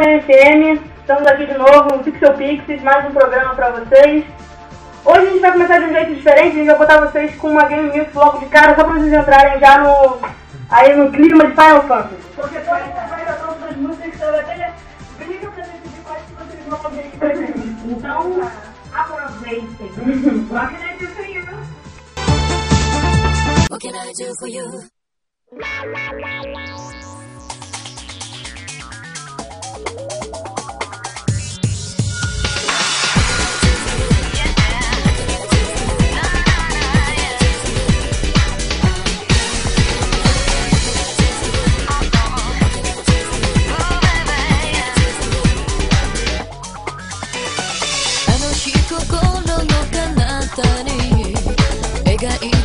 GNFM, estamos aqui de novo no Pixel Pixies, mais um programa pra vocês. Hoje a gente vai começar de um jeito diferente, a gente vai botar vocês com uma Game News logo de cara, só pra vocês entrarem já no, aí no clima de Final Fantasy. Porque depois você vai dar todas as músicas, você vai até briga pra decidir quais que vocês vão fazer aqui pra gente. Então, aproveitem. What can I do for you? What can I do for you? 願い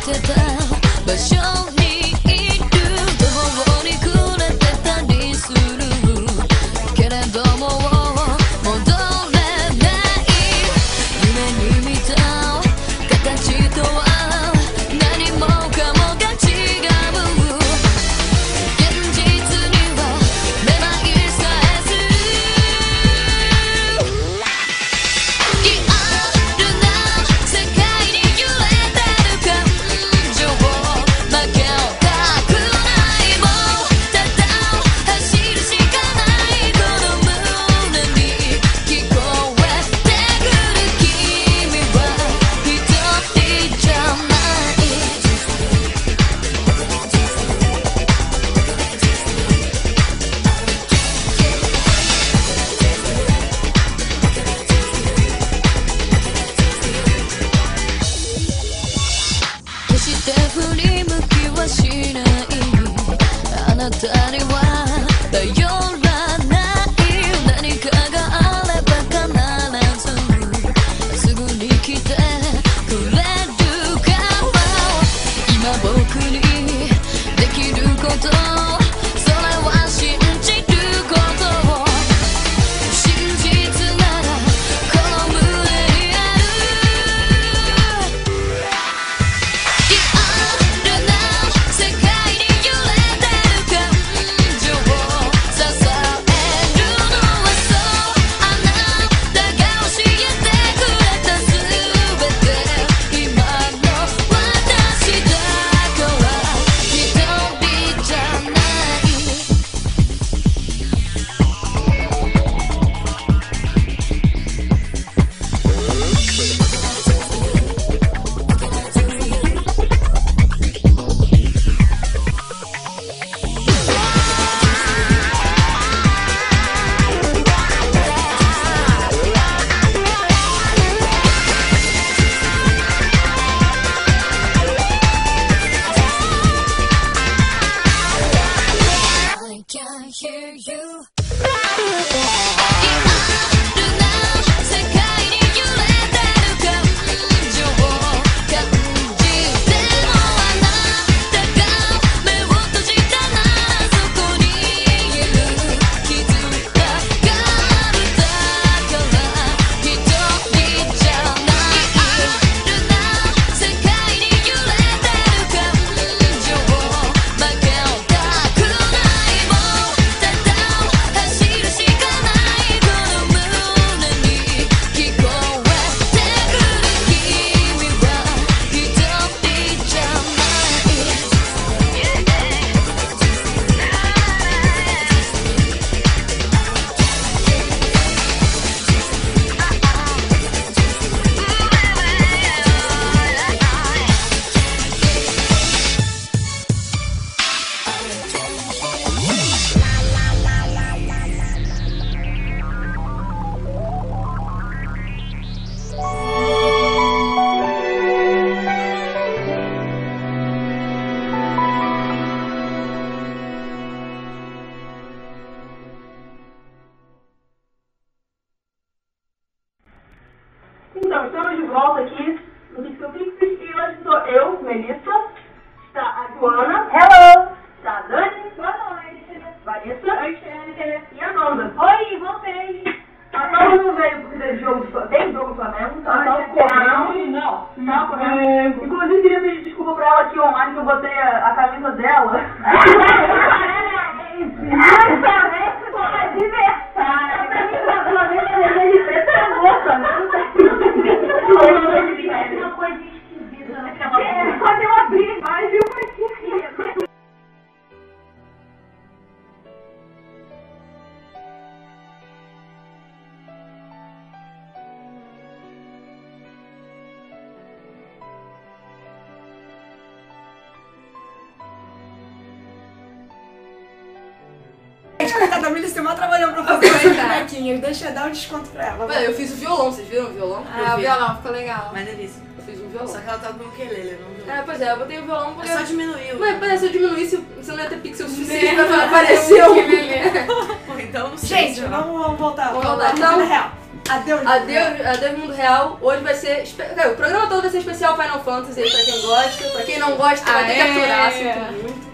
O programa todo vai ser especial Final Fantasy aí pra quem gosta. Pra quem não gosta, vai ter que Aê! aturar, sinto muito.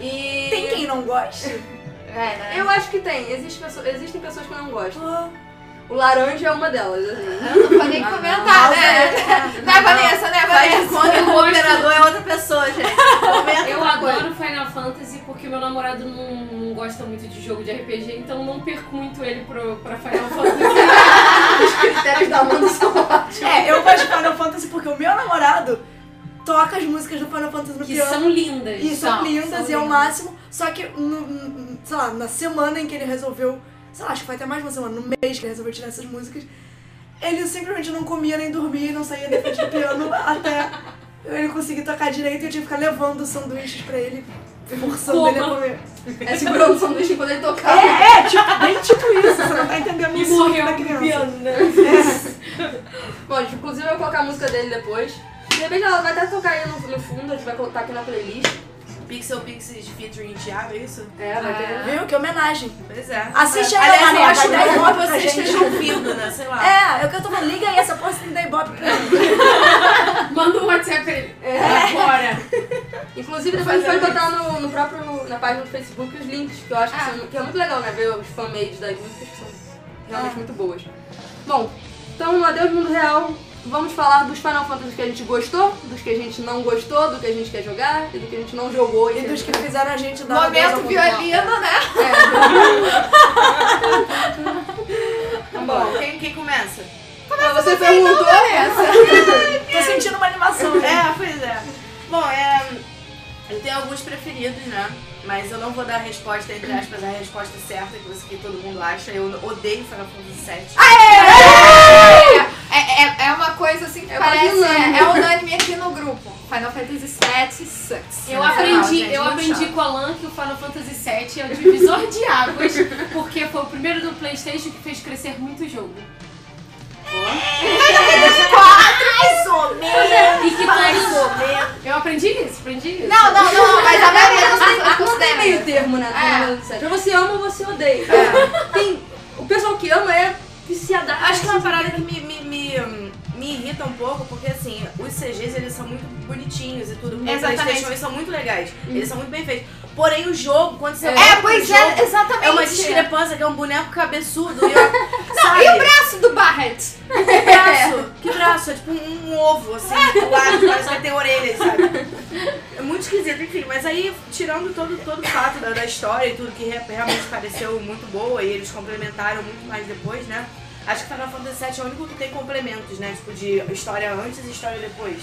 E. Tem quem não gosta? É, né? Eu acho que tem. Existe pessoa- existem pessoas que não gostam. O laranja é uma delas. assim. Eu não vou nem comentar, né? Né, Vanessa, né, Faz de Vanessa? que o operador é outra pessoa, gente. Comenta Eu adoro Final Fantasy porque meu namorado não, não gosta muito de jogo de RPG, então não perco muito ele pro, pra Final Fantasy. Os critérios da Amanda são ótimos. É, eu gosto de Final Fantasy porque o meu namorado toca as músicas do Final Fantasy no que piano. são lindas. E são São, lindas são e é o máximo. Só que, no, no- sei lá, na semana em que ele resolveu. Sei lá, acho que foi até mais uma semana, no mês que ele resolveu tirar essas músicas. Ele simplesmente não comia nem dormia e não saía da frente do piano até ele conseguir tocar direito e eu tive que ficar levando sanduíches pra ele, forçando Coma. ele a comer. É segurando o sanduíche enquanto ele tocava. É, é, tipo, bem tipo isso, você não tá entendendo E o sonho morreu da no criança. piano, né? Bom, gente, inclusive eu vou colocar a música dele depois. De repente ela vai até tocar aí no, no fundo, a gente vai colocar aqui na playlist. Pixel Pixies featuring Thiago, é isso? É, vai ter. Viu? Que homenagem. Pois é. Assiste aí, Aliás, eu acho vai dar bom ibope que pra você gente. esteja ouvindo, né? Sei lá. É, é o que eu tô falando. Liga aí essa porra, você tem que dar ibope pra ele. Manda um WhatsApp pra ele. É. Agora. Inclusive depois a gente pode botar no, no próprio, na página do Facebook os links, que eu acho que, Ah. são- que é muito legal, né? Ver os fanmades das músicas que são realmente muito boas. Bom, então no Adeus Mundo Real, vamos falar dos Final Fantasy que a gente gostou, dos que a gente não gostou, do que a gente quer jogar e do que a gente não jogou. E dos que fizeram a gente dar Momento violino, né? Tá Bom, quem, quem começa? Mas você perguntou, Tô sentindo uma animação. né? É, pois é. Bom, é. Eu tenho alguns preferidos, né? Mas eu não vou dar a resposta, entre aspas, a resposta certa que, você, que todo mundo acha. Eu odeio Final Fantasy VII. É, é, é uma coisa assim que É parece. É, é unânime aqui no grupo. Final Fantasy VII sucks. Eu Não, aprendi, gente, eu aprendi com a Lan que o Final Fantasy VII é o divisor de águas, porque foi o primeiro do Playstation que fez crescer muito o jogo. Mais ou menos! E que Mais ou menos! Eu aprendi isso, aprendi isso. Não, não, não, mas a maioria das pessoas não tem considera meio termo, né? É. Ou você ama ou você odeia. Tem, o pessoal que ama é viciada. Acho que é uma parada que me, me, irrita um pouco, porque assim, os CGs eles são muito bonitinhos e tudo. Exatamente. Eles são muito legais. Eles são muito bem feitos. Porém, o jogo, quando você É, pois jogo, é, exatamente. é uma discrepância, que é um boneco cabeçudo e ó, sabe? E o braço do Barret? Que braço? Que braço? É tipo um, um ovo, assim, do lado, parece que vai ter orelhas, sabe? É muito esquisito, enfim. Mas aí, tirando todo, todo o fato da, da história e tudo, que re- realmente pareceu muito boa e eles complementaram muito mais depois, né? Acho que Final Fantasy VII é o único que tem complementos, né? Tipo, de história antes e história depois.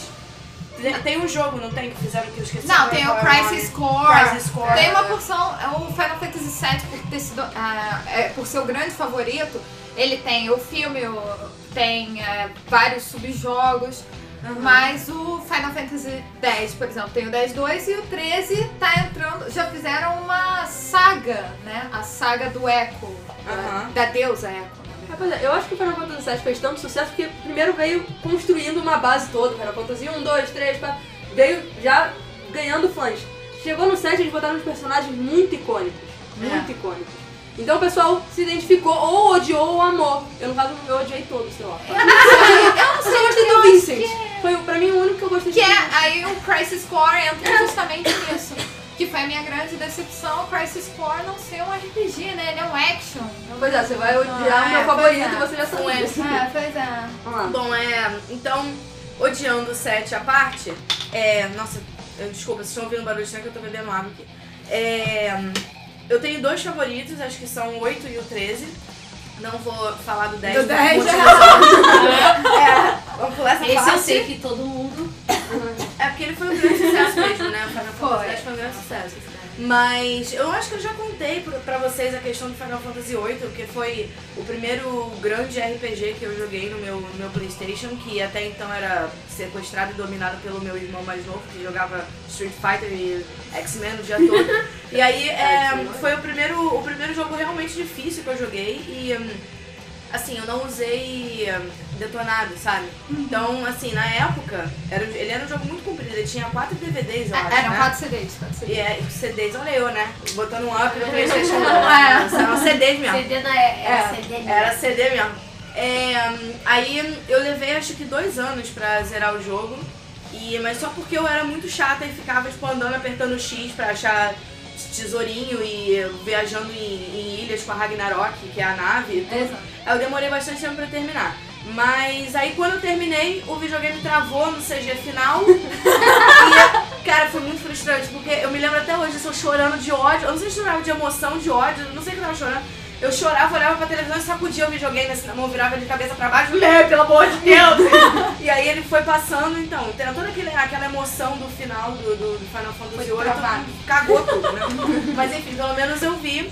Tem- um jogo, não tem? Que fizeram que eu esqueci. Não, tem é o nome. Crisis Core. Crisis Core. Tem uma porção, é o Final Fantasy VII, por, ter sido, ah, é, por ser o grande favorito, ele tem o filme, o- tem é, vários subjogos, mas o Final Fantasy X, por exemplo, tem o 10-2 e o 13 tá entrando, já fizeram uma saga, né? A saga do Echo, da- Aham. da, deusa Echo. É, pois é, eu acho que o Final Fantasy VII fez tanto sucesso porque primeiro veio construindo uma base toda. Final Fantasy 1, 2, 3, 4. Veio já ganhando fãs. Chegou no 7, eles botaram uns personagens muito icônicos. Muito icônicos. Então o pessoal se identificou, ou odiou ou amou. Eu, no caso, eu odiei todos, sei lá. Eu não sei, eu gostei do Vincent. Foi, pra mim, o único que eu gostei Que de é, aí o Crisis Core entra justamente nisso. Que foi a minha grande decepção, o Crisis Core não ser um RPG, né? Ele é um action. Pois é, você vai odiar Ah, o meu é, favorito e é. você já sabe disso. É, pois é. Vamos lá. Bom, é. Então, odiando o 7 à parte, é. Nossa, eu- desculpa, vocês estão ouvindo barulho estranho que eu tô bebendo água aqui. É. Eu tenho dois favoritos, acho que são o 8 e o 13. Não vou falar do 10. Do por 10, motivos óbvios. é, vamos pular essa Esse eu parte. sei que todo mundo... É porque ele foi um grande sucesso mesmo, né? O Final Foi. Fantasy X foi um grande sucesso. Mas eu acho que eu já contei pra- vocês a questão do Final Fantasy VIII, porque foi o primeiro grande RPG que eu joguei no meu, no meu Playstation, que até então era sequestrado e dominado pelo meu irmão mais novo, que jogava Street Fighter e X-Men o dia todo. E aí é, foi o primeiro, o primeiro jogo realmente difícil que eu joguei e hum, assim, eu não usei hum, detonado, sabe? Então, assim, na época, era, ele era um jogo muito comprido, ele tinha quatro DVDs, eu acho, Eram né? quatro CDs, quatro E CDs. é, CDs, olha eu, né? Botando um up no Playstation. É. Eram CDs mesmo. CD na é, É, CD Era CD mesmo. É, aí eu levei acho que dois anos pra zerar o jogo. E, mas só porque eu era muito chata e ficava tipo, andando apertando X pra achar tesourinho e viajando em, em ilhas com a Ragnarok, que é a nave. e tudo. Eu demorei bastante tempo pra terminar. Mas aí quando eu terminei, o videogame travou no CG final. e, cara, foi muito frustrante, porque eu me lembro até hoje, eu chorando de ódio. Eu não sei se eu chorava de emoção, de ódio, não sei o que eu tava chorando. Eu chorava, olhava pra televisão e sacudia o videogame assim na mão, virava de cabeça pra baixo, Lê, pelo amor de Deus! e aí ele foi passando, então, tem toda aquele, aquela emoção do final do, do, do Final Fantasy VIII, cagou tudo, né? Mas enfim, pelo menos eu vi.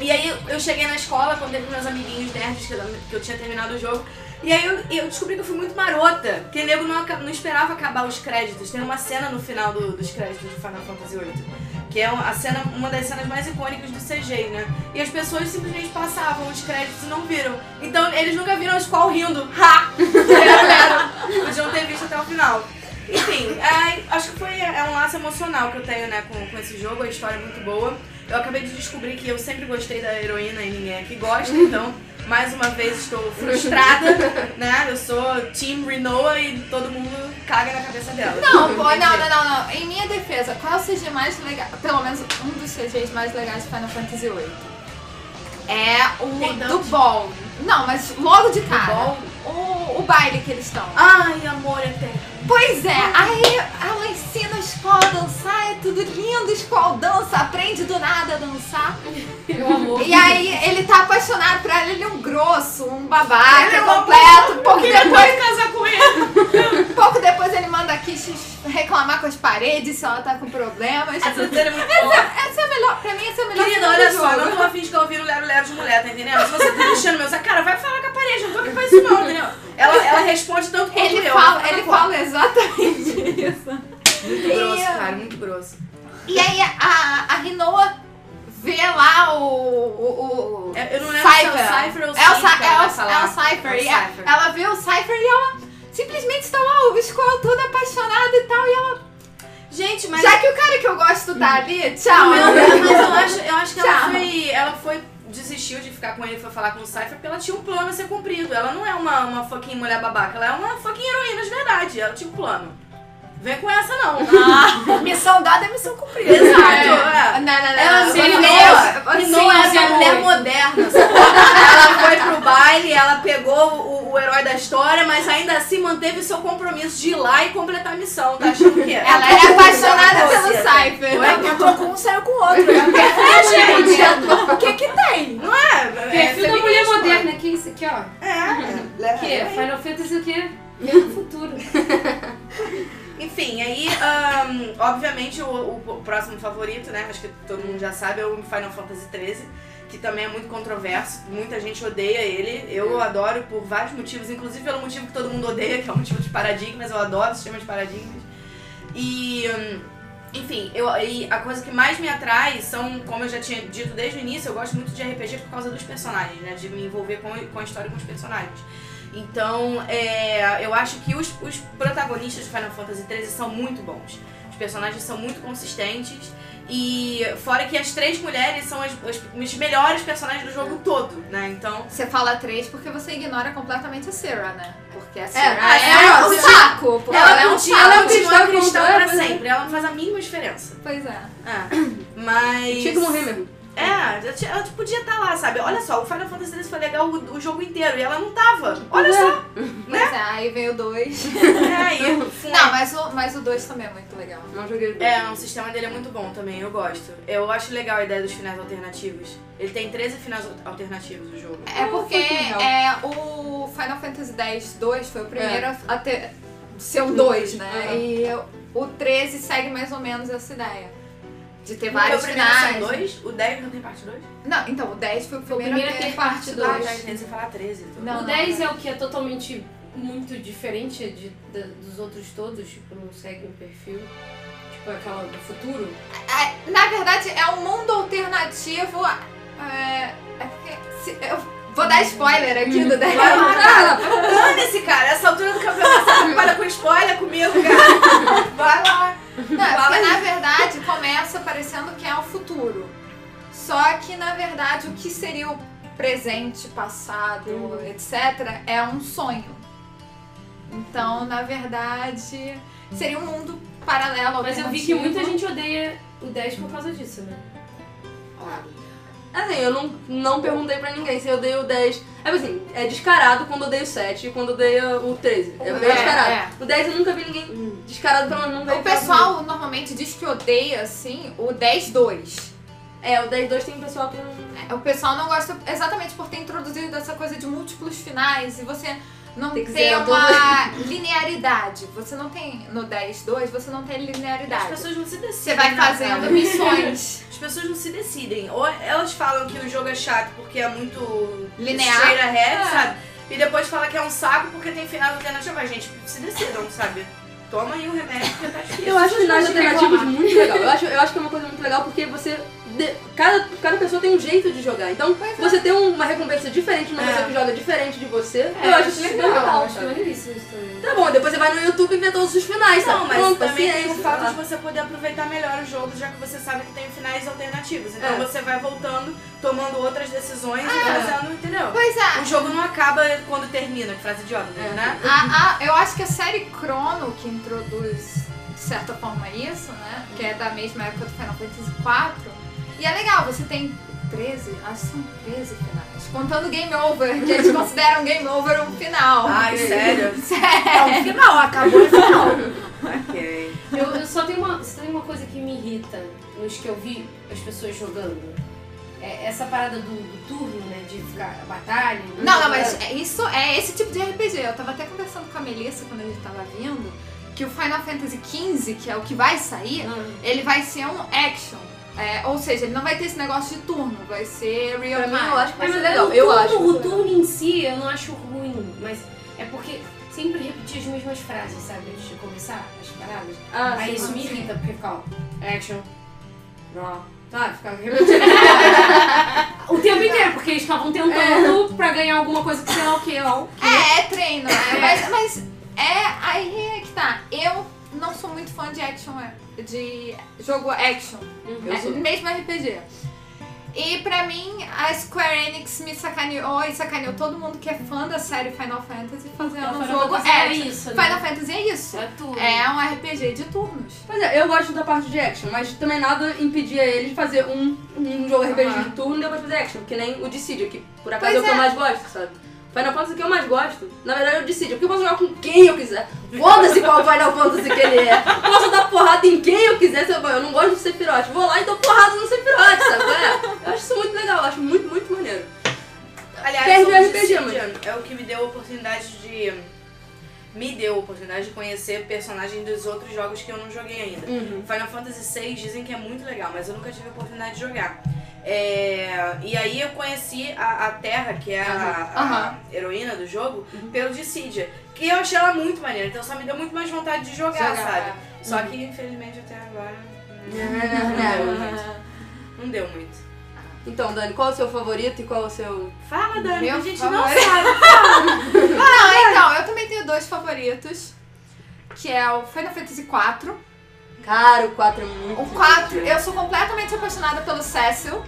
E aí eu- cheguei na escola, contei pros meus amiguinhos nerds que eu tinha terminado o jogo. E aí eu, eu descobri que eu fui muito marota, porque o nego não, não esperava acabar os créditos. Tem uma cena no final do- dos créditos de Final Fantasy VIII, que é a cena, uma das cenas mais icônicas do CG, né? E as pessoas simplesmente passavam os créditos e não viram. Então eles nunca viram a Squall rindo. Ha! Podiam ter visto até o final. Enfim, é, acho que foi é um laço emocional que eu tenho né, com, com esse jogo, a história é muito boa. Eu acabei de descobrir que eu sempre gostei da heroína e ninguém aqui gosta, então mais uma vez estou frustrada, né? Eu sou Team Renoa e todo mundo caga na cabeça dela. Não, pô, não, não, não, não. Em minha defesa, qual é o CG mais legal? Pelo menos um dos CGs mais legais de Final Fantasy VIII. É o do. Ball. Não, mas logo de cara. O, o baile que eles estão. Ai, amor eterno. Pois é, aí ela ensina o Squall a dançar, é tudo lindo, o Squall dança, aprende do nada a dançar. Meu amor. E aí ele tá apaixonado por ela, ele é um grosso, um babaca Ele é um completo. Pouco Queria depois, casar com ele. pouco depois ele manda a Kish reclamar com as paredes se ela tá com problemas. Essa cena é muito Essa, essa é a melhor, pra mim essa é a melhor Querida, olha só, jogo. não tô afim de ficar ouvindo Lero Lero de mulher, tá entendendo? Se você tá deixando meu cara, vai falar com a parede, eu não tô aqui pra isso não, entendeu? Ela, ela responde tanto quanto Ele eu. fala, ela ele fala fala exatamente isso. Muito grosso, cara, muito grosso. E aí a, a Rinoa vê lá o. o, o É, eu não lembro se é o Cypher. Cypher ou o É o, é ela o, é o Cypher. É o E a- Cypher. ela vê o Cypher e ela simplesmente está lá, o Skull toda apaixonada e tal. E ela. Gente, mas... Já que o cara que eu gosto tá ali, tchau. Não, mas eu acho, eu acho que ela Tchau. foi, ela foi, desistiu de ficar com ele e foi falar com o Cypher porque ela tinha um plano a ser cumprido. Ela não é uma, uma fucking mulher babaca, ela é uma fucking heroína de verdade. Ela tinha um plano. Vem com essa não. Ah, missão dada é missão cumprida. Exato, Não, é. não, não. Ela não. sim, Rinoa é uma sim, mulher moderna? Ela foi pro baile, ela pegou o, o herói da história, mas ainda assim manteve seu compromisso de ir lá e completar a missão, tá achando que é? Ela era apaixonada pelo Ela Cypher. Ela entrou com um, saiu com o outro. É, gente! O que que tem? Não é? é Perfil da mulher moderna, que isso aqui, ó. É, Que é. é Final Fantasy o quê? Vem futuro. Enfim, aí, ahn, obviamente, o, o- próximo favorito, né? Acho que todo mundo já sabe, é o Final Fantasy XIII, que também é muito controverso. Muita gente odeia ele. Eu adoro por vários motivos, inclusive pelo motivo que todo mundo odeia, que é o motivo de paradigmas. Eu adoro o sistema de paradigmas. E. hum, enfim, eu, e a coisa que mais me atrai são, como eu já tinha dito desde o início, eu gosto muito de RPG por causa dos personagens, né? De me envolver com, com a história e com os personagens. Então, é, eu acho que os, os protagonistas de Final Fantasy XIII são muito bons. Os personagens são muito consistentes. E fora que as três mulheres são as, as, os melhores personagens do jogo todo, né? Então. Você fala três porque você ignora completamente a Sarah, né? Porque a É, Sarah a é, Sarah um podia- saco. Ela, ela é um saco. ela é continua cristã, cristã pra é, é. sempre. Ela não faz a mínima diferença. Pois é. É. Mas. Tinha que morrer mesmo. É, ela ela podia estar lá, sabe? Olha só, o Final Fantasy XIII foi legal o, o jogo inteiro e ela não tava. Olha só. Pois é, aí veio o dois. É, aí, foi. Não, mas o, mas o dois também é muito legal. Não joguei. É, o sistema dele é muito bom também, eu gosto. Eu acho legal a ideia dos finais alternativos. Ele tem 13 finais al- alternativos o jogo. É porque é, o Final Fantasy X-2 foi o primeiro a ter ser o 2, né? Aham. E o 13 segue mais ou menos essa ideia. De ter vários o primeiro finais. são dois, o 10 não tem parte 2? Não, então o 10 foi o primeiro, primeiro a ter parte Ah, dois. já entendo você falar 13. Então. Não, o 10 é o que é totalmente muito diferente de, da- dos outros todos, tipo, não segue um perfil. Tipo aquela do futuro. É, na verdade, é um motivo é, é porque se- eu vou dar spoiler aqui do 10. Vai lá, cara. Dane-se, cara. Essa altura do campeonato você trabalha com spoiler comigo, cara. Vai lá. Não, é porque na verdade começa parecendo que é o futuro. Só que na verdade o que seria o presente, passado, Uhum. etc., é um sonho. Então, na verdade, seria um mundo paralelo. Mas eu vi que muita gente odeia o 10 por causa disso, né? Assim, eu não, não perguntei pra ninguém se eu dei o 10. É assim, é descarado quando eu dei o 7 e quando eu dei o 13. É bem É, descarado. é. O 10 eu nunca vi ninguém descarado menos não veio O pessoal normalmente diz que odeia, assim, o 10-2. comigo. É, o 10-2 tem um pessoal que não. É, O pessoal não gosta exatamente por ter introduzido essa coisa de múltiplos finais e você não Tem que tem uma linearidade. Você não tem, no 10-2, você não tem As linearidade. pessoas não se decidem. Você vai fazendo missões. As pessoas não se decidem. Ou elas falam que o jogo é chato porque é muito Linear. straight ahead, É. sabe? E depois fala que é um saco porque tem final alternativo. Mas, gente, se decidam, sabe? Toma aí o remédio porque tá difícil. Eu acho finais pode alternativos muito legal. Eu acho, eu acho que é uma coisa muito legal porque você. De- cada, cada pessoa tem um jeito de jogar. Então, é. você ter uma recompensa diferente numa É. pessoa que joga diferente de você, É, eu acho isso legal. legal. Acho isso também. Tá bom, depois você vai no YouTube e vê todos os finais, sabe? Não, mas Pronto, também tem o fato tá? de você poder aproveitar melhor o jogo, já que você sabe que tem finais alternativos. Então É. você vai voltando, tomando outras decisões e É. fazendo, entendeu? Pois é. O jogo não acaba quando termina, que frase idiota, É. né? A- a- eu acho que a série Chrono que introduz, de certa forma, isso, né? Que é da mesma época do Final Fantasy IV. E é legal, você tem 13, acho que são 13 finais. Contando Game Over, que eles consideram Game Over um final. Ai, sério? Sério. É um final, acabou o final. ok. Eu, eu só tenho uma, só tenho uma coisa que me irrita nos que eu vi as pessoas jogando. É essa parada do, do turno, né? De ficar batalha. Não, não, mas é- isso é esse tipo de RPG. Eu tava até conversando com a Melissa quando a gente tava vindo, que o Final Fantasy XV, que é o que vai sair, Ah. ele vai ser um action. É, ou seja, ele não vai ter esse negócio de turno, vai ser real Pra mim, time. eu acho que vai É, ser legal. o Eu turno- acho. O turno em si eu não acho ruim, mas é porque sempre repetir as mesmas frases, sabe? Antes de começar as paradas. Ah, Aí sim. isso me irrita, porque fica, ó, action, draw. Tá, fica repetindo. o tempo inteiro, porque eles estavam tentando pra ganhar alguma coisa que sei lá o que, ó. É, é treino, é, mas, mas é aí é que tá. Eu não sou muito fã de action, é, de jogo action, Eu é, mesmo RPG. E pra mim, a Square Enix me sacaneou e sacaneou todo mundo que é fã da série Final Fantasy fazendo um Final jogo Fantasy é action. isso, né? Final Fantasy é isso. É tudo. É um RPG de turnos. Pois é, eu gosto da parte de action, mas também nada impedia ele de fazer um, um jogo RPG Aham. de turno e depois fazer action, que nem o Dissidia, que por acaso Pois é o que eu é. mais gosto, sabe? Final Fantasy que eu mais gosto, na verdade é o Dissidia, porque eu posso jogar com quem eu quiser. Foda-se qual Final Fantasy que ele é. Posso dar porrada em quem eu quiser, se eu, eu não gosto do Sephiroth. Vou lá e dou porrada no Sephiroth, sabe? É, eu acho isso muito legal, eu acho muito, muito maneiro. Aliás, Perde o RPG, Dissidia é o que me deu a oportunidade de. Me deu a oportunidade de conhecer personagens dos outros jogos que eu não joguei ainda. Uhum. Final Fantasy VI dizem que é muito legal, mas eu nunca tive a oportunidade de jogar. É, e aí eu conheci a, a Terra, que é a, a Aham. heroína do jogo, pelo Dissidia. Que eu achei ela muito maneira, então só me deu muito mais vontade de jogar, Jogar, sabe? é. Só que infelizmente até agora É, não deu muito. Não deu muito. Então, Dani, qual é o seu favorito e qual é o seu. Fala, Dani, Meu a gente favorito. não sabe. Não, então, eu também tenho dois favoritos. Que é o Final Fantasy IV. Cara, o 4 é muito. O 4, divertido. eu sou completamente apaixonada pelo Cecil.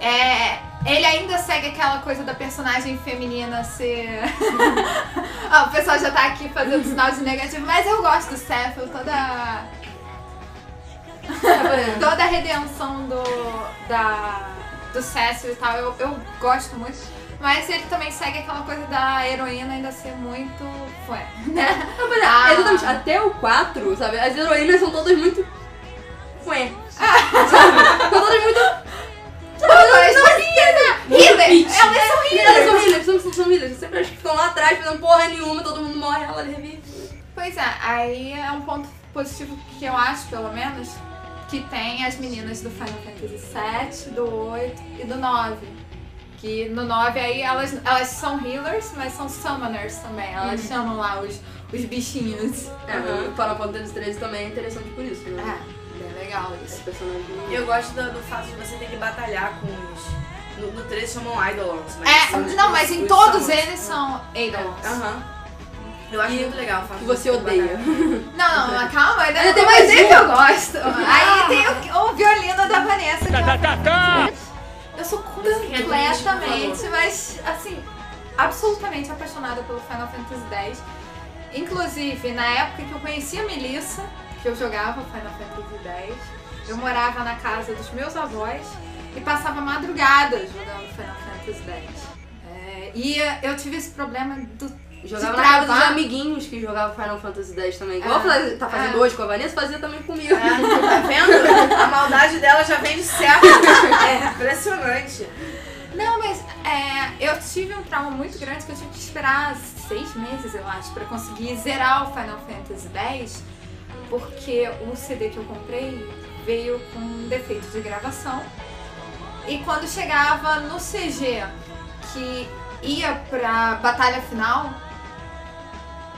É, ele ainda segue aquela coisa da personagem feminina ser. ah, o pessoal já tá aqui fazendo sinal de negativo, mas eu gosto do Cecil, toda. toda a redenção do. da. do Cecil e tal, eu, eu gosto muito. Mas ele também segue aquela coisa da heroína ainda ser muito. Foi, né? Não, mas é, Ah. exatamente, até o 4, sabe? As heroínas são todas muito. Ué. sabe? São todas muito. Mas não Healer! Elas são Elas são healers, são, são healers. Sempre acho que ficam lá atrás fazendo porra nenhuma, todo mundo morre, ela revive. Pois é, aí é um ponto positivo que eu acho, pelo menos, que tem as meninas do Final Fantasy VII, do 8 e do 9. Que no 9 aí elas, elas são healers, mas são summoners também. Elas chamam lá os, os bichinhos. É, o Final Fantasy 13 também é interessante por isso, né? É, bem legal isso. Eu gosto do, do fato de você ter que batalhar com os. No, no 13 chamam Eidolons. mas É, são, tipo, não, mas em os todos summons. eles são Eidolons. Aham. Eu acho E muito legal Que você odeia. Não, não, calma, ainda não tem mais um. que eu gosto. Aí tem o, o violino da Vanessa. Que eu, eu sou completamente, mas assim, absolutamente apaixonada pelo Final Fantasy X. Inclusive, na época que eu conheci a Melissa, que eu jogava Final Fantasy X, eu morava na casa dos meus avós e passava madrugadas jogando Final Fantasy X. É, e eu tive esse problema do Jogava na casa dos amiguinhos que jogavam Final Fantasy X também. Igual É. tá fazendo É. hoje com a Vanessa, fazia também comigo. Ah, tá vendo? A maldade dela já vem de certo. É impressionante. Não, mas é, eu tive um trauma muito grande que eu tive que esperar seis meses, eu acho, pra conseguir zerar o Final Fantasy X, porque o CD que eu comprei veio com um defeito de gravação. E quando chegava no CG, que ia pra batalha final,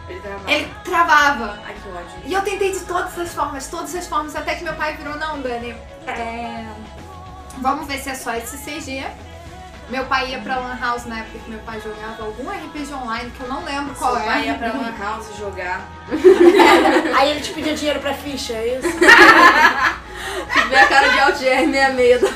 Ele travava. ele travava. Ai, que ódio. E eu tentei de todas as formas, todas as formas, até que meu pai virou, não, Dani, é... vamos ver se é só esse CG. Meu pai ia pra Lan House na época que meu pai jogava algum RPG online, que eu não lembro qual Seu é. pai ia pra Lan House jogar. Aí ele te pedia dinheiro pra ficha, é isso? Vê a cara de Altier 66 da.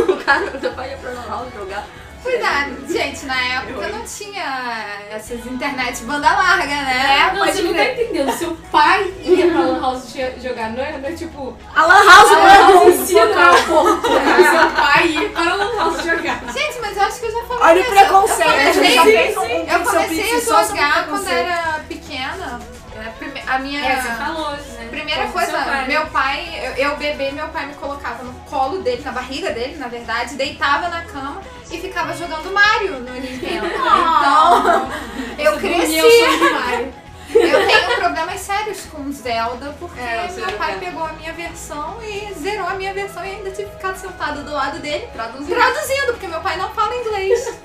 O cara, meu pai ia pra Lan House jogar. Cuidado, gente, na época não tinha essas internet banda larga, né? Não, você não tá entendendo. Seu pai ia pra Lan House jo- jogar, não é, não é tipo. A Lan House não Lan é House bom. ensina o povo. Seu pai ia para Lan House jogar. Gente, mas eu acho que eu já falei Olha o preconceito. Eu a gente já comecei, um- um eu comecei a jogar quando era pequena. É, prime- A minha... É, você falou, né? Primeira Falou com coisa, pai. meu pai, eu, eu bebê, meu pai me colocava no colo dele, na barriga dele, na verdade, deitava na cama e ficava jogando Mario no Nintendo. Então, eu cresci. Mario. Eu tenho problemas sérios com Zelda, porque É, eu meu pai pegou a minha versão e zerou a minha versão e ainda tive que ficar sentada do lado dele Traduzindo. traduzindo, porque meu pai não fala inglês.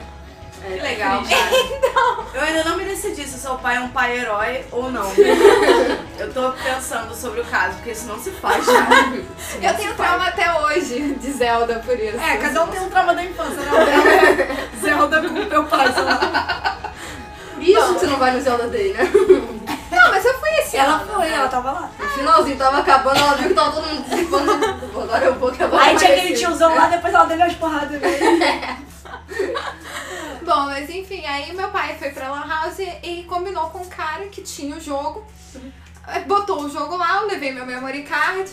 Que legal, cara. Eu ainda não me decidi se seu pai é um pai herói ou não. Eu tô pensando sobre o caso, porque isso não se faz, cara. Eu tenho faz. trauma até hoje de Zelda por isso. É, cada um tem um trauma da infância, né? O é Zelda com o meu pai, sei lá. Isso que você não vai no Zelda Day, né? Não, mas eu fui esse Ela ano. foi, ela tava lá. No finalzinho tava acabando, ela viu que tava todo mundo dissipando. Agora eu vou que agora Aí tinha aquele tiozão lá, depois ela deu umas porradas nele. Mas enfim, aí meu pai foi pra Lan House e combinou com um cara que tinha o jogo. eh, Botou o jogo lá, eu levei meu memory card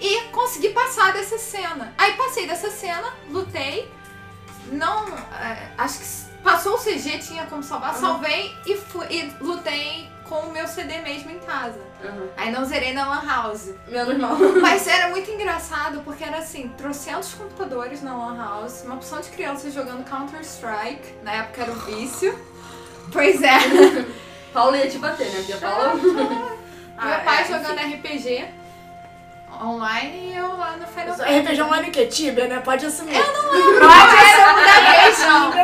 e consegui passar dessa cena. Aí passei dessa cena, lutei. Não. eh, acho que passou o CG, tinha como salvar, salvei e, fui, e lutei com o meu CD mesmo em casa. Uhum. Aí não zerei na Lan House. Menos mal. Mas era muito engraçado porque era assim, trocentos computadores na Lan House, uma opção de crianças jogando Counter-Strike, na época era o vício. Pois é, Paulo ia te bater, né? Porque a Paula. Ah, meu pai é, jogando RPG online e eu lá no Final RPG online o quê? Tibia, né? Pode assumir. Eu não lembro qual era o da vez, não.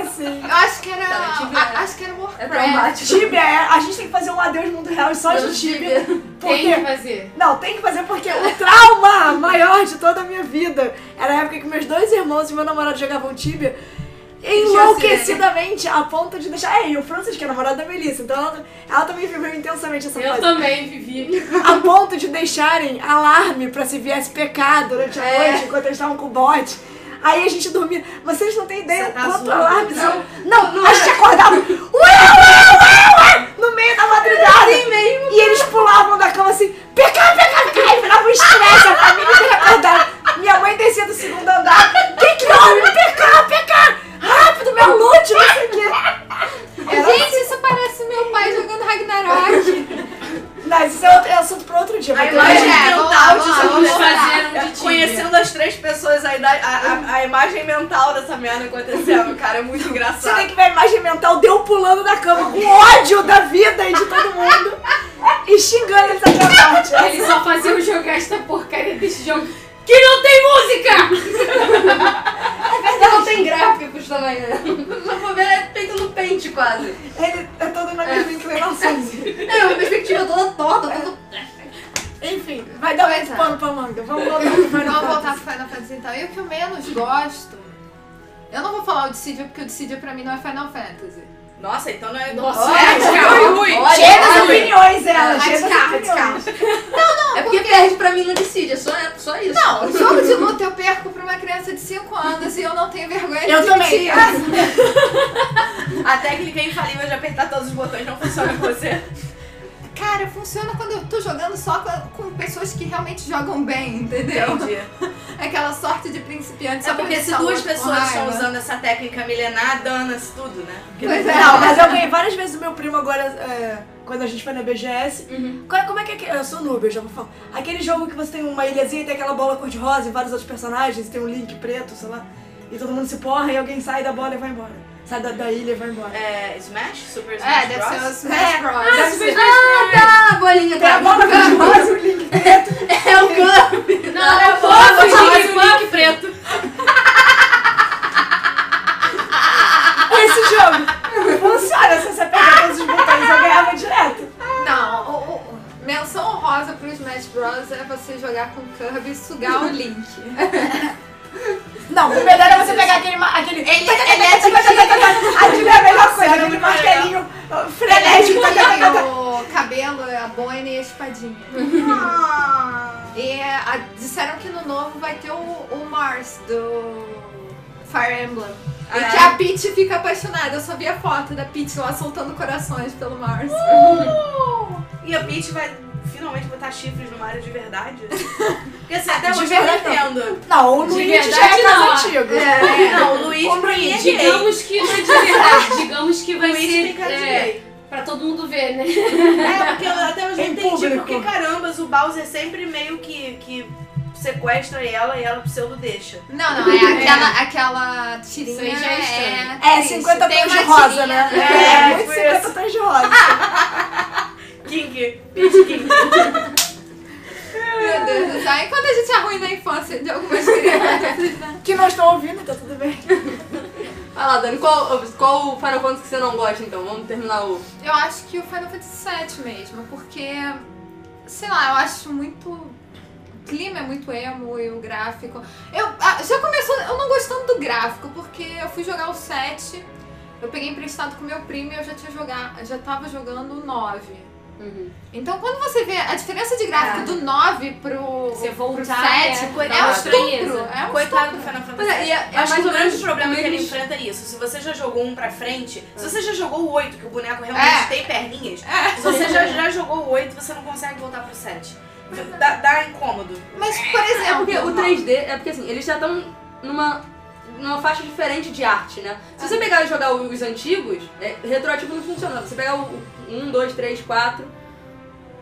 Eu acho que era. Tá, a- é- acho que era É Warcraft. traumático. Tibia é. A gente tem que fazer um adeus mundo real só de Tibia. Tem que Porque. fazer. Não, tem que fazer porque o trauma maior de toda a minha vida era a época que meus dois irmãos e meu namorado jogavam Tibia enlouquecidamente a ponto de deixar. É, e o Francis, que é namorado da Melissa, então ela, ela também viveu intensamente essa Eu fase. também vivi. A ponto de deixarem alarme pra se viesse pecar durante a noite, enquanto eles estavam com o bot. Aí a gente dormia. Vocês não têm ideia tá quanto zoando, alarme não? Não, a gente acordava. Ué, ué, ué, ué! No meio da madrugada. E eles pulavam da cama assim, pecar, pecar, pecar. E virava um estresse, a família inteira acordava. Minha mãe descia do segundo andar. Que que houve? Pecar, pecar! Rápido, meu loot, não sei o quê. Era Gente, isso parece meu pai jogando Ragnarok. Mas isso é outro é assunto pra outro dia. A imagem É, mental de vamos fazer um de Tibia. Conhecendo as três pessoas, a, idade- a, a, a imagem mental dessa merda acontecendo, cara, é muito Você engraçado. tem que ver a imagem mental de eu pulando da cama com ódio da vida e de todo mundo e xingando eles até a morte. Eles só faziam jogar esta porcaria desse jogo que não tem música! Não tem gráficos também, né? For ver, é feito no pente quase. Ele é todo na mesma inclinação. É, uma perspectiva toda torta, tudo. Enfim, vai dar muito é. pano pra manga. Vamos voltar pro Final Vamos voltar pro Final Fantasy então. E o que eu menos gosto. Eu não vou falar o Dissidia porque o Dissidia pra mim não é Final Fantasy. Nossa, então não é. Nossa, Olha, calma. ui, ui. Olha, Cheia das opiniões, ela. Ah, Cheia das descarta, opiniões. É porque perde pra mim no decide, é só, é só isso. Não, jogo de luta eu perco pra uma criança de 5 anos e eu não tenho vergonha de Eu também. A técnica infalível de apertar todos os botões não funciona com você. Cara, funciona quando eu tô jogando só com, com pessoas que realmente jogam bem, entendeu? Entendi. Aquela sorte de principiante. É porque se o duas pessoas estão usando essa técnica milenar, dana-se tudo, né? Porque Pois não- é. Não, mas eu ganhei várias vezes do meu primo agora, é, quando a gente foi na BGS. Uhum. Qual- Como é que é. Eu sou noob, eu já vou falar. Aquele jogo que você tem uma ilhazinha e tem aquela bola cor-de-rosa e vários outros personagens, tem um link preto, sei lá. E todo mundo se porra e alguém sai da bola e vai embora. Sai da, da ilha e vai embora. É, Smash? Super Smash É, deve Bros? ser o Smash Bros. Deve ser. Ah, tá, a bolinha a tá. bola cor-de-rosa e o link preto. É o Kirby. Não, é o cor-de-rosa e Jimmy o link preto. Esse jogo funciona se você pegar todos os botões, eu ganhava direto. Não, o, o- menção honrosa pro Smash Bros. é você jogar com o Kirby e sugar o Link. Não, o melhor é você pegar aquele. aquele... Ele, ele é de Aquilo é a melhor coisa, aquele martelinho uh, frenético. tá. o cabelo, a boina e a espadinha. Ah. E a- disseram que no novo vai ter o, o Mars do Fire Emblem. Ah, e é? que a Peach fica apaixonada. Eu só vi a foto da Peach lá soltando corações pelo Mars. E a Peach vai finalmente botar chifres no Mario de verdade? Porque assim, até hoje eu não verdade, não. entendo. Não, o Luigi já é caso não. antigo. É, não, o Luigi O pra mim é Luigi, gay. Digamos que não é de verdade. Digamos que O vai tem ser é, gay. pra todo mundo ver, né? É, porque eu até hoje não entendi público. porque carambas o Bowser sempre meio que, que sequestra ela e ela pseudo deixa. Não, não, é aquela, aquela tirinha. Isso aí já é é, É 50 Tem tons de rosa, tirinha, né? É, É, muito tipo 50 isso. tons de rosa. King, Peach King. Meu Deus do céu. E quando a gente arruina a infância de algumas crianças, né? Que não estão ouvindo, tá tudo bem. Vai lá, Dani, qual, qual Final Fantasy que você não gosta então? Vamos terminar o. Eu acho que o Final Fantasy VII mesmo, porque, sei lá, eu acho muito. O clima é muito emo e o gráfico. Eu ah, já começou eu não gostando do gráfico, porque eu fui jogar o 7, eu peguei emprestado com meu primo e eu já tinha jogado, já tava jogando o 9. Então quando você vê a diferença de gráfico É. do 9 pro, Você pro voltar, 7, é, é, coitado. um Dá estupro. É um Coitado do Final Pois Fantasy. é, é, é Acho que o grande menos problema que ele enfrenta é isso. Se você já jogou um pra frente, se você já jogou o 8, que o boneco realmente É. tem perninhas, se você já, já jogou o 8, você não consegue voltar pro 7. Dá, dá incômodo. Mas, por É exemplo, porque o 3D, é porque assim, eles já estão numa, numa faixa diferente de arte, né? Se você pegar e jogar os antigos, é, retroativo não funciona. Você pegar o 1, 2, 3, 4,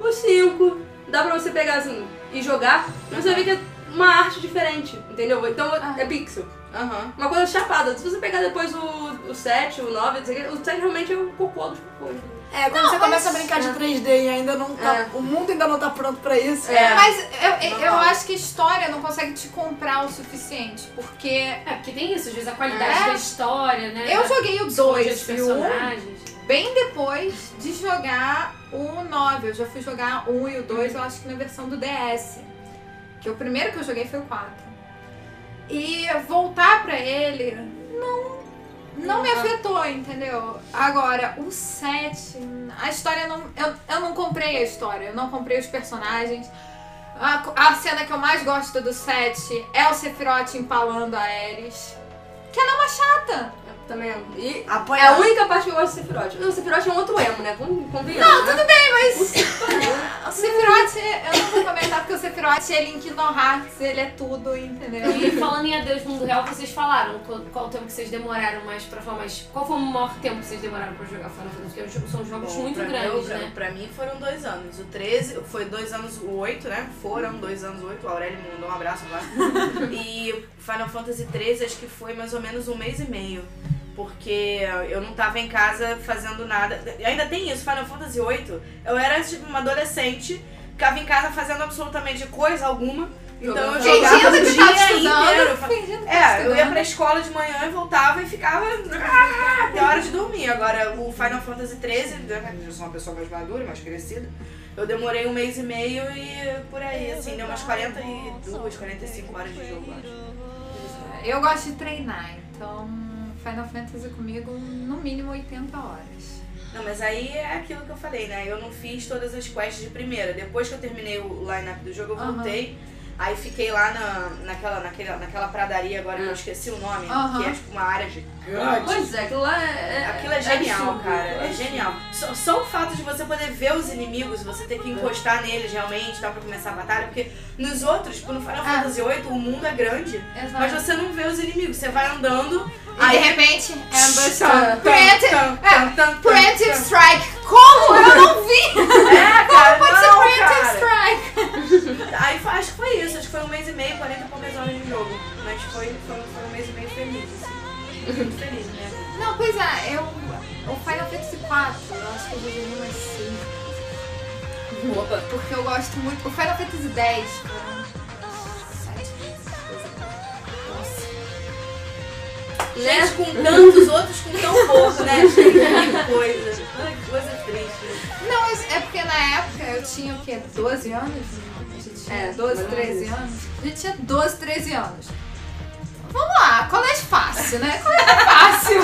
o 5, dá pra você pegar assim e jogar, mas você ver que é uma arte diferente, entendeu? Então é pixel. Aham. Uma coisa chapada. Se você pegar depois o, o 7, o 9, não sei o quê, o 7 realmente é o cocô dos cocôs. É, quando você começa a brincar de 3D e ainda não tá. É. O mundo ainda não tá pronto pra isso. É. Mas eu, eu, acho que a história não consegue te comprar o suficiente, porque É, porque tem isso, às vezes a qualidade É. da história, né? eu joguei o Psicologia dos 2 e o 1 personagens. bem depois de jogar o 9. Eu já fui jogar o 1 e o 2, eu acho que na versão do DS. Que o primeiro que eu joguei foi o 4. E voltar pra ele não, não me afetou, entendeu? Agora, o 7, a história não. Eu, eu não comprei a história, eu não comprei os personagens. A, a cena que eu mais gosto do 7 é o Sephiroth empalando a Ares. Que ela é uma chata. Também amo. E é Apoia a única parte que eu gosto do Sephiroth. O Sephiroth é um outro emo, né? Com- Convenhamos, Não, tudo Bem, mas o Sephiroth, eu não vou comentar porque o Sephiroth é Link no Hearts, ele é tudo, entendeu? E falando em Adeus Mundo Real, vocês falaram qual, qual o tempo que vocês demoraram mais pra falar, mas qual foi o maior tempo que vocês demoraram pra jogar Final Fantasy? Porque são jogos Bom, muito pra grandes, mim, né? pra mim foram dois anos. O 13, foi dois anos, o 8, né? Foram dois anos, o 8. O Aurélio me mandou um abraço lá. e Final Fantasy 13 acho que foi mais ou menos um mês e meio. Porque eu não tava em casa fazendo nada. E ainda tem isso, Final Fantasy 8. Eu era tipo uma adolescente, ficava em casa fazendo absolutamente coisa alguma. Então eu jogava o dia inteiro. fingindo que tava É, eu ia pra escola de manhã e voltava e ficava até a hora de dormir. Agora, o Final Fantasy XIII, né, eu sou uma pessoa mais madura, mais crescida, Eu demorei um mês e meio e por aí, assim, deu umas 42, 45 horas de jogo, eu acho. Eu gosto de treinar, então Final Fantasy comigo no mínimo 80 horas. Não, mas aí é aquilo que eu falei, né? Eu não fiz todas as quests de primeira. Depois que eu terminei o line-up do jogo, eu voltei. Aí fiquei lá na, naquela, naquela, naquela pradaria agora que eu esqueci o nome, Aham. que é tipo uma área gigante. Pois é, aquilo lá é. Aquilo é genial, absurdo. cara. É genial. Só, só o fato de você poder ver os inimigos, você ter que encostar neles realmente, dá pra começar a batalha, porque nos outros, tipo no Final Ah. Fantasy VIII, o mundo é grande, Exato. mas você não vê os inimigos. Você vai andando, E aí de repente, tan, Preemptive, é, Preemptive. Strike. Como? Eu não vi! É, cara, Pode ser não, Preemptive cara. Strike. Aí acho que foi isso, acho que foi um mês e meio, 40 e poucas horas de jogo. Mas foi, foi, foi um mês e meio feliz, assim. Muito feliz, né? Não, pois é, eu. O Final Fantasy IV, eu acho que eu joguei umas 5. Opa. Porque eu gosto muito. O Final Fantasy X Gente com tantos, outros com tão pouco, né? Que coisa. Ai, que coisa triste. Não, é porque na época eu tinha o quê? 12 anos? A gente tinha É, 12, mais ou menos 13 isso. anos? A gente tinha 12, 13 anos. Vamos lá, colégio fácil, né? Colégio fácil.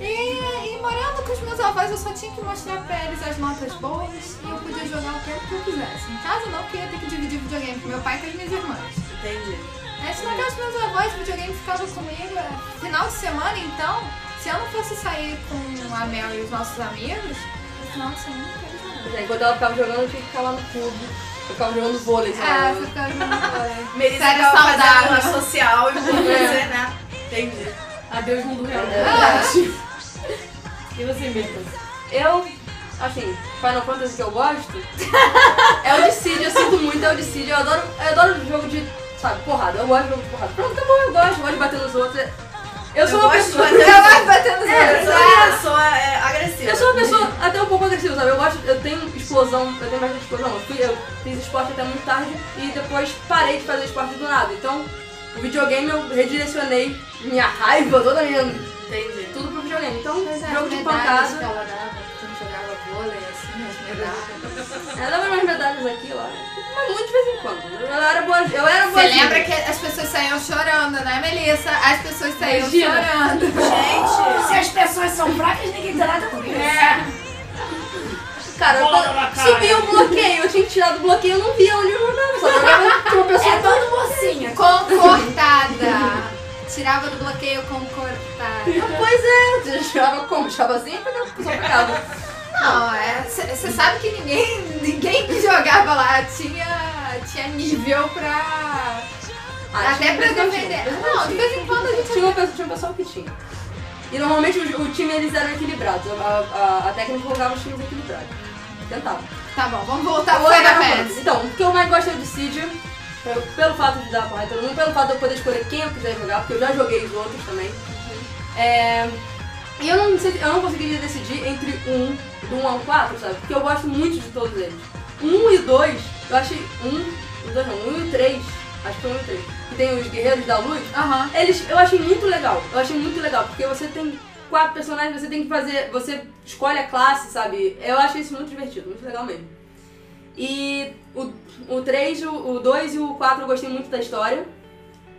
E, e morando com os meus avós, eu só tinha que mostrar pra eles as notas boas e eu podia jogar o tempo que eu quisesse. Em casa não, porque eu ia ter que dividir videogame com meu pai e com as minhas irmãs. Entendi. Antes na casa dos meus avós, o videogame ficava comigo. é, Final de semana, então, se eu não fosse sair com a Mel e os nossos amigos, no final de semana eu queria jogar. Enquanto ela ficava jogando, eu tinha que ficar lá no clube. Eu ficava jogando vôlei, É, sabe? você ficava jogando vôlei. Melissa fazendo saudável. uma social e você, né? Entendi. Adeus, mundo real. Ah, E você, Mirta? Eu, assim, Final Fantasy que eu gosto é o Dissidia, eu sinto muito, é o Dissidia. Eu adoro, eu adoro jogo de, sabe, porrada. Eu gosto de jogo de porrada. Pronto, tá bom, eu gosto, eu gosto de bater nos outros. Eu sou Eu uma de pessoa. eu gosto de bater nos É, outros. Eu sou uma pessoa é, agressiva. Eu sou uma pessoa até um pouco agressiva, sabe? Eu gosto, eu tenho explosão, eu tenho bastante explosão. Eu, fui, eu fiz esporte até muito tarde e depois parei de fazer esporte do nada. Então, o videogame eu redirecionei minha raiva, toda minha. Entendi. tudo pro videogame. Então, Pois é, jogo as de pancada. Jogava vôlei, assim, as medalhas. Ela dava umas medalhas aqui lá. Mas muito de vez em quando. Eu era boa. Eu era Você boazinha. lembra que as pessoas saíam chorando, né, Melissa? As pessoas saíam Imagina. chorando. Gente, Se as pessoas são fracas, ninguém tem nada com isso. É. Cara, cara. subia o bloqueio, eu tinha que tirar do bloqueio, eu não via onde eu jogava. Só jogava com uma pessoa. É todo mocinha. Concortada. Tirava do bloqueio concortada. Pois é, jogava como? Tirava assim e pegava. Não, é. Você sabe que ninguém, ninguém que jogava lá tinha, tinha nível pra. Ah, até pra defender. Não, de vez em quando a gente Tinha, uma tinha um pessoal que tinha. E normalmente o, o time eles eram equilibrados. A, a, a técnica colocava os times equilibrados. Tentava. Tá bom, vamos voltar pro Final Fantasy. Então, o que eu mais gosto é o Dissidia. Pra- Pelo fato de dar porra em todo mundo, pelo fato de eu poder escolher quem eu quiser jogar, porque eu já joguei os outros também. É, e eu não, eu não conseguiria decidir entre um, do 1 ao 4, sabe? Porque eu gosto muito de todos eles. Um e dois, eu achei. Um, os dois não, um e três, acho que foi um e três. Que tem os Guerreiros da Luz. Aham. Eles, eu achei muito legal. Eu achei muito legal, porque você tem quatro personagens, você tem que fazer. Você escolhe a classe, sabe? Eu achei isso muito divertido, muito legal mesmo. E o, o 3, o, o 2 e o 4 eu gostei muito da história.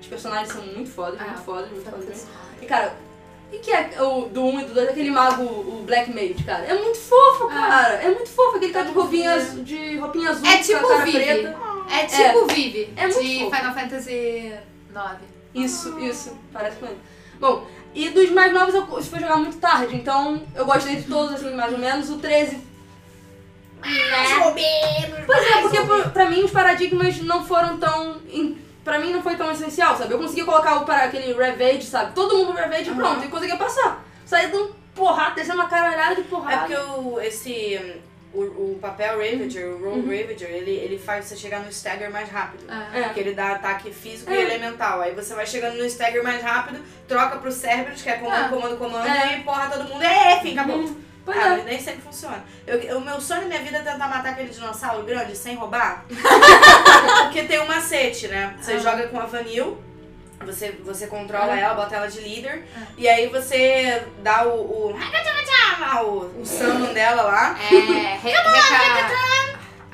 Os personagens são muito fodas, muito Ah, fodas, muito fodas mesmo. Fantasy. E cara, o que é o do 1 e do 2? Aquele mago, o Black Mage, cara. É muito fofo, cara. É muito fofo. Aquele cara de roupinha, azul- de roupinha azul, É tipo cara Vivi. preta. É tipo Vivi, É muito de fofo. Final Fantasy IX. Isso, isso, parece com ele. Bom, e dos mais novos eu fui jogar muito tarde, então eu gostei de todos, assim, mais ou menos. O 13. Pois é, porque pro- pra mim os paradigmas não foram tão. in- Pra mim não foi tão essencial, sabe? Eu consegui colocar o para aquele Revade, sabe? Todo mundo Revade e pronto, e conseguia passar. Saí dando porrada, descendo uma caralhada de É porrada. porque o, esse, o, o papel Ravager, o Roll Ravager, ele, ele faz você chegar no stagger mais rápido. É. É. Porque ele dá ataque físico e É. elemental. Aí você vai chegando no stagger mais rápido, troca pro Cerberus, que é comando, É. comando, comando, É. e porra todo mundo. É, fim, acabou. Pois ah, é. nem sempre funciona. Eu- o meu sonho na minha vida é tentar matar aquele dinossauro grande sem roubar. Porque tem um macete, né? Você Ah. joga com a Vanille, você, você controla Ah. ela, bota ela de líder, e aí você dá o. o lá, o, o summon dela lá. É, re, reca...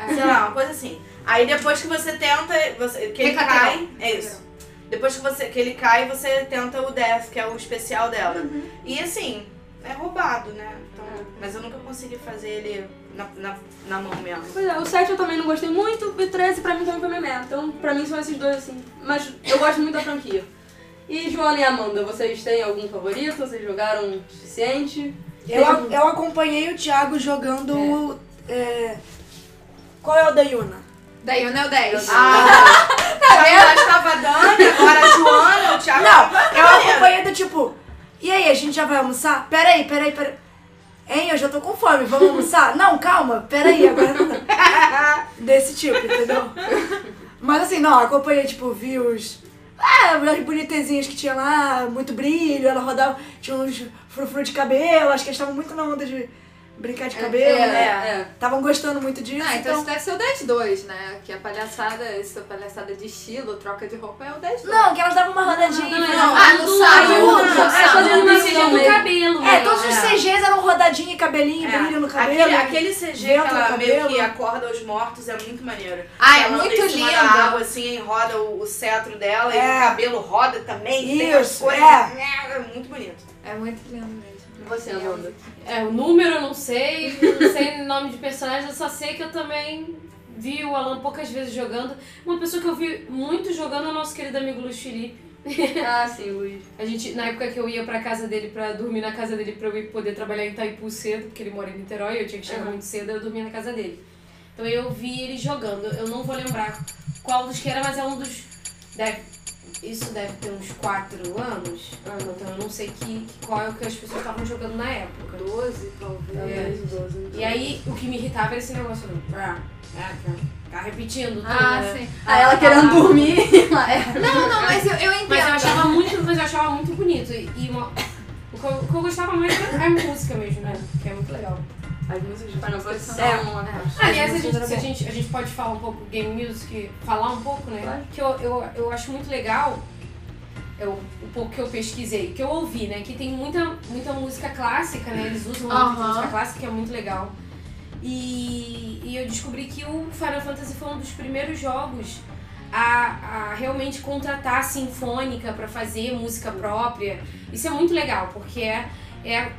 Sei lá, uma coisa assim. Aí depois que você tenta, você, que ele cai, é isso. Depois que, você, que ele cai, você tenta o Death, que é o especial dela. Uhum. E assim, é roubado, né? Então, mas eu nunca consegui fazer ele na, na, na mão mesmo. Pois é, o 7 eu também não gostei muito, e o 13 pra mim também foi memé. Então, pra mim são esses dois, assim. Mas eu gosto muito da franquia. E Joana e Amanda, vocês têm algum favorito? Vocês jogaram o suficiente? Eu, eu acompanhei o Thiago jogando. é, qual é o da Yuna? Daí o Neo 10. Ah, já estava Dani, agora a Joana, o Thiago. Não, eu acompanhei do tipo. E aí, a gente já vai almoçar? Peraí, peraí, peraí. Hein, eu já tô com fome, vamos almoçar? Não, calma, peraí, agora não dá. Desse tipo, entendeu? Mas assim, não, acompanhei, tipo, vi os. Ah, as bonitezinhas que tinha lá, muito brilho, ela rodava, tinha uns frufru de cabelo, acho que eles estavam muito na onda de brincar de cabelo, é, né? é. Estavam gostando muito disso. Ah, então então... isso deve ser o 10-2, né? Que a palhaçada, essa palhaçada de estilo, troca de roupa é o 10-2. Não, que elas davam uma rodadinha. Não, não, Ah, no sábado. Ajuda. É, É, só fazendo do mesmo. cabelo. É, né? todos os CGs eram rodadinha, cabelinho, É, brilho no cabelo. Aquele, aquele CG que no ela meio que acorda os mortos é muito maneiro. Ah, é muito lindo. água, assim, roda o, o cetro dela e É. o cabelo roda também. tem as Isso, cores. é. É muito bonito. É muito lindo mesmo. Você, Amanda? É, o número eu não sei, não sei nome de personagem, eu só sei que eu também vi o Alan poucas vezes jogando. Uma pessoa que eu vi muito jogando é o nosso querido amigo Luiz Felipe. Ah, sim, Luiz. A gente, na época que eu ia pra casa dele pra dormir na casa dele pra eu ir poder trabalhar em Itaipu cedo, porque ele mora em Niterói, eu tinha que chegar muito cedo, eu dormia na casa dele. Então eu vi ele jogando, eu não vou lembrar qual dos que era, mas é um dos. Deve, isso deve ter uns 4 anos. Então eu não sei que, qual é o que as pessoas estavam jogando na época. 12, talvez. É. 12. E aí o que me irritava era esse negócio do. Ah, ah, ficar repetindo tudo. Ah, né? sim. Ah, ela querendo dormir. é. Não, não, mas eu, eu entendo. Mas eu achava muito, mas eu achava muito bonito. E, e uma- o, que eu, o que eu gostava mais era a música mesmo, né? Que é muito legal. As músicas de Final Fantasy são... É. as Aliás, a gente, a, gente, a gente pode falar um pouco game music, falar um pouco, né? Claro. Que eu, eu, eu acho muito legal, eu, o pouco que eu pesquisei, que eu ouvi, né? Que tem muita, muita música clássica, né? Eles usam muito Aham. música clássica, que é muito legal. E, e eu descobri que o Final Fantasy foi um dos primeiros jogos a, a realmente contratar a sinfônica pra fazer música própria. Isso é muito legal, porque é, é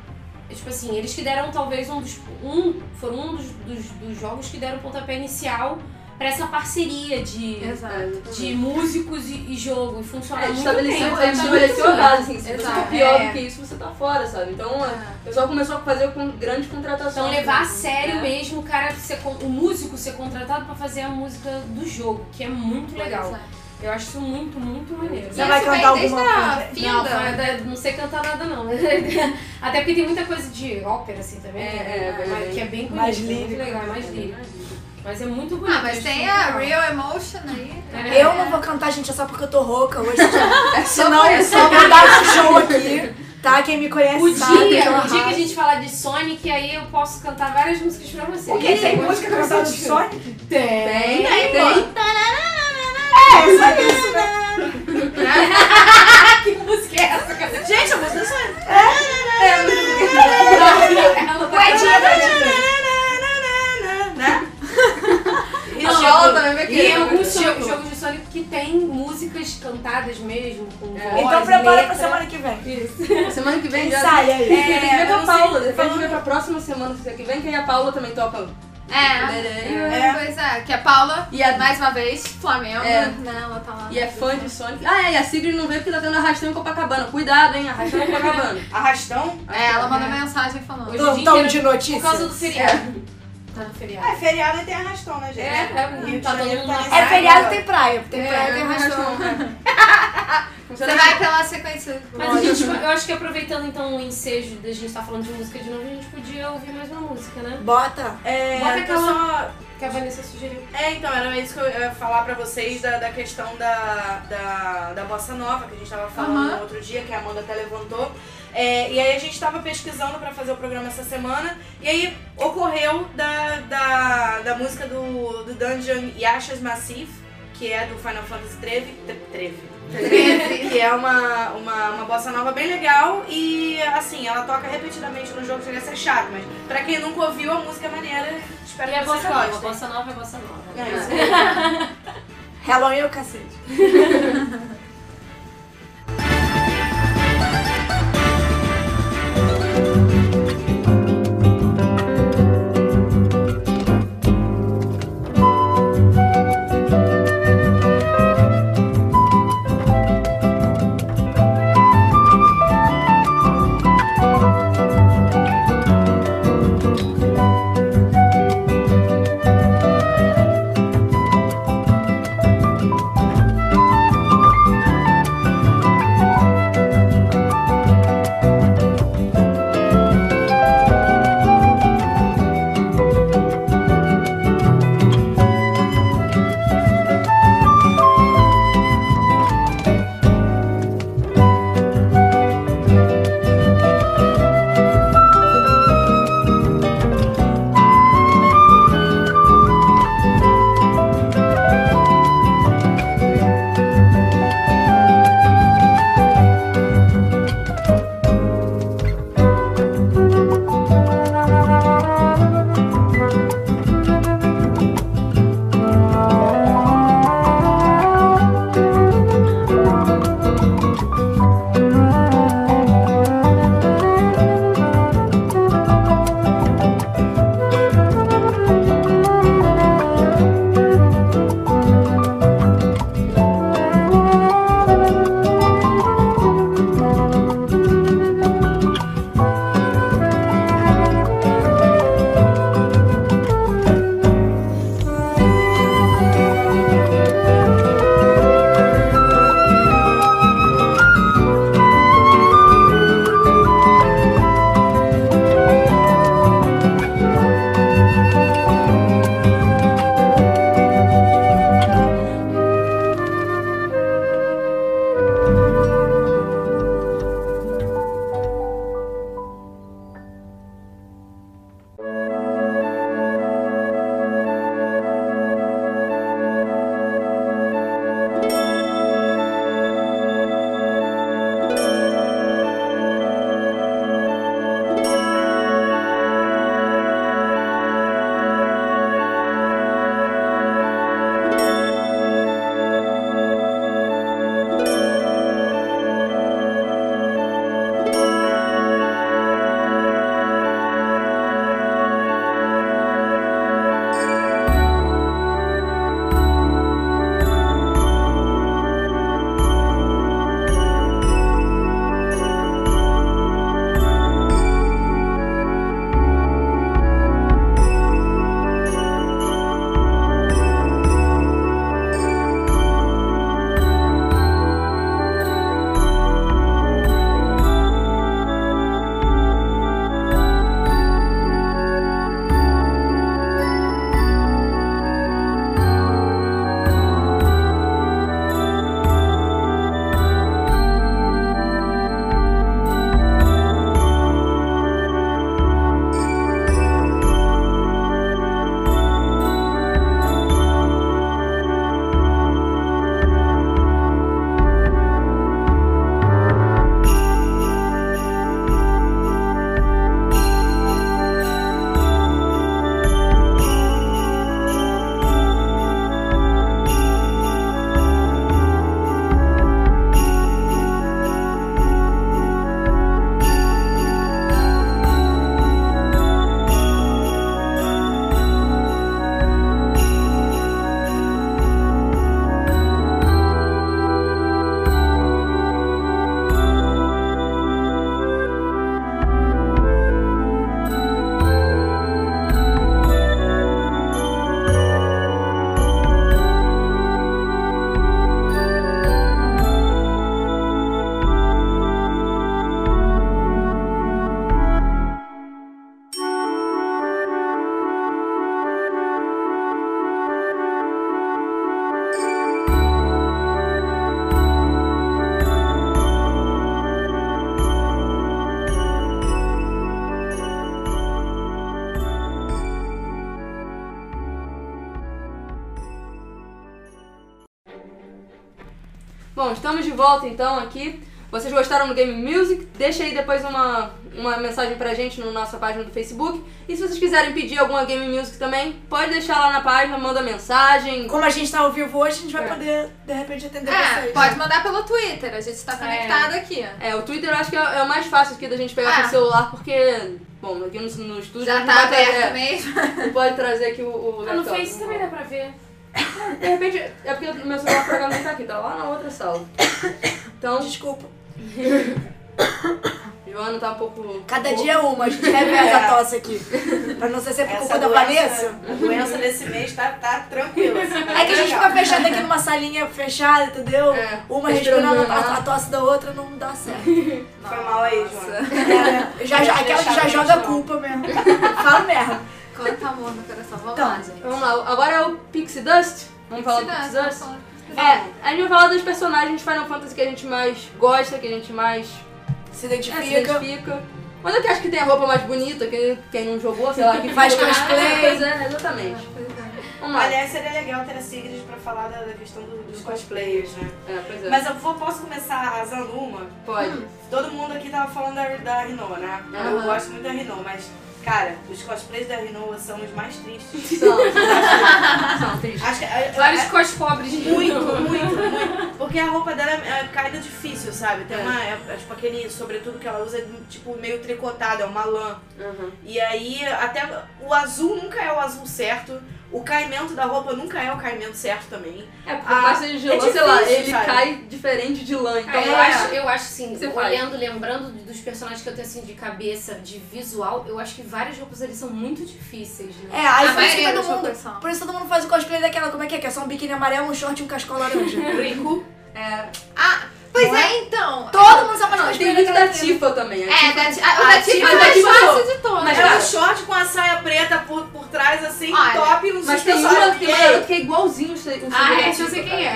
tipo assim, eles que deram talvez um dos. Um, foram um dos, dos, dos jogos que deram o pontapé inicial pra essa parceria de, Exato. de músicos e, e jogo. E funciona É, muito estabeleceu, bem. ele estabeleceu a base, assim, se você for pior é. do que isso, você tá fora, sabe? Então, o pessoal começou a fazer com grandes contratações. Então levar a né? sério É. mesmo o cara ser, o músico ser contratado pra fazer a música do jogo, que é muito legal. Exato. Eu acho isso muito, muito maneiro. Você vai cantar alguma coisa? finda. Não, foi- não sei cantar nada não. Até porque tem muita coisa de ópera assim também, É, né? é, Mas- é. que é bem bonito, Mais é muito lírico. legal, é mais lírico. Mas é muito bonito. Ah, mas tem a legal. Real Emotion aí. É. Eu não vou cantar, gente, é só porque eu tô rouca hoje. Já... É só Senão, eu isso. vou dar esse show aqui, tá? Quem me conhece O sabe. dia, o dia que a gente falar de Sonic, aí eu posso cantar várias músicas pra vocês. O quê? Tem música cantada de. Sonic? Tem. Tem, Tem, tem. É, isso, né? que música é essa? cara? Gente, a música é só. Ela tá Né? E o Jola também vai E querer. tem alguns jogos, jogos de Sonic que tem músicas cantadas mesmo, com voz, Então prepara letra. pra semana que vem. Isso. Semana que vem já. Ensaia aí. É, tem que ver eu com a não sei, Paula. Depois a gente vê pra próxima semana que vem, que aí a Paula também toca. É, É. pois é. Que a Paula, E a- mais uma vez, Flamengo, É. né? Ela tá lá. E é fã de Sonic. Ah, é, e a Sigrid não veio porque tá tendo arrastão em Copacabana. Cuidado, hein? Arrastão em Copacabana. Arrastão? É, ela mandou mensagem falando. Hoje era de Por causa do notícias. feriado. Tá no feriado. É, feriado e tem arrastão, né, gente? É, é, tá todo Janeiro mundo tá na É feriado tem praia. Tem É, praia, tem é, arrastão. Você vai pela sequência. Mas a gente, eu acho que aproveitando então o ensejo da gente estar falando de música de novo, a gente podia ouvir mais uma música, né? Bota. É, Bota eu aquela- só- Que a Vanessa sugeriu. É, então, era isso que eu ia falar pra vocês da, da questão da, da, da bossa nova, que a gente tava falando no outro dia, que a Amanda até levantou. É, e aí a gente tava pesquisando pra fazer o programa essa semana, e aí ocorreu da, da, da música do, do Dungeon Yasha's Massif, que é do Final Fantasy XIII. Treve. Love é uma, uma, uma bossa nova bem legal e, assim, ela toca repetidamente no jogo, chega a ser chato, mas pra quem nunca ouviu, a música é maneira. Espero E é que vocês bossa nova, gostem. bossa nova é bossa nova. É isso aí. Halloween é o cacete.「volta então aqui. Vocês gostaram do Game Music? Deixa aí depois uma, uma mensagem pra gente na nossa página do Facebook. E se vocês quiserem pedir alguma Game Music também, pode deixar lá na página, manda mensagem. Como a gente tá ao vivo hoje, a gente vai É. poder, de repente, atender É, vocês. pode mandar pelo Twitter, a gente tá conectado aqui. É, o Twitter eu acho que é, é o mais fácil aqui da gente pegar Ah. com o celular, porque, bom, aqui no, no estúdio Já tá aberto trazer- mesmo. Não pode trazer aqui o, o Ah, no. Face também dá pra ver. De repente, é porque o meu celular acaso não tá aqui, tá lá na outra sala. Então, Desculpa. Joana tá um pouco. Cada pouco- dia uma, a gente reversa a tosse aqui. Pra não ser sempre Essa culpa da Vanessa. a doença desse mês tá, tá tranquila. assim, tá É que a gente legal. fica fechado aqui numa salinha fechada, entendeu? É, Uma respirando a, a tosse da outra não dá certo. Foi mal aí. Joana. É, já, já, aquela que já joga a culpa mesmo. Fala mesmo. Quanto amor no coração. Vamos Então, lá, gente. Vamos lá, agora é o Pixie Dust. Vamos falar do Pixie Dust, falar do Pixie É, Dust. a gente vai falar dos personagens de Final Fantasy que a gente mais gosta, que a gente mais Se é, se identifica. identifica. Mas eu que acho que tem a roupa mais bonita, que quem não jogou, sei lá, que Faz cosplay. Pois é, exatamente. Pois é. Vamos lá. Aliás, seria legal ter a Sigrid pra falar da, da questão do- dos cosplayers, né? É, pois é. Mas eu vou, posso começar arrasando uma? Pode. Todo mundo aqui tava falando da, da Rinoa, né? Eu Aham. gosto muito da Rinoa, mas, cara, os cosplays da Rinoa são os mais tristes. São, são tristes. Acho que, é- Vários é- cos pobres de Muito, muito, muito. Porque a roupa dela é, é caída difícil, sabe? Tem É. uma. É, é tipo aquele sobretudo que ela usa, tipo, meio tricotado, é uma lã. Uhum. E aí, até o azul nunca é o azul certo. O caimento da roupa nunca é o caimento certo também. É, porque Ah, o Master de lã, é sei lá, difícil, ele sabe? cai diferente de lã. Então, Ah, eu, É. acho, eu acho assim, Você faz. olhando, lembrando dos personagens que eu tenho assim de cabeça, de visual, eu acho que várias roupas ali são muito difíceis, né? É, aí A por isso que todo mundo. Por isso todo mundo faz o cosplay daquela, como é que é? Que é só um biquíni amarelo, um short e um cascol laranja. Rico. Ah, pois Não é, então. Todo mundo Não, cosplay tem muito da Tifa também. A É, da, a, o da Tifa é da mais fácil de todas. Mas, é um short com a saia preta por, por trás, assim, Olha, top Mas tem uma, tem garota que é igualzinho o se- o Ah, segundo essa eu sei quem é.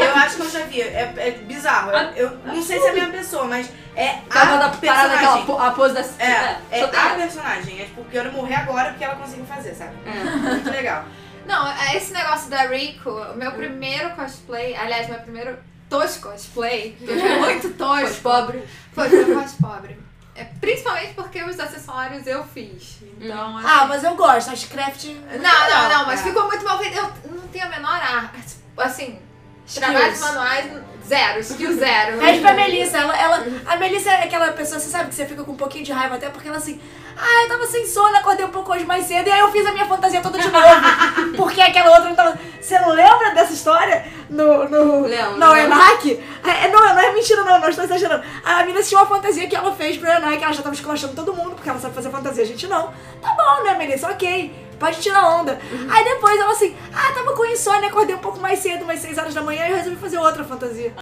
Eu acho que eu já vi. É, é bizarro. Ah, Eu não sei se é a mesma pessoa, mas é Tava a da parada aquela personagem. po- a pose da É, é só a personagem. É tipo, quero morrer agora porque ela conseguiu fazer, sabe? É. Muito legal. Não, é esse negócio da Rico, o meu primeiro cosplay, aliás, meu primeiro tosco cosplay, que foi muito tosco, pobre. foi mais pobre. É, principalmente porque os acessórios eu fiz. Então, assim, Ah, mas eu gosto, acho craft. Não, não, não, mas É. ficou muito mal feito. Eu não tenho a menor ar. Assim, trabalhos manuais, zero, skill zero. Pede pra Melissa, ela, ela. A Melissa é aquela pessoa, você sabe que você fica com um pouquinho de raiva até porque ela assim. Ah, eu tava sem sono, acordei um pouco hoje mais cedo e aí eu fiz a minha fantasia toda de novo. porque aquela outra não tava. Você não lembra dessa história? No. no não, lembro. Enac? É, não, não é mentira, não, não estou exagerando. A menina tinha uma fantasia que ela fez pro Enac, ela já tava esculachando todo mundo, porque ela sabe fazer fantasia, a gente não. Tá bom, né, Melissa? Ok. Pode tirar onda. Aí depois ela assim, ah, tava com insônia, acordei um pouco mais cedo, umas 6 horas da manhã, e eu resolvi fazer outra fantasia.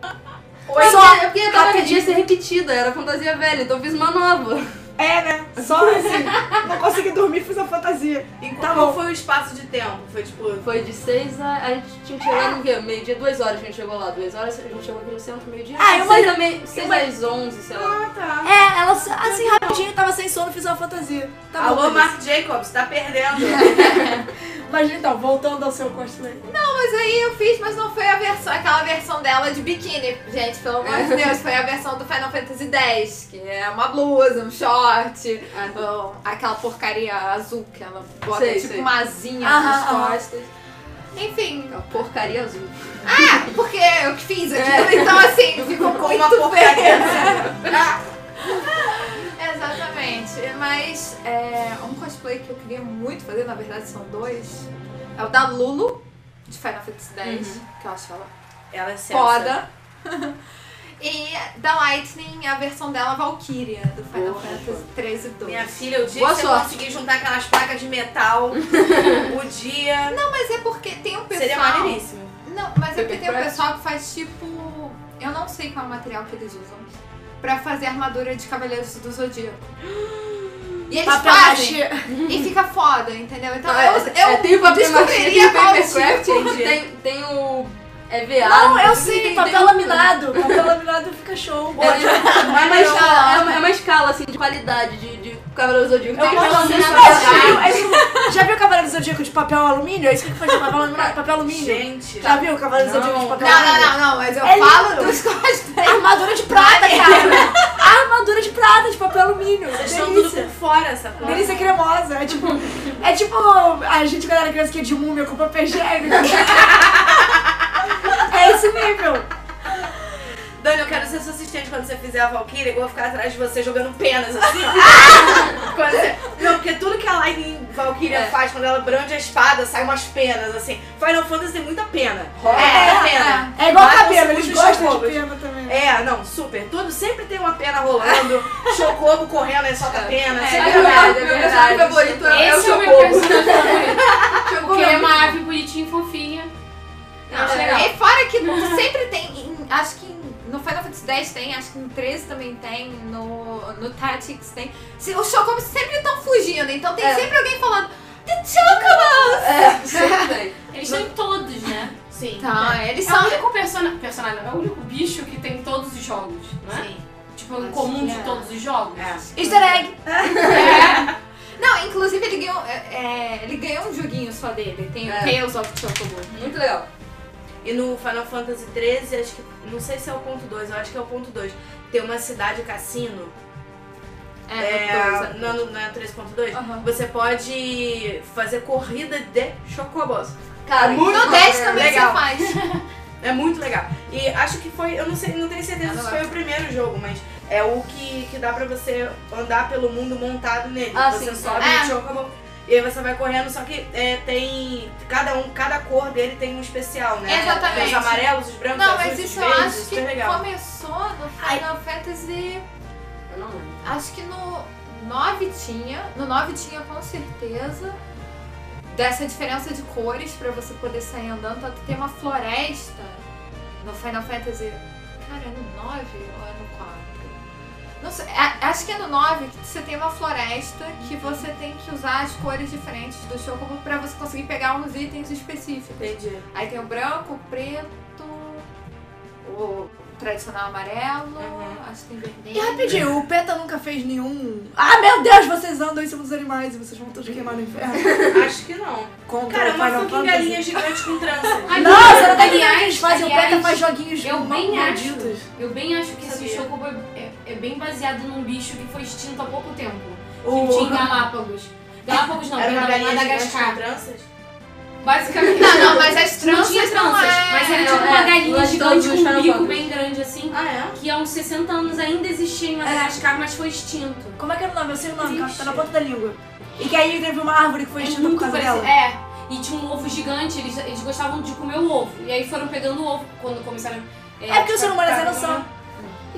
Mas Só é porque tava rapidinho. podia ser repetida, era fantasia velha, então eu fiz uma nova. É, né? Só assim, não consegui dormir, fiz a fantasia. E Tá qual bom. foi o espaço de tempo? Foi tipo. Foi de 6 a. A gente tinha que chegar no quê? Meio-dia, 2 horas a gente chegou lá. 2 horas a gente chegou aqui no centro, meio-dia. Ah, eu 6 imagino- a meio- seis às 11, sei lá. Ah, tá. É, ela assim, rapidinho, tava sem sono, fiz uma fantasia. Tá bom, Alô, Melissa. Mark Jacobs, tá perdendo. Mas então, voltando ao seu cosplay. Não, mas aí eu fiz, mas não foi a versão, aquela versão dela de biquíni. Gente, pelo amor de Deus, foi a versão do Final Fantasy X, que é uma blusa, um short, ou aquela porcaria azul que ela bota Sei, tipo sei. uma asinha Aham, nas aham. costas. Enfim, Aquela porcaria azul. ah, porque eu que fiz aquilo, então assim, ficou Com uma porcaria. Exatamente, mas é, um cosplay que eu queria muito fazer, na verdade são dois, é o da Lulu, de Final Fantasy X, que eu acho ela Ela é foda. e da Lightning, a versão dela Valkyria, do Final Boa, Fantasy 13 e 2. Minha filha, o dia Boa que você sorte. conseguir juntar aquelas placas de metal, o dia. Não, mas é porque tem um pessoal... Seria maneiríssimo. Não, mas é porque tem um pessoal que faz tipo... Eu não sei qual é o material que eles usam. Pra fazer armadura de Cavaleiros do Zodíaco. E eles Papel fazem machê. e fica foda, entendeu? Então Ah, eu, é, eu é, tem o papel machê, tem descobriria qual tipo. tem, tem o EVA. Não, eu sei, papel laminado. Papel laminado fica show. É, é, uma escala, é, uma, é uma escala assim de qualidade de, de Cavaleiro do Zodíaco. Eu tem já viu? Jai. É Já viu o Cavaleiro do Zodíaco de papel alumínio? É isso que faz de papel, alumínio- papel alumínio. Gente. Já viu o Cavaleiro do. Zodíaco de papel Não, alumínio? não, não, não, mas eu É falo lindo. dos cosplays. Armadura de prata, cara! Armadura de prata de papel alumínio. Vocês estão tudo por fora, essa porra. Delícia cremosa. É tipo, é tipo a gente quando era criança que ia de múmia com papel higiênico. É esse nível. Dani, eu quero ser sua assistente quando você fizer a Valkyria, eu vou ficar atrás de você jogando penas assim. ó. Quando você- Não, porque tudo que a Lightning Valkyria É. faz quando ela brande a espada, sai umas penas assim. Final Fantasy tem muita pena. Rola É, muita pena. É igual Lá cabelo, com eles os gostam de pena também. É, não, super. Tudo sempre tem uma pena rolando. Chocobo correndo aí solta pena. É, sempre vai. meu personagem favorito é, é o Esse é o meu Chocobo. personagem favorito. Chocobo Porque ele é é uma ave bonitinha e fofinha. Legal. E fora que sempre tem, em- acho que no Final Fantasy X tem, acho que no 13 também tem, no, no Tactics tem. Os Chocobos sempre estão fugindo, então tem É. sempre alguém falando The Chocobos! É, sempre. Eles estão em todos, né? Sim. Então, eles É o são... único persona- personagem, é o único bicho que tem em todos os jogos, né? Sim. Tipo, é o Acho comum de é. todos os jogos. É. Easter egg. Não, inclusive ele ganhou, é, é, ele ganhou um joguinho só dele, tem o É. Tales of Chocobo. Muito legal. E no Final Fantasy XIII, acho que. Não sei se é o ponto 2, eu acho que é o ponto 2. Tem uma cidade cassino. É, É, no não, no- não é 3.2? Aham. Você pode fazer corrida de chocobos. Cara, Muito No 10 também legal. você faz. É muito legal. E acho que foi, eu não sei, não tenho certeza se foi o primeiro jogo, mas é o que, que dá pra você andar pelo mundo montado nele. Ah, você sim, sobe é. no chocobo e aí você vai correndo, só que é, tem. Cada um, cada cor dele tem um especial, né? Exatamente. Tem os amarelos, os brancos, Não, os mas azuis, isso os eu verdes, acho que começou no Final Fantasy... Eu não lembro. Acho que no 9 tinha. No 9 tinha com certeza. Dessa diferença de cores pra você poder sair andando. Tanto tem uma floresta no Final Fantasy. Cara, é no 9 ou é no 4? Não sei. a- Acho que é no 9 que você tem uma floresta que você tem que usar as cores diferentes do Chocobo pra você conseguir pegar uns itens específicos. Entendi. Aí tem o branco, o preto, o tradicional amarelo, Uhum. acho que tem vermelho. E rapidinho, o PETA nunca fez nenhum. Ah, meu Deus, vocês andam em cima dos animais e vocês vão todos queimar no inferno. Acho que não. Contra Cara, o uma fucking galinha gigante com trança. Ai, Não, você não tá entendendo o que eles fazem. O aliás, PETA faz joguinhos Eu mal- bem malditos. acho, eu bem acho que esse chocobo é, é- é bem baseado num bicho que foi extinto há pouco tempo. O- Que tinha em Galápagos. Galápagos não, Era uma galinha Madagascar. tranças? Basicamente. Não, não, mas as Não tranças tinha não tranças, é... mas era tipo uma é, galinha mas gigante com um bico bem grande assim, Ah, é? que há uns 60 anos ainda existia em Madagascar, mas foi extinto. Como é que era o nome? Eu sei o nome, Existe. tá na ponta da língua. E que aí teve uma árvore que foi É extinta por causa parecido. dela. É, e tinha um ovo gigante, eles, eles gostavam de comer o ovo. E aí foram pegando o ovo quando começaram. É porque o ser humano é sem noção.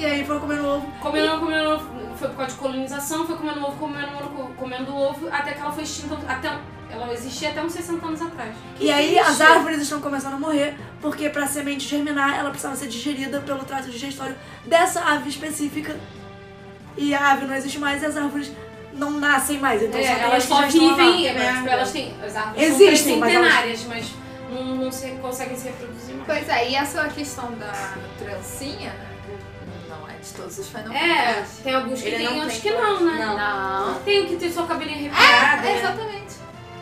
E aí foram comendo ovo. Comendo, comendo ovo, foi por causa de colonização, foi comendo ovo, comendo ovo, comendo ovo, até que ela foi extinta, até, ela existia até uns 60 anos atrás. E aí triste. as árvores estão começando a morrer, porque pra semente germinar, ela precisava ser digerida pelo trato digestório dessa ave específica. E a ave não existe mais e as árvores não nascem mais. Então É, só elas as que só vivem, é, né? tipo, elas têm, as árvores Existem, são mas elas- centenárias, mas não, não se, conseguem se reproduzir mais. Pois é, e essa questão da trancinha, né? Não é todos os Final É, Fantasy. tem alguns que Ele tem, não outros tem que não, né? Não. Tem o que tem sua cabelinha arrepiada. É, né? exatamente.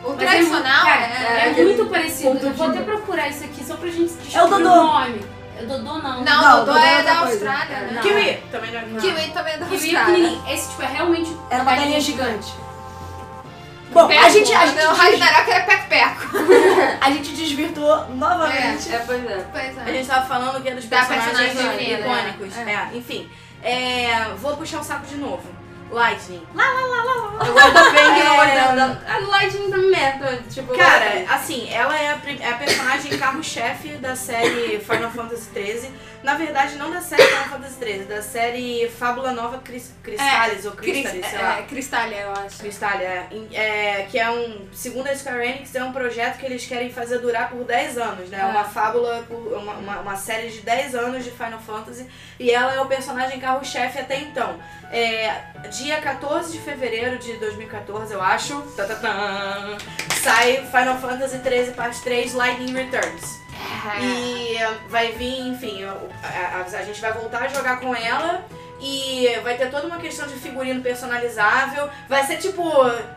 O Mas é tradicional muito- cara, é... é, muito parecido. Eu vou até procurar isso aqui só pra gente descobrir É o Dodô. nome. É Dodô não. Não, Não, o Dodô Dodô é é da coisa. Austrália, né? Não. Kiwi! Também não é. Kiwi também é da Kiwi é Austrália. pequenininho. Esse tipo é realmente Era uma galinha gigante. gigante. Bom, a gente, a, gente, O Ragnarok era peco-peco. a gente desvirtuou novamente. É, pois é. Pois A é. gente tava falando que é dos personagens personagem feminina, icônicos. é. É. enfim. É, vou puxar o saco de novo. Lightning. Eu gosto da Fang, eu gosto da- da- A Lightning também é, tipo... eu gosto Cara, da- assim, ela é a, prim- é a personagem carro-chefe da série Final Fantasy XIII. Na verdade, não da série Final Fantasy XIII, da série Fábula Nova Cris, Cristales, ou Cristalis, sei lá. É, Cristália, eu acho. Cristália, é, é, que é um, segundo a Square Enix, é um projeto que eles querem fazer durar por 10 anos, né? É. Uma fábula, uma, uma, uma série de 10 anos de Final Fantasy, e ela é o personagem carro-chefe até então. É, dia 14 de fevereiro de 2014, eu acho, tá, tá, tá, sai Final Fantasy 13 parte 3 Lightning Returns. É. E vai vir, enfim, a, a- a gente vai voltar a jogar com ela. E vai ter toda uma questão de figurino personalizável. Vai ser tipo,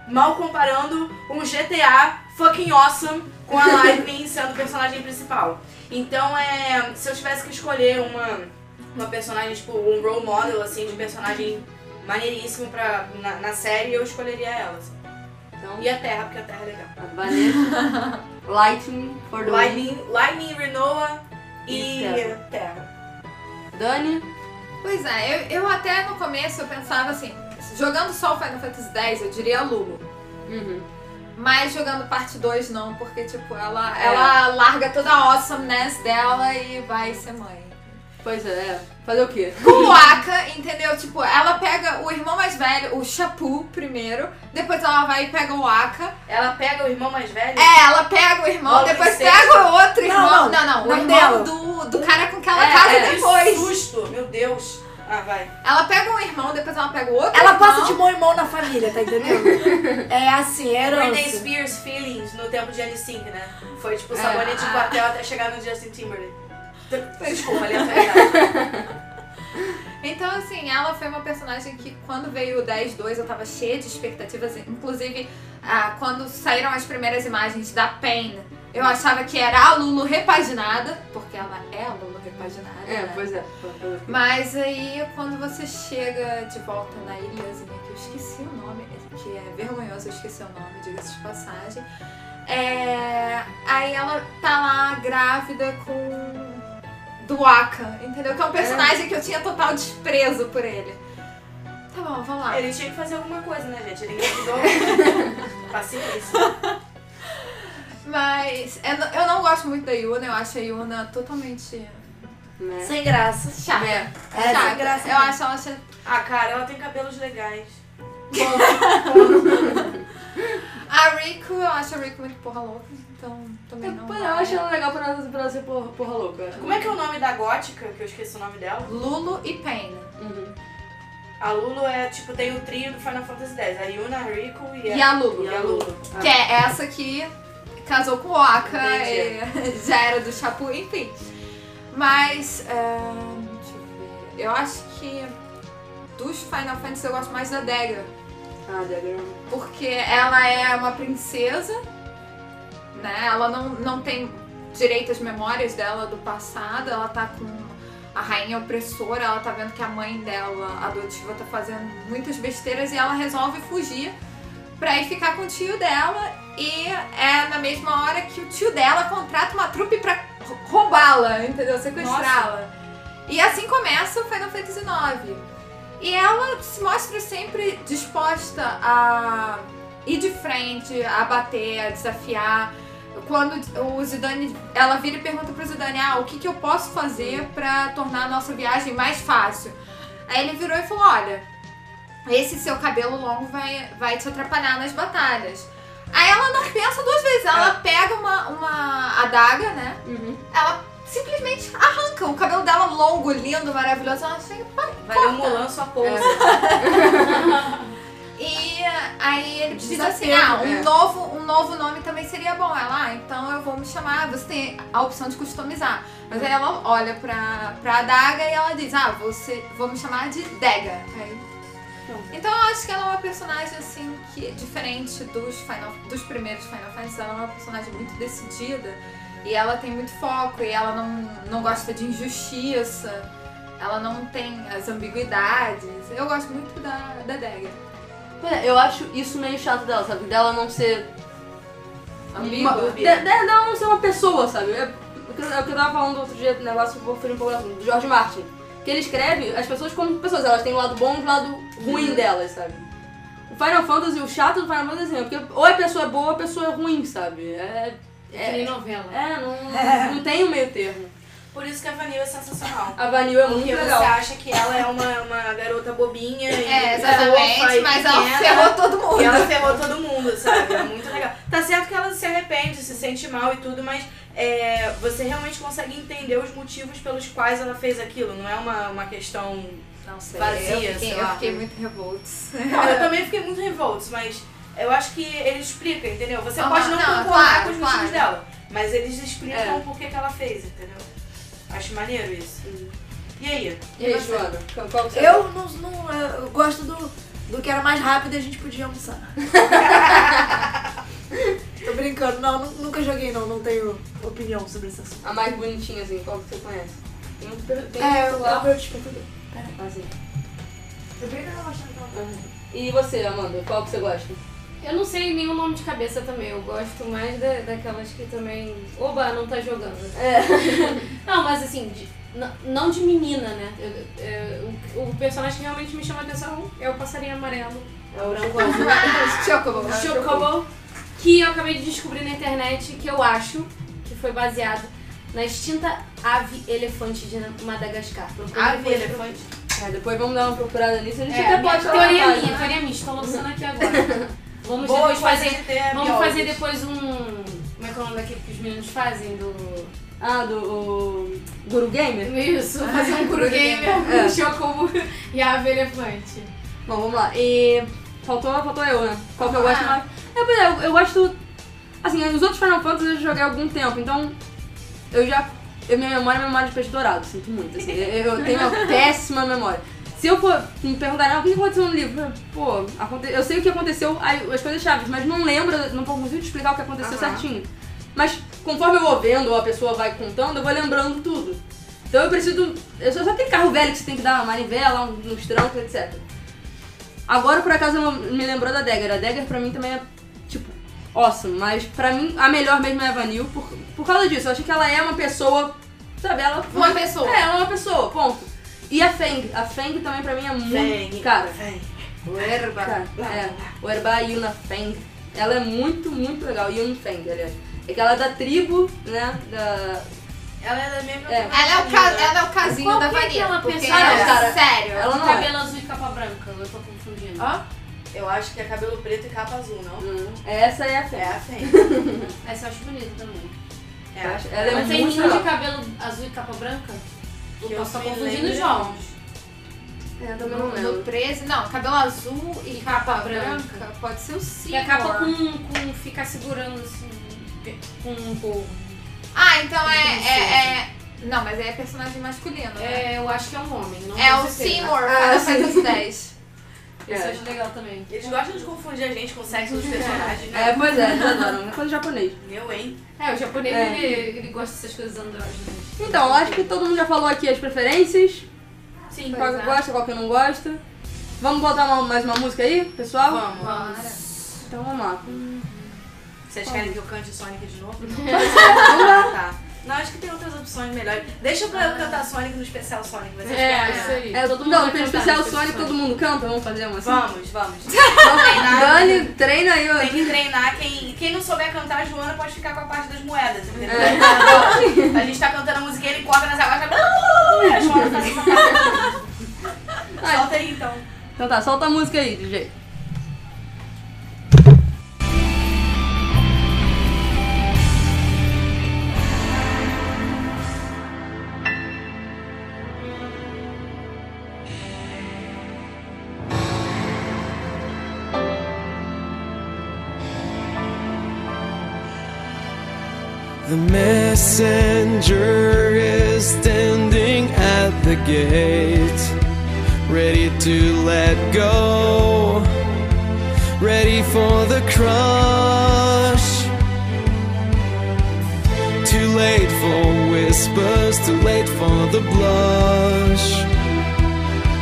mal comparando um GTA fucking awesome com a Lightning sendo o personagem principal. Então é. Se eu tivesse que escolher uma, uma personagem, tipo, um role model assim, de personagem maneiríssimo pra, na, na série, eu escolheria ela. assim. Então, E a Terra, porque a Terra é legal. Vanessa, Lightning for the win. Lightning, Lightning Renoa e, E Terra. Terra. Dani, Pois é, eu, eu até no começo eu pensava assim, jogando só o Final Fantasy X, eu diria Lulu. uhum. Mas jogando parte 2 não, porque tipo, ela, É. ela larga toda a awesomeness dela e vai ser mãe. Pois é, é. Fazer o quê? Com o Aka, entendeu? Tipo, ela pega o irmão mais velho, o Chapu, primeiro, depois ela vai e pega o Aka. Ela pega o irmão mais velho? É, ela pega o irmão, Logo depois pega o outro irmão. não, Não, não, o não irmão dela. do, do cara com que ela É, casa é. Que depois. susto, meu Deus. Ah, vai. Ela pega um irmão, depois ela pega o outro Ela irmão. passa de mão em mão na família, tá entendendo? É assim, é Britney herança. Spears Feelings no tempo de N5, né? Foi tipo É. sabonete de Ah. quartel até chegar no Justin Timberlake. Desculpa, aleatoriedade. Então, assim, ela foi uma personagem que quando veio o 10-2 eu tava cheia de expectativas. Inclusive, ah, quando saíram as primeiras imagens da Pain, eu achava que era a Lulu repaginada, porque ela é a Lulu repaginada. É, né? pois é. Quê? Mas aí, quando você chega de volta na ilhazinha, que eu esqueci o nome, que é vergonhoso, eu esqueci o nome, diga-se de passagem. É... Aí ela tá lá grávida com do Aka, entendeu? Que é um personagem que eu tinha total desprezo por ele. Tá bom, vamos lá. Ele tinha que fazer alguma coisa, né, gente? Ele engravidou. Paciência. Mas eu não- eu não gosto muito da Yuna, eu acho a Yuna totalmente Né? Sem graça. chata. É. É, sem chata. graça. Eu acho ela chata. Ah, cara, ela tem cabelos legais. A Riku, eu acho a Riku muito porra louca, então também não. Pois é, eu acho ela legal pra ela, pra ser porra, porra louca. Como é que é o nome da gótica, que eu esqueci o nome dela? Lulu e Pain. Uhum. A Lulu é, tipo, tem o trio do Final Fantasy X. A Yuna, a Riku e a, E a Lulu. E a Lulu. Que é essa que casou com o Aka, e já era do Chapu, enfim. Mas, é, deixa eu ver. Eu acho que dos Final Fantasy eu gosto mais da Dagger. Ah, Dagger. Porque ela é uma princesa, né? Ela não, não tem direito às memórias dela do passado, ela tá com a rainha opressora, ela tá vendo que a mãe dela, adotiva, tá fazendo muitas besteiras e ela resolve fugir pra ir ficar com o tio dela e é na mesma hora que o tio dela contrata uma trupe pra rou- roubá-la, entendeu? Sequestrá-la. E assim começa o Final Fantasy IX. E ela se mostra sempre disposta a ir de frente, a bater, a desafiar. Quando o Zidane, ela vira e pergunta pro Zidane, ah, o que, que eu posso fazer pra tornar a nossa viagem mais fácil? Aí ele virou e falou, olha, esse seu cabelo longo vai, vai te atrapalhar nas batalhas. Aí ela não pensa duas vezes, ela pega uma, uma adaga, né? Uhum. Ela simplesmente arranca o cabelo dela longo, lindo, maravilhoso. Ela chega, "Pai, Valeu corta." Mulan sua pousa. E aí ele precisa assim, ah, um, é. novo, um novo nome também seria bom. Ela, ah, então eu vou me chamar, você tem a opção de customizar. Mas aí ela olha pra, pra adaga e ela diz, ah, você, vou me chamar de Dega. Aí- Então eu acho que ela é uma personagem assim, que diferente dos, Final, dos primeiros Final Fantasy, ela é uma personagem muito decidida. E ela tem muito foco, e ela não, não gosta de injustiça. Ela não tem as ambiguidades. Eu gosto muito da, da Dega. É, eu acho isso meio chato dela, sabe? Dela não ser. Ambígua. Uma, de, de- dela não ser uma pessoa, sabe? É o que, é o que eu tava falando outro dia, do negócio, vou fazer um pouco assim, do George Martin. Que ele escreve as pessoas como pessoas, elas têm o lado bom e o lado ruim delas, sabe? O Final Fantasy, o chato do Final Fantasy é porque ou a pessoa é boa ou a pessoa é ruim, sabe? É. Que nem É, novela. é não, não tem o meio termo. Por isso que a Vanilla é sensacional. A Vanille é muito Porque você legal. acha que ela é uma, uma garota bobinha e É, fofa exatamente, e mas ela pequena, ferrou todo mundo. E ela ferrou todo mundo, sabe? É muito legal. Tá certo que ela se arrepende, se sente mal e tudo, mas é, você realmente consegue entender os motivos pelos quais ela fez aquilo. Não é uma, uma questão. Não sei, Vazia, eu fiquei, sei eu fiquei muito revolts. Não, eu também fiquei muito revoltos, mas eu acho que ele explica, entendeu? Você pode não, não, concordar claro, com os motivos claro. dela, mas eles explicam É. por que ela fez, entendeu? Acho maneiro isso. E aí? E aí, Joana? Qual qual você Eu não, não eu gosto do, do que era mais rápido e a gente podia almoçar. Tô brincando, não, nu- nunca joguei não, não tenho opinião sobre esse assunto. A mais bonitinha, assim, qual que você conhece? Tem um, tem É, eu, celular. eu, eu te perguntei. Assim. Eu bem não achando que ela- E você, Amanda, qual que você gosta? Eu não sei nenhum nome de cabeça também. Eu gosto mais da, daquelas que também. Oba, não tá jogando. É. Não, mas assim, de- não de menina, né? Eu- eu- o, o personagem que realmente me chama a atenção é o passarinho amarelo. É o branco Chocobo. azul. Chocobo. Chocobo. Que eu acabei de descobrir na internet, que eu acho que foi baseado na extinta ave elefante de Madagascar. Procura Ave elefante. É, depois vamos dar uma procurada nisso. A gente É, até pode teoria minha, teoria minha, estou lançando aqui agora. Vamos Boa depois fazer. Vamos biólogos. fazer depois um. Como é que é o nome daquele que os meninos fazem? Do. Ah, do o Guru Gamer? Isso, fazer um Guru Gamer É. com Chocobo e a ave elefante. Bom, vamos lá. E faltou, faltou eu, né? Qual que eu Ah. gosto mais? É, pois é, eu, eu gosto. Assim, os outros Final Fantasy eu já joguei há algum tempo, então eu já. Eu, minha memória é memória de peixe dourado, sinto muito. Assim, eu, eu tenho uma péssima memória. Se eu for me perguntar, ah, o que aconteceu no livro? Pô, aconte... eu sei o que aconteceu, as coisas chaves, mas não lembro, não consigo te explicar o que aconteceu Aham. certinho. Mas conforme eu vou vendo ou a pessoa vai contando, eu vou lembrando tudo. Então eu preciso. Eu só aquele carro velho que você tem que dar uma manivela, um- uns trancos, etc. Agora, por acaso, me lembrou da Dagger. A Dagger pra mim também é, tipo, awesome. Mas pra mim, a melhor mesmo é a Vanille por, por causa disso. Eu acho que ela é uma pessoa, sabe? Ela Uma pessoa. É, ela é uma pessoa, ponto. E a Feng. A Feng também pra mim é muito... Vem. Cara, Vem. cara, é. O Herba Yuna Feng. Ela é muito, muito legal. Yun Feng, aliás. É que ela é da tribo, né? Da... Ela é da mesma É. Ela é o, ca... ela é o casinho Qual da é Vanilla. aquela porque pessoa- ela é Cara, sério. ela não cabelo é. azul e capa branca, eu tô confundindo. Ó, eu acho que é cabelo preto e capa azul, não? Hum, Essa é a Feng. É a Feng. Essa eu acho bonita também. É Feng. Ela é Mas tem muito nenhum de legal. cabelo azul e capa branca? Que eu posso estar confundindo os nomes. É, eu também não lembro. No 13, não, cabelo azul e, e capa, branca. branca. pode ser o 5. E acaba com, com ficar segurando assim, com um povo. Ah, então é, é, é, Não, mas é personagem masculino. Né? É, eu acho que é um homem. é o Seymour, cara, faz os 10. É. Eu acho legal também. Eles gostam de confundir a gente com o sexo dos personagens, né? É, pois é, não, não, não, não. Quando japonês. Eu, hein? É, o japonês é. Ele, ele gosta dessas coisas andrógenas. Né? Então, acho que todo mundo já falou aqui as preferências. Sim, Qual que é. gosta, qual que não gosta. Vamos botar uma, mais uma música aí, pessoal? Vamos. vamos. Então vamos lá. Vocês querem que eu cante Sonic de novo? Vamos lá. Tá. Não, acho que tem outras opções melhores. Deixa pra eu cantar Sonic no especial Sonic. Vocês É, isso aí. É, Todo mundo não, vai tem cantar especial Sonic, todo mundo canta, vamos fazer uma assim? Vamos, vamos. Dani, treina aí, ó. Tem que treinar. Quem, quem não souber cantar, a Joana pode ficar com a parte das moedas, entendeu? É. A gente tá cantando a musiquinha, ele corre nas águas. A Joana parte. Solta aí então. Então tá, solta a música aí, DJ. Messenger is standing at the gate, ready to let go, ready for the crush. Too late for whispers, too late for the blush.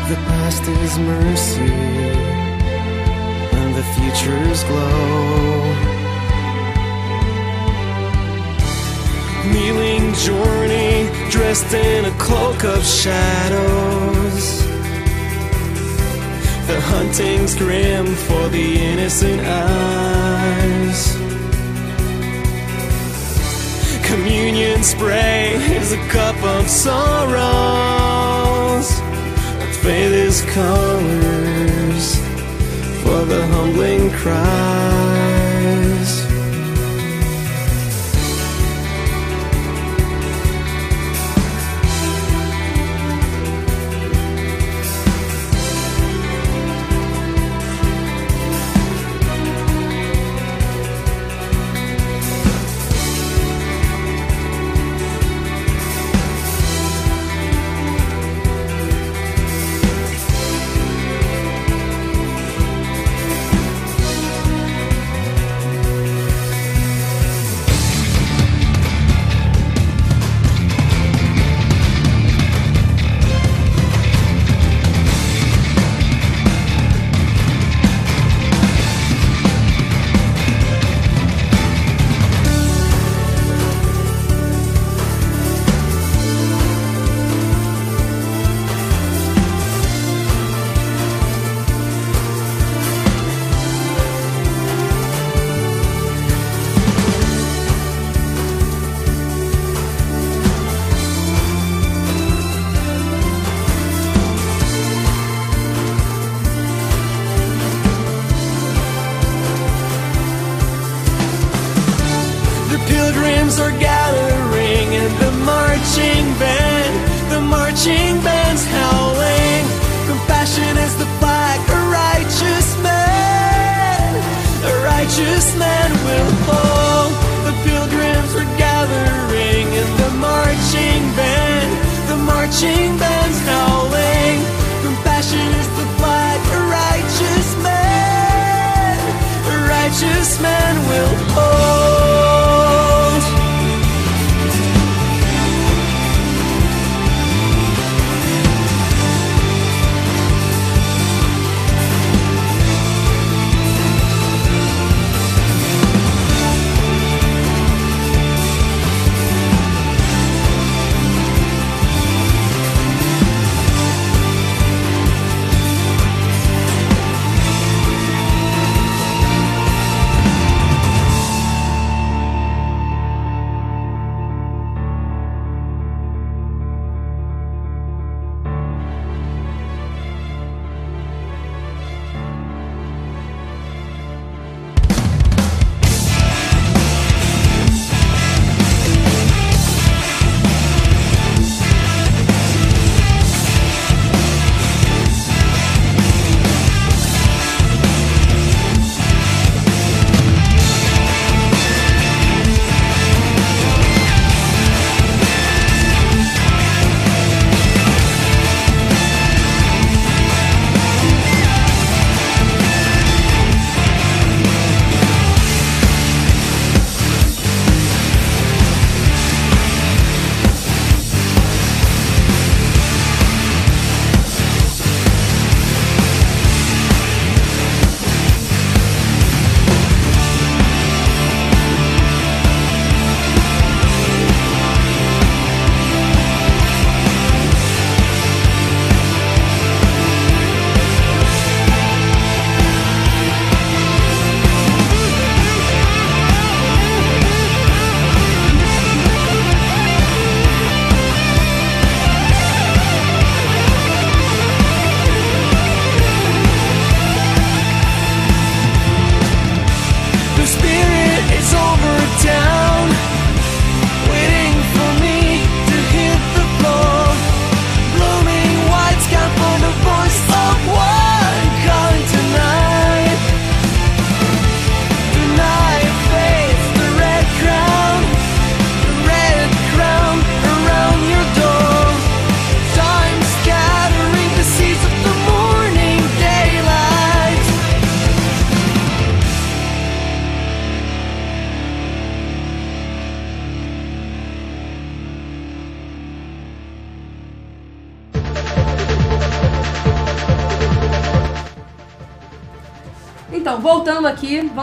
The past is mercy, and the future's glow. Kneeling journey dressed in a cloak of shadows. The hunting's grim for the innocent eyes. Communion spray is a cup of sorrows. Faith is colors for the humbling cries.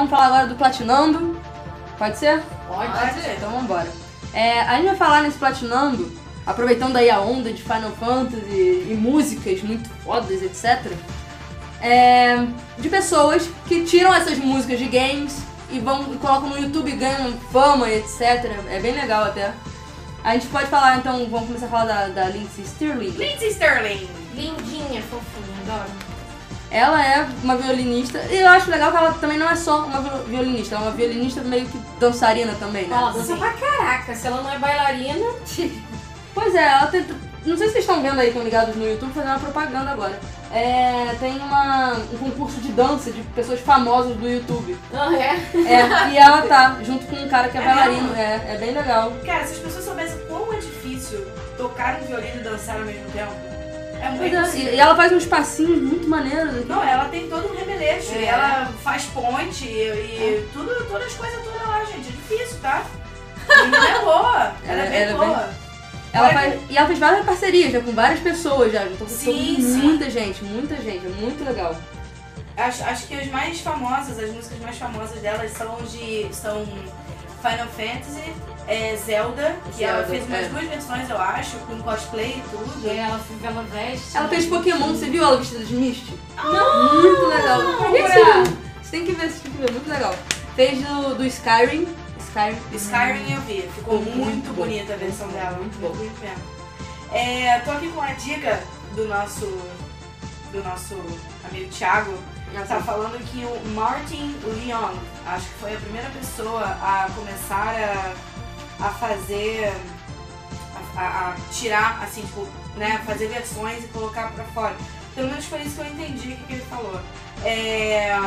Vamos falar agora do Platinando. Pode ser? Pode. Então vamos embora. É, a gente vai falar nesse Platinando, aproveitando aí a onda de Final Fantasy e músicas muito fodas, etc. é, de pessoas que tiram essas músicas de games e vão e colocam no YouTube e ganham fama etc. É bem legal até. A gente pode falar então, vamos começar a falar da, da Lindsay Stirling. Lindsay Sterling. Lindinha, fofinha, adoro. Ela é uma violinista, e eu acho legal que ela também não é só uma viol- violinista, ela é uma violinista meio que dançarina também, né? Ela dança pra caraca. Se ela não é bailarina, Pois é, ela tenta. Não sei se vocês estão vendo aí, estão ligados no YouTube, fazendo uma propaganda agora. É, tem uma, um concurso de dança de pessoas famosas do YouTube. não é? É, e ela tá, junto com um cara que é É bailarino. É, é bem legal. Cara, se as pessoas soubessem quão é difícil tocar um violino e dançar ao mesmo tempo, é muito é, e, ela faz uns passinhos muito maneiros. Não, ela tem todo um remeleixo. É. Ela faz ponte e, e tudo, todas as coisas todas lá, gente. É difícil, tá? A menina é boa. Ela, é bem Ela é boa. Ela Olha faz, e ela fez várias parcerias já com várias pessoas já. Já tô Sim, sim. muita gente, muita gente. É muito legal. Acho, acho que as mais famosas, as músicas mais famosas delas são de. são Final Fantasy, é, Zelda, que ela Zelda, fez umas é. duas versões, eu acho, com cosplay e tudo. É, ela, ela veste. Ela fez Pokémon, você viu ela vestida de Misty? Não! Muito legal. Procura. Você tem que ver, você tem que ver, muito legal. Fez do, do Skyrim. Skyrim. Skyrim eu vi, ficou Muito muito, bonita a versão dela, Muito muito, bom. muito mesmo. É, tô aqui com a dica do nosso, do nosso amigo Thiago, tá falando que o Martin Leon, acho que foi a primeira pessoa a começar a a fazer. A, a- tirar, assim, tipo, né? Fazer versões e colocar pra fora. Pelo menos foi isso que eu entendi que ele falou. É,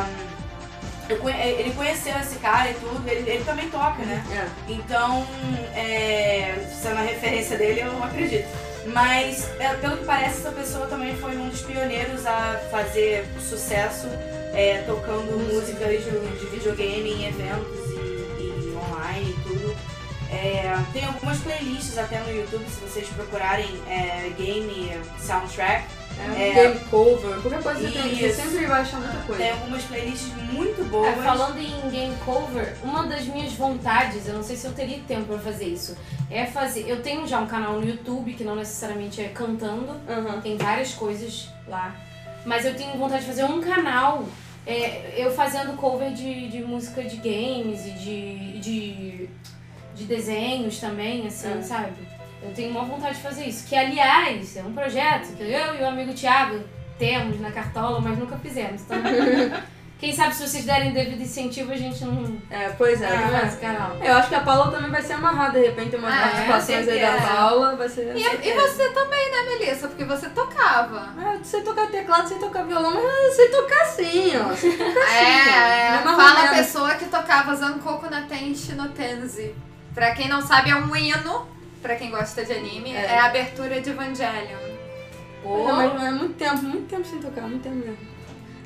conhe- ele conheceu esse cara e tudo, ele, ele também toca, né? É. Então, é, sendo a referência dele, eu acredito. Mas, é, pelo que parece, essa pessoa também foi um dos pioneiros a fazer sucesso é, tocando músicas de, de videogame em eventos e, e online e tudo. É, tem algumas playlists até no YouTube, se vocês procurarem é, game soundtrack. É, É. Game cover, qualquer coisa que tem, você sempre vai achar muita coisa. Tem algumas playlists muito boas. É, falando em game cover, uma das minhas vontades, eu não sei se eu teria tempo pra fazer isso, é fazer. Eu tenho já um canal no YouTube que não necessariamente é cantando, Aham. tem várias coisas lá, mas eu tenho vontade de fazer um canal. é, eu fazendo cover de, de música de games e de, de, de desenhos também, assim, É. sabe? Eu tenho uma vontade de fazer isso. Que, aliás, é um projeto que eu e o amigo Thiago temos na cartola, mas nunca fizemos. Então, quem sabe se vocês derem devido incentivo, a gente não É, pois é. esse canal. Eu acho que a Paula também vai ser amarrada, de repente, umas Ah, é, participações aí da. Paula, vai ser... E, e você também, né, Melissa? Porque você tocava. Ah, eu sei tocar teclado, sei tocar violão, mas sei tocar sim, ó. Sei tocar sim, É, ó. é, é fala a pessoa que tocava Zankoku na Tenshi no Tenzi. Pra quem não sabe, é um hino, pra quem gosta de anime, É. é, a abertura de Evangelion. Não, mas é muito tempo, muito tempo sem tocar, muito tempo mesmo.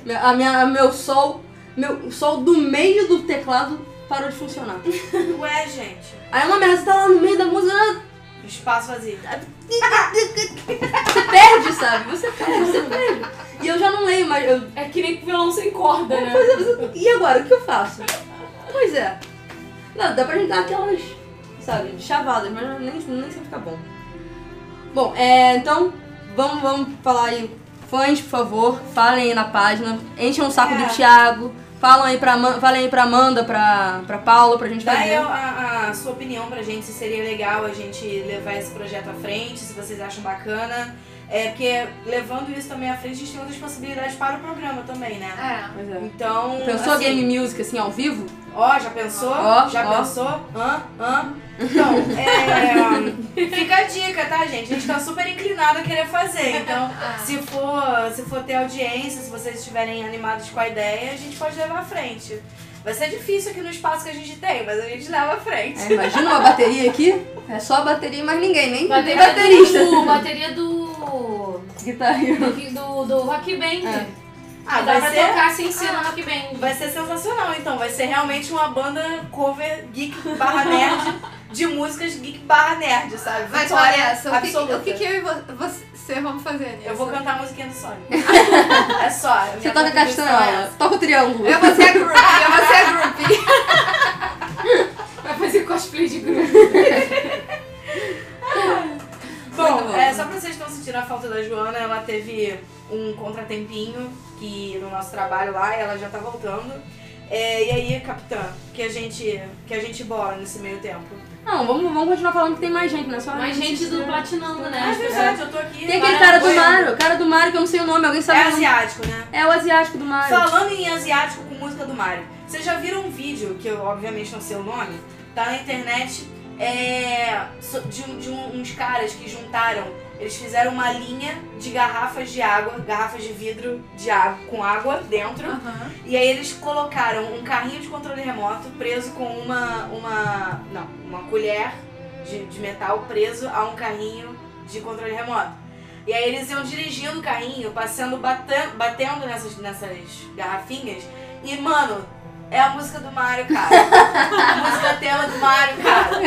Meu- A minha, meu sol, meu o sol do meio do teclado parou de funcionar. Ué, gente. Aí uma merda, você tá lá no meio da música, ah, Espaço vazio. você perde, sabe? Você perde, você perde. E eu já não leio, mas eu, É que nem violão sem corda, né? Pois é, mas- e agora, o que eu faço? Pois é. Não, dá pra gente dar aquelas, sabe, chavadas, mas nem, nem sempre fica bom. Bom, é, então, vamos, vamos falar aí. Fãs, por favor, falem aí na página. Enchem o saco É. do Thiago. Falam aí pra, falem aí pra Amanda, pra, pra Paula, pra gente Dá aí fazer. a, a sua opinião pra gente, se seria legal a gente levar esse projeto à frente, se vocês acham bacana. É, porque levando isso também à frente, a gente tem outras possibilidades para o programa também, né? É. Pois é. Então. Pensou assim, game music assim ao vivo? Ó, já pensou? Ó, já ó. pensou? Hã? Hã? Então, é, fica a dica, tá, gente? A gente tá super inclinado a querer fazer. Então, se for, se for ter audiência, se vocês estiverem animados com a ideia, a gente pode levar à frente. Vai ser difícil aqui no espaço que a gente tem, mas a gente leva à frente. É, imagina uma bateria aqui. É só a bateria e mais ninguém, nem, nem Bateria baterista. do. Bateria do. Guitarrista. Do, do Rock Band. É. Ah, Dá vai pra ser, tocar sem ser no Rock Band. vai ser sensacional, então. Vai ser realmente uma banda cover geek barra nerd de músicas geek barra nerd, sabe? Mas Vitória olha essa, o que, o que, que eu e vo- você vamos fazer nisso? Eu vou cantar a musiquinha do Sonic. é só. Você toca essa. toca o triângulo. Eu vou ser a groupie, eu vou ser a groupie. Vai fazer cosplay de grupo. Bom, bom. é, só pra vocês não sentirem a falta da Joana, ela teve um contratempinho que no nosso trabalho lá, ela já tá voltando. É, e aí, capitã, que a gente que a gente bola nesse meio tempo? Não, vamos, vamos continuar falando que tem mais gente, não é só Mais gente do Platinando, Ah, é né? verdade, eu tô aqui. Tem aquele cara do. Mario, o cara do Mario que eu não sei o nome, alguém sabe É o nome? asiático, né? É o asiático do Mario. Falando em asiático com música do Mario, vocês já viram um vídeo, que eu obviamente não sei o nome, tá na internet, é, de, de um- uns caras que juntaram, eles fizeram uma linha de garrafas de água, garrafas de vidro de água, com água dentro, Aham. e aí eles colocaram um carrinho de controle remoto preso com uma, uma, não, uma colher de, de metal preso a um carrinho de controle remoto. E aí eles iam dirigindo o carrinho, passando, batan- batendo nessas, nessas garrafinhas. E, mano, é a música do Mario, cara. a música tela do Mario, cara.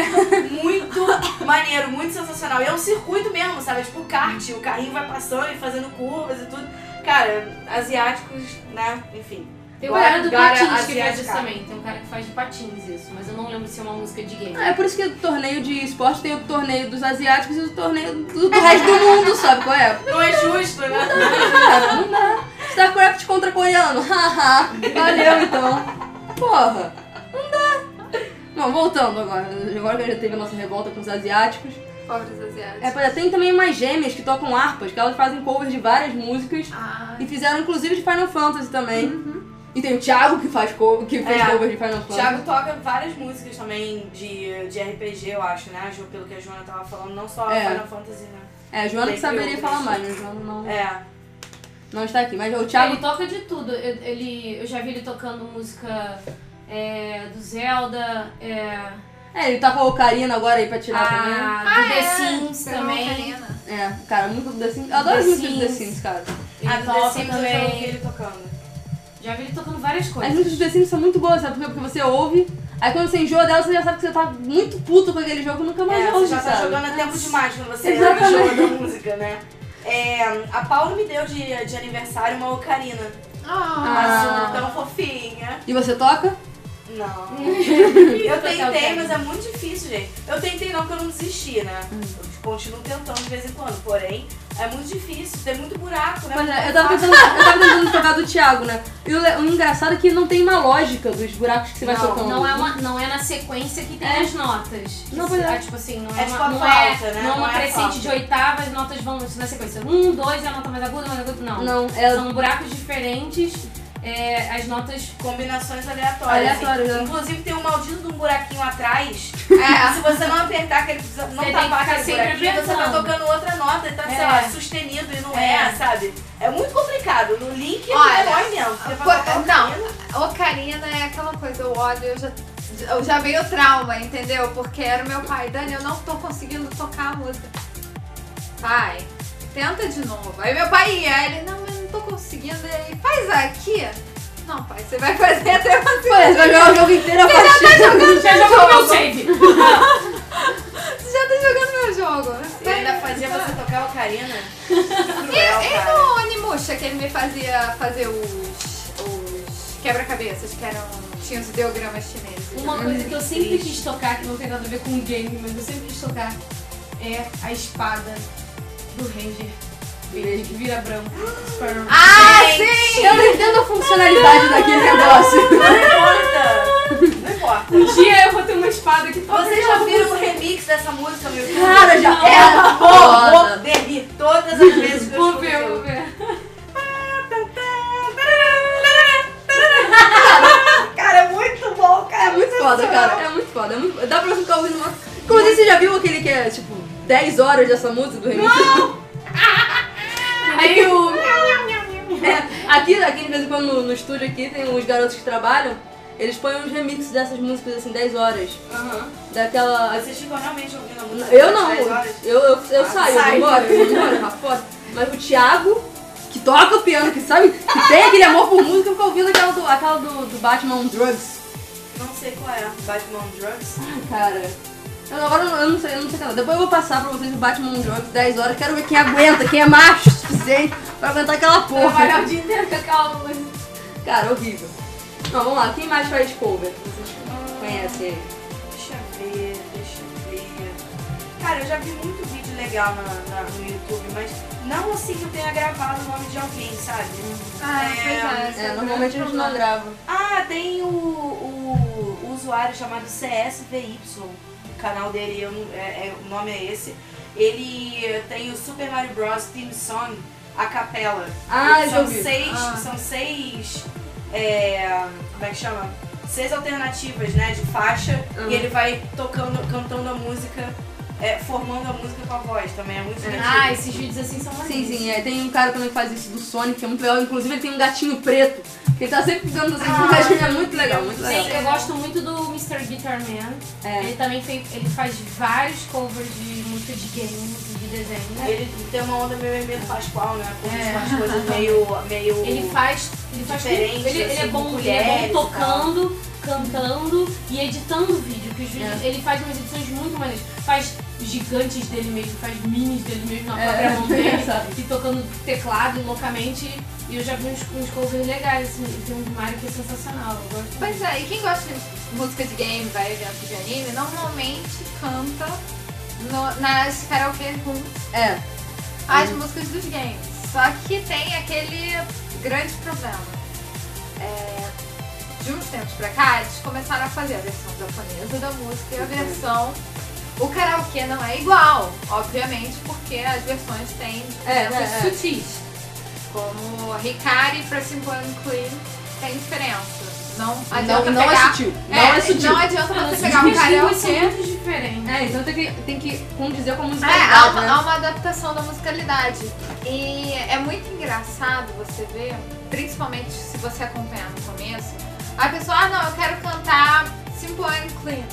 Muito maneiro, muito sensacional. E é um circuito mesmo, sabe? É tipo kart, o carrinho vai passando e fazendo curvas e tudo. Cara, asiáticos, né? Enfim. Tem o cara do Gara Patins que faz isso também. Tem um cara que faz de patins isso, mas eu não lembro se é uma música de game. Ah, é por isso que o torneio de esporte tem o torneio dos asiáticos e o torneio do, do resto do mundo, sabe qual é? Não é justo, né? Cara, não dá. StarCraft contra coreano, haha. Valeu então. Porra, não dá. Bom, voltando agora. Agora que já teve a nossa revolta com os asiáticos. Pobres asiáticos. É, pois é, tem também umas gêmeas que tocam harpas, que elas fazem covers de várias músicas. Ah, E fizeram inclusive de Final Fantasy também. E tem o Thiago que faz cover, que fez É. cover de Final O Fantasy. Thiago toca várias músicas também de, de RPG, eu acho, né? Pelo que a Joana tava falando, não só É. Final Fantasy, né? É, a Joana que Tem saberia outras. falar mais, mas a Joana não, É. não está aqui. Mas o Thiago Ele toca de tudo. Eu, ele, eu já vi ele tocando música é, do Zelda, é, É, ele tá com a Ocarina agora aí pra tirar também. a, Ah, do The é, Sims também. É, cara, muito do The Sims. Eu adoro The as músicas do The Sims. Cara. Ele a do The Sims eu já ouvi também. ele tocando. Já vi ele tocando várias As coisas. músicas do The Sims são muito boas, sabe? por quê? Porque você ouve, aí quando você enjoa dela, você já sabe que você tá muito puto com aquele jogo e nunca mais É, ouve, você já tá sabe? jogando há tempo demais quando você Exatamente. enjoa da música, né? É, a Paula me deu de, de aniversário uma ocarina. Ah, Azul, tão fofinha. E você toca? Não. Eu Eu tentei, mas é muito difícil, gente. Eu tentei não, porque eu não desisti, né? Eu continuo tentando de vez em quando. Porém, é muito difícil, tem muito buraco, né? Pois é, eu tava tentando, eu tava tentando tocar do Thiago, né? E o, o engraçado é que não tem uma lógica dos buracos que você vai Não, tocando. Não é, uma, não é na sequência que tem É. as notas. Não, pois é. tipo assim, não É é, tipo uma, a não flauta, é, né? Não é uma Não é a crescente flauta. de oitava, as notas vão na sequência. Um, dois, a nota mais aguda, mais aguda. Não. Não, é São buracos diferentes, é, as notas. Combinações aleatórias. Aleatórias, assim. Inclusive tem um maldito de um buraquinho atrás. É. Se você não apertar aquele. Não Você tapar aquele buraquinho, você tá tocando outra nota e tá, sei É. lá, sustenido e não é. É. sabe? É muito complicado. No link Olha, é dói mesmo. Porque pra Pô, tocar o não, Ocarina é aquela coisa, eu olho, eu já, eu já veio trauma, entendeu? Porque era o meu pai, Dani, eu não tô conseguindo tocar a música. Pai, tenta de novo. Aí meu pai ia, ele, não, não tô conseguindo. Ele, faz aqui. Não, pai, você vai fazer até você. Pô, você vai jogar o jogo inteiro a partir. Já jogou meu save! Você já tá jogando meu jogo. Ele ainda fazia você tocar. E, Cruel, e cara. no Animusha, que ele me fazia fazer os, os quebra-cabeças, que eram. tinham os ideogramas chineses. Uma coisa que eu sempre quis tocar, que não tem nada a ver com o game, mas eu sempre quis tocar, é a espada do Ranger que vira branco. Ah, sim! Eu não entendo a funcionalidade daquele negócio. Não importa. Não importa. Um dia eu vou ter uma espada que toca Vocês já viram o remix dessa música, meu Deus? Cara, já Não. é foda. roubou dele todas as vezes que eu Vou ver, vou ver. Cara, é muito bom, cara. É muito foda, cara. É muito foda. É muito... Dá pra ficar ouvindo uma. Inclusive, você já viu aquele que é, tipo, 10 horas dessa música do remix? Aí o. É, aqui, aqui, de vez em quando, no, no estúdio aqui, tem uns garotos que trabalham, eles põem uns remixes dessas músicas, assim, 10 horas. Daquela... Vocês ficam realmente ouvindo a música? Eu não, 10 horas? eu, eu, eu Ah, saio, eu sai. vou embora, eu vou embora, tá fora. Mas o Thiago, que toca o piano, que sabe, que tem aquele amor por música, fica ouvindo aquela do, aquela do, do Batman on Drugs. Não sei qual é. Batman on Drugs? Cara, eu, agora eu não, eu não sei, eu não sei cantar. Depois eu vou passar pra vocês o Batman on Drugs 10 horas, quero ver quem aguenta, quem é macho o suficiente pra aguentar aquela Trabalhar porra. o dia inteiro com aquela música. Cara, horrível. Não, vamos lá, quem mais faz cover? Vocês conhecem aí? Deixa eu ver, deixa eu ver. Cara, eu já vi muito vídeo legal na, na- no YouTube, mas não assim que eu tenha gravado o nome de alguém, sabe? Ah, É, pois é. É, normalmente a gente não grava. Ah, tem o, o, o usuário chamado CSVY, o canal dele, eu é- é- o nome é esse. Ele tem o Super Mario Bros. Theme Song a capela. Ah, são seis, Ah. são seis, é, como é que chama? Seis alternativas, né, de faixa Uhum. e ele vai tocando, cantando a música, é, formando a música com a voz também, é muito divertido. Ah, esses vídeos assim são Sim, maneiros. sim, é, tem um cara também que faz isso do Sonic, que é muito legal. Inclusive ele tem um gatinho preto, que ele tá sempre ficando assim, Ah, um gatinho é muito legal, muito Sim, legal. eu gosto muito do Mr. Guitar Man. É. Ele também fez, ele faz vários covers de música de games, de desenho. Ele tem uma onda meio meio Pascoal, né? Com É. umas coisas meio. meio... Ele faz, ele faz Diferente. Ele, ele é assim, bom, ele é colheres e bom tocando, cantando e editando vídeo. Que os vídeos, É. ele faz umas edições muito maneiras. Faz gigantes dele mesmo, faz minis dele mesmo na É, própria mão dele. e tocando teclado loucamente. E eu já vi uns, uns covers legais, assim. Tem um do Mario que é sensacional. Eu gosto muito. Pois é, e quem gosta de música de game, vai evento de anime, normalmente canta no- nas karaokê rooms É. as músicas dos games. Só que tem aquele grande problema. É, de uns tempos pra cá, eles começaram a fazer a versão japonesa da música e a versão. O karaokê não é igual, obviamente, porque as versões têm É, diferenças é, é. sutis. Como Hikari pra Simple and Clean tem diferença. Não adianta Não, não é pegar... sutil. Não é sutil. Não adianta Não, você as pegar um línguas são karaokê... muito diferentes. É, então tem que, tem que condizer com a É, musicalidade, há uma, né? há uma adaptação da musicalidade. E é muito engraçado você ver, principalmente se você acompanhar no começo, a pessoa, ah não, eu quero cantar Simple and Clean.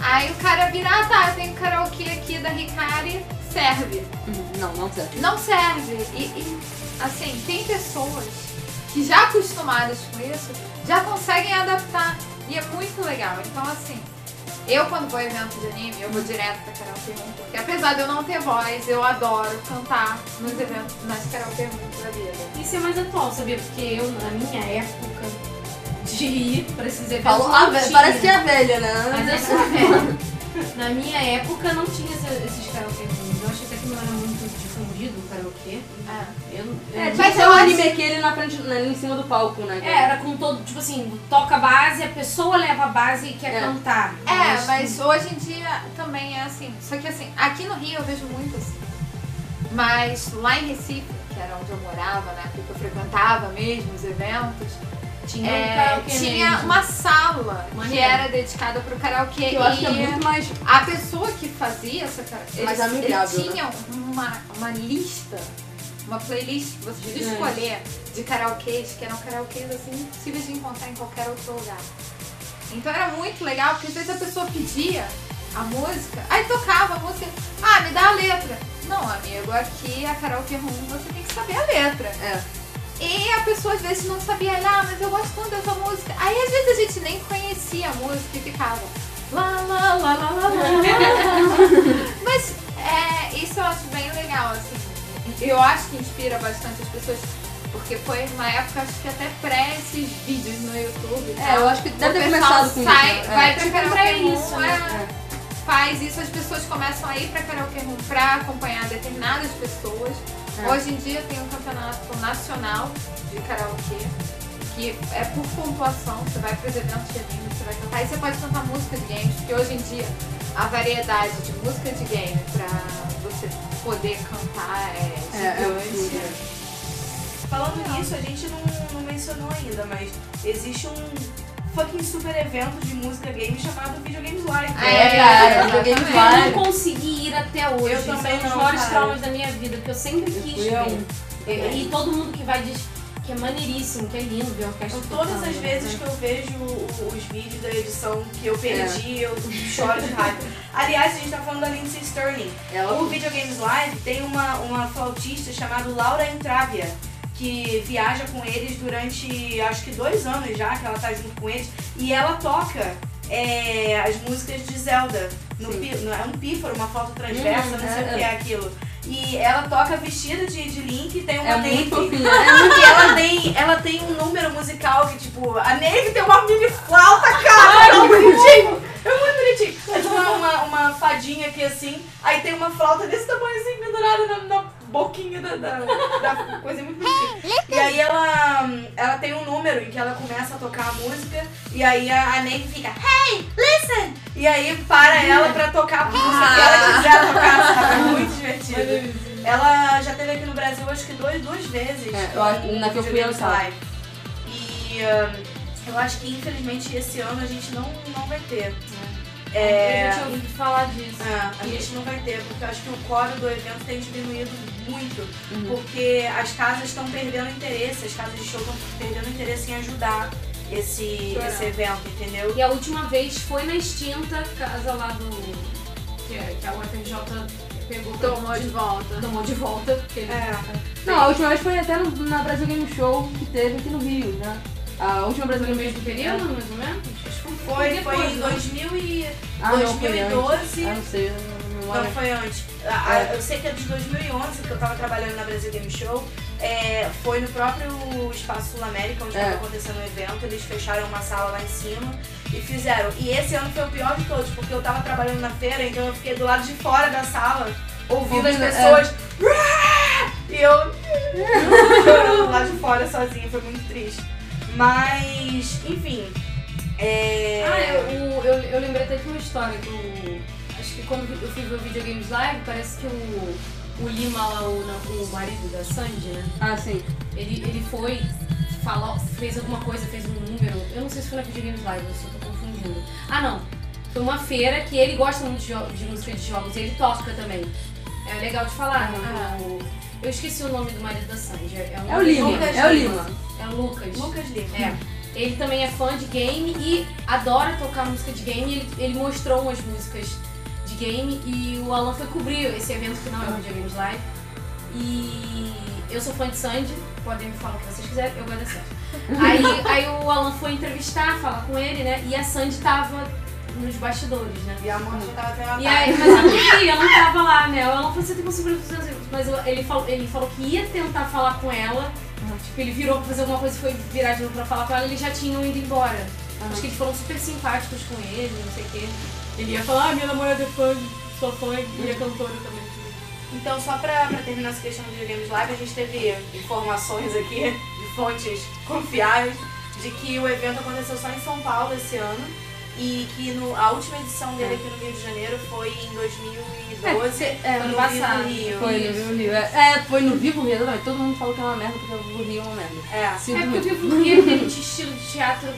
Aí o cara vira, ah tá, tem karaokê aqui da Ricari, serve. Uhum, Não, não serve. Não serve. E, e, assim, tem pessoas que já acostumadas com isso, já conseguem adaptar. E é muito legal. Então, assim, eu quando vou a evento de anime, eu vou direto pra karaokê room, porque apesar de eu não ter voz, eu adoro cantar nos eventos, nas karaokê rooms da vida. Isso é mais atual, sabia? Porque eu, na minha época de ir pra esses eventos. Falou, ah, tinha. parece que é velha, né? Mas eu sou velha. Na minha época não tinha esse- esses karaokê rooms. Eu acho até que não era muito difundido o karaokê. Eu, eu, É, eu- tinha Mas que eu um anime aquele na frente, na- ali em cima do palco, né? É, era com todo, tipo assim, toca a base, a pessoa leva a base e quer É. cantar. É, mas hoje em dia também é assim. Só que assim, aqui no Rio eu vejo muito assim. Mas lá em Recife, que era onde eu morava, né? Porque eu frequentava mesmo os eventos, tinha é, tinha uma sala que era dedicada pro karaokê. Que eu acho que é muito mais. a pessoa que fazia essa karaokê, Mais amigável, eles tinham uma, uma lista, uma playlist que você podia escolher de karaokês, que eram karaokês assim, impossíveis de encontrar em qualquer outro lugar. Então era muito legal, porque às vezes a pessoa pedia a música, aí tocava a música, ah, me dá a letra. Não, amigo, aqui a karaokê room você tem que saber a letra. É. E a pessoa às vezes não sabia, ah, mas eu gosto tanto dessa música. Aí às vezes a gente nem conhecia a música e ficava lá, lá, lá, lá, lá, lá. Mas é, isso eu acho bem legal, assim. Eu acho que inspira bastante as pessoas, porque foi uma época, acho que até pré esses vídeos no YouTube. e É, eu acho que deve O ter pessoal começado com sai, isso. né? vai É. pra Tipo, karaokê room, isso, né? É. faz isso, as pessoas começam a ir pra karaokê room pra acompanhar determinadas pessoas. É. Hoje em dia tem um campeonato nacional de karaokê, que é por pontuação, você vai pros eventos de anime, você vai cantar, e você pode cantar música de games, porque hoje em dia a variedade de música de game pra você poder cantar é É, é gigante. absurdo. Falando nisso, a gente não, não mencionou ainda, mas existe um fucking super evento de música game chamado Videogames Live. É, cara, videogame exatamente. Eu live. não consegui ir até hoje. Eu Isso também é um dos não, maiores traumas da minha vida, porque eu sempre quis ver. E, e todo mundo que vai diz que é maneiríssimo, que é lindo ver a orquestra Então, todas as vezes né? que eu vejo os vídeos da edição que eu perdi, eu choro de raiva. Aliás, a gente tá falando da Lindsay Sterling. O Videogames Live tem uma, uma flautista chamada Laura Entravia, que viaja com eles durante acho que dois anos já, que ela tá junto com eles, e ela toca é, as músicas de Zelda. No, é um pífaro, uma flauta transversa, Hum, não sei é, o que é aquilo. E ela toca vestida de, de Link e tem uma É Navy. muito fofinha. É muito E ela tem, ela tem um número musical que, tipo, a Neve tem uma mini flauta, cara! É muito bonitinho! É muito bonitinho. É tipo uma, uma, fadinha aqui assim, aí tem uma flauta desse tamanho assim, pendurada na, na boquinha da, da, da coisa, muito bonitinho. E aí ela, ela tem um número em que ela começa a tocar a música, e aí a, a Neve fica, hey, listen! E aí para ela pra tocar a música que ela quiser tocar, sabe? É muito divertido. Ela já teve aqui no Brasil acho que dois, duas vezes. É, eu na que eu fui, ela. Live. E ahn, eu acho que infelizmente esse ano a gente não, não vai ter. É, já tinha ouvido falar disso. é, a gente não vai ter, porque eu acho que o core do evento tem diminuído muito. Uhum. Porque as casas estão perdendo interesse, as casas de show estão perdendo interesse em ajudar esse, esse evento, entendeu? E a última vez foi na extinta casa lá do. que, é- que a UFRJ pegou pra- Tomou de volta. tomou de volta. Porque É. Não, a última vez foi até no- na Brasil Game Show que teve aqui no Rio, né? A última Brasil Foi no Game mesmo Show. período, mais ou menos? Foi, depois, foi em né? 2000 e... Ah, não, foi 2012. antes. Ah, não sei, não, não Não, foi antes. A- Eu sei que é de 2011, que eu tava trabalhando na Brasil Game Show. É, foi no próprio Espaço Sul América, onde É. estava acontecendo o evento. Eles fecharam uma sala lá em cima e fizeram. E esse ano foi o pior de todos, porque eu tava trabalhando na feira, então eu fiquei do lado de fora da sala, ouvindo as é. pessoas. E eu chorando lá de fora sozinha, foi muito triste. Mas, enfim. É... Ah, eu, o- eu, eu lembrei até de uma história que eu. Acho que quando eu fui ver o videogames live, parece que o, o Lima lá, o, o marido da Sandy, né? Ah, sim. Ele, ele foi fala, fez alguma coisa, fez um número. Eu não sei se foi na Video Games Live, eu só tô confundindo. Ah, não. Foi uma feira que ele gosta muito de, de música de jogos e ele toca também. É legal de falar, né? O- eu esqueci o nome do marido da Sandy. É, um É o Lima, Lucas é o Lima. É o Lucas. Lucas Lima. É. Ele também é fã de game e adora tocar música de game. Ele, ele mostrou umas músicas de game e o Alan foi cobrir esse evento que não é o Video Games Live. E eu sou fã de Sandy, podem me falar o que vocês quiserem, eu gosto da Sandy. Aí, aí o Alan foi entrevistar, falar com ele, né? E a Sandy tava nos bastidores, né? E a Amanda tava até E aí, mas a Sofia não tava lá, né? Ela falou, você tem conseguido fazer isso?" Mas eu- ele falou, ele falou que ia tentar falar com ela. Tipo, ele virou pra fazer alguma coisa e foi virar de novo pra falar com ela, eles já tinham ido embora. Acho que eles foram super simpáticos com ele, não sei o quê. Ele ia falar, ah, minha namorada é fã, sou fã e é cantora também. Então, só pra, pra terminar essa questão do Video Games Live, a gente teve informações aqui de fontes confiáveis de que o evento aconteceu só em São Paulo esse ano e que no, a última edição dele aqui no Rio de Janeiro foi em 2012, É, no ano passado. Rio. Foi no Vivo Rio. É, é, foi no Vivo Rio, exatamente. Todo mundo falou que é uma merda porque o Vivo Rio é uma merda. É. Sinto É porque eu vivo Rio é aquele estilo de teatro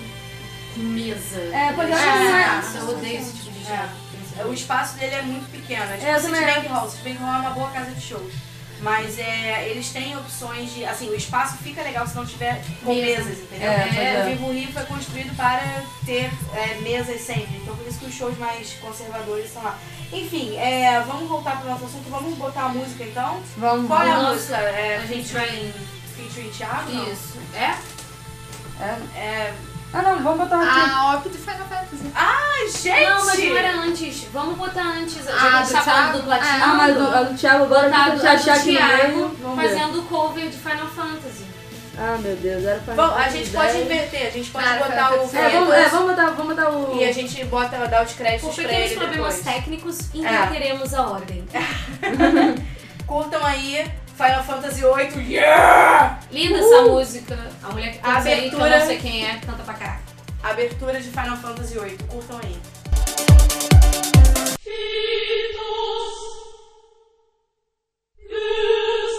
com mesa. É, pois é, é, mas- eu odeio esse tipo de teatro. O espaço dele é muito pequeno, é tipo É, eu o também Citibank Hall. O Citibank Hall é uma boa casa de shows. Mas é, eles têm opções de. Assim, o espaço fica legal se não tiver com Mesa. mesas, entendeu? É, é. o Vivo Rio foi construído para ter é, mesas sempre. Então por isso que os shows mais conservadores estão lá. Enfim, é, vamos voltar para o nosso assunto. Vamos botar a música então. Vamos, Qual é a Nossa, música? É, a gente featuring, featuring Thiago? não? Isso. É? É... Ah, não, vamos botar aqui. A OP do Final Fantasy. Ai, gente! Não, mas não era antes. Vamos botar antes. Ah, a gente do tá falando Thiago? do Platinum. Ah, mas do, a do Thiago agora Botar vai do, deixar a achar do aqui no Thiago meio. Vamos ver. fazendo cover de Final Fantasy. Ah, meu Deus, era pra Bom, a gente pode inverter, a gente pode botar o É, vamos, é, vamos botar, vamos botar o. e a gente bota, dá os créditos Por pra pequenos ele problemas depois. técnicos, É. inverteremos a ordem. Curtam aí Final Fantasy VIII, yeah! Linda essa música. A mulher que A canta aí, que eu abertura- não sei quem é, canta pra caralho. Abertura de Final Fantasy VIII, curtam aí. Luz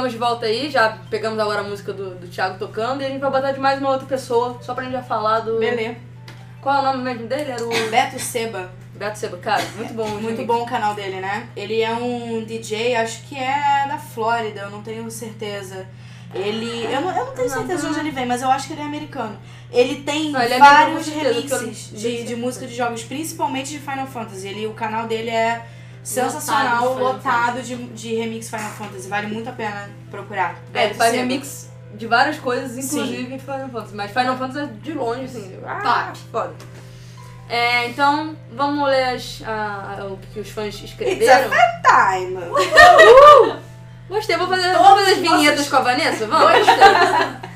estamos de volta aí, já pegamos agora a música do, do Thiago tocando e a gente vai botar de mais uma outra pessoa, só pra gente já falar do. Beleza. Qual é o nome mesmo dele? Era o Beto Seba. Beto Seba. Cara, muito bom. Muito bom o canal dele, né? Ele é um DJ, acho que é da Flórida, eu não tenho certeza. Ele. Eu não, eu não tenho certeza de onde ele vem, mas eu acho que ele é americano. Ele tem Não, ele é vários remixes de, de música de jogos, principalmente de Final Fantasy. Ele, o canal dele é sensacional, Lotado lotado de, de remix Final Fantasy. Vale muito a pena procurar. É, ele faz remix de várias coisas, inclusive em Final Fantasy. Mas Final Fantasy é de longe, assim. Ah, Top. foda. É, então, vamos ler as, a- o que os fãs It's a escreveram. time. Gostei, vou fazer, vamos fazer as vinhetas com a Vanessa? Vamos? Gostei.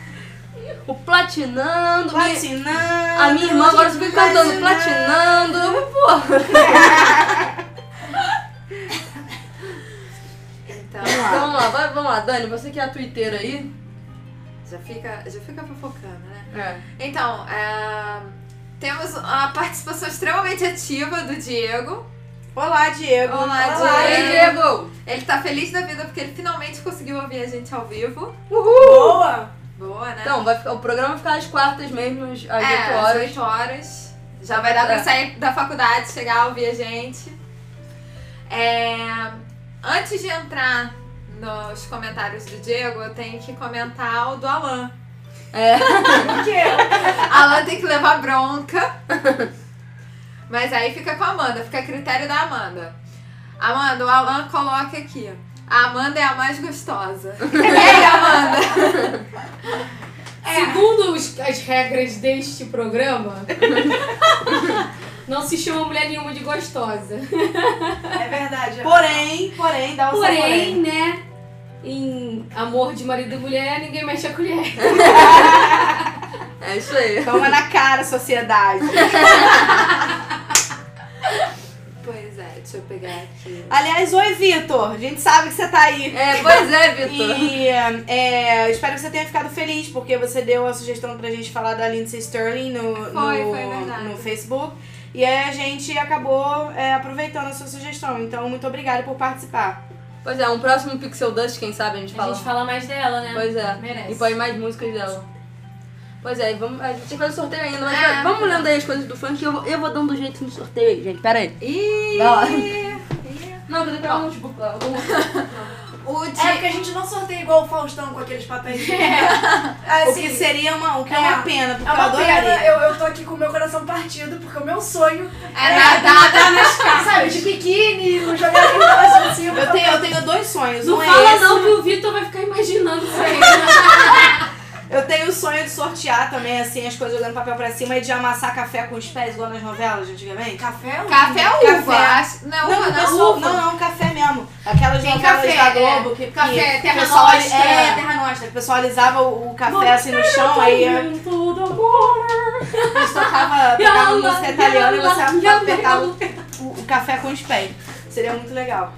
O Platinando. minha- Platinando. A minha irmã agora fica cantando Platinando. Porra. vamos lá, vai- vamos lá, Dani, você que é a twitteira aí. já fica, já fica fofocando, né? É. Então, é, temos a participação extremamente ativa do Diego. Olá, Diego. Olá, Aí, Diego. Diego! Ele tá feliz da vida porque ele finalmente conseguiu ouvir a gente ao vivo. Boa. Boa, né? Então, vai ficar, o programa vai ficar às quartas mesmo, às 8 é, às horas. 8 horas. Já vai dar pra É. sair da faculdade, chegar a ouvir a gente. É, antes de entrar nos comentários do Diego, eu tenho que comentar o do Alan. É. Por quê? Alan tem que levar bronca. Mas aí fica com a Amanda, fica a critério da Amanda. Amanda, o Alan coloca aqui. A Amanda é a mais gostosa. Ei, Amanda! Segundo os- as regras deste programa, não se chama mulher nenhuma de gostosa. É verdade. Porém, porém, dá o seu Porém, né? Em amor de marido e mulher, ninguém mexe a colher. É isso aí. Toma na cara, sociedade. Pois é, deixa eu pegar aqui. Aliás, oi, Vitor. A gente sabe que você tá aí. É, pois é, Vitor. E é, espero que você tenha ficado feliz, porque você deu a sugestão pra gente falar da Lindsay Sterling no, Foi, no, foi no Facebook. E aí a gente acabou é, aproveitando a sua sugestão. Então, muito obrigada por participar. Pois é, um próximo Pixel Dust, quem sabe a gente A fala. gente fala mais dela, né? Pois é. Merece. E põe mais músicas dela. Pois é, vamos, a gente tem que fazer sorteio ainda, mas É. vamos lendo aí as coisas do funk que eu, vou- eu vou dando jeito no sorteio aí, gente. Pera aí. Ih! Vai lá. Não, eu vou pegar um notebook lá. eu O É Diego. porque a gente não sorteia igual o Faustão com aqueles papéis. o Assim, que seria uma, o que é, é. uma pena, porque É eu uma adoraria. pena, eu, eu tô aqui com o meu coração partido, porque o meu sonho É nadar nas casas, sabe? De biquíni, não jogar aquele negócio assim. Eu tenho, eu tenho dois sonhos. Não um fala é esse. não que o Vitor vai ficar imaginando isso aí. Eu tenho o sonho de sortear também, assim, as coisas jogando papel pra cima e de amassar café com os pés, igual nas novelas antigamente. Café? Café é uva. Café. acho- Não, Não, uva não. pessoal, uva. não, não, café mesmo. Aquelas Tem novelas café, da é. Globo que, que Café, o Terra pessoal, Nostra. É, Terra Nostra. que O pessoal alisava o, o café assim no chão, aí eu- Tudo amor. eles tocavam tocava música italiana e você apertava o, o café com os pés. Seria muito legal.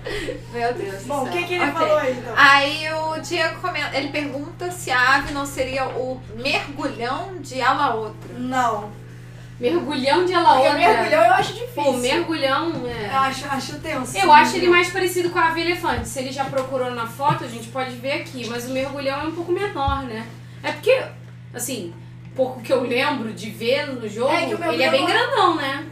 Meu Deus Bom, o que, que ele Ok. falou aí, então? Aí o Diego comenta, ele pergunta se a ave não seria o mergulhão de ala outra. Não. Mergulhão de Porque outra. mergulhão eu acho difícil. Pô, mergulhão é. Eu acho, acho tenso. Eu acho ele mais parecido com a ave elefante. Se ele já procurou na foto, a gente pode ver aqui. Mas o mergulhão é um pouco menor, né? É porque, assim, pouco que eu lembro de ver no jogo, É o ele é bem grandão, né?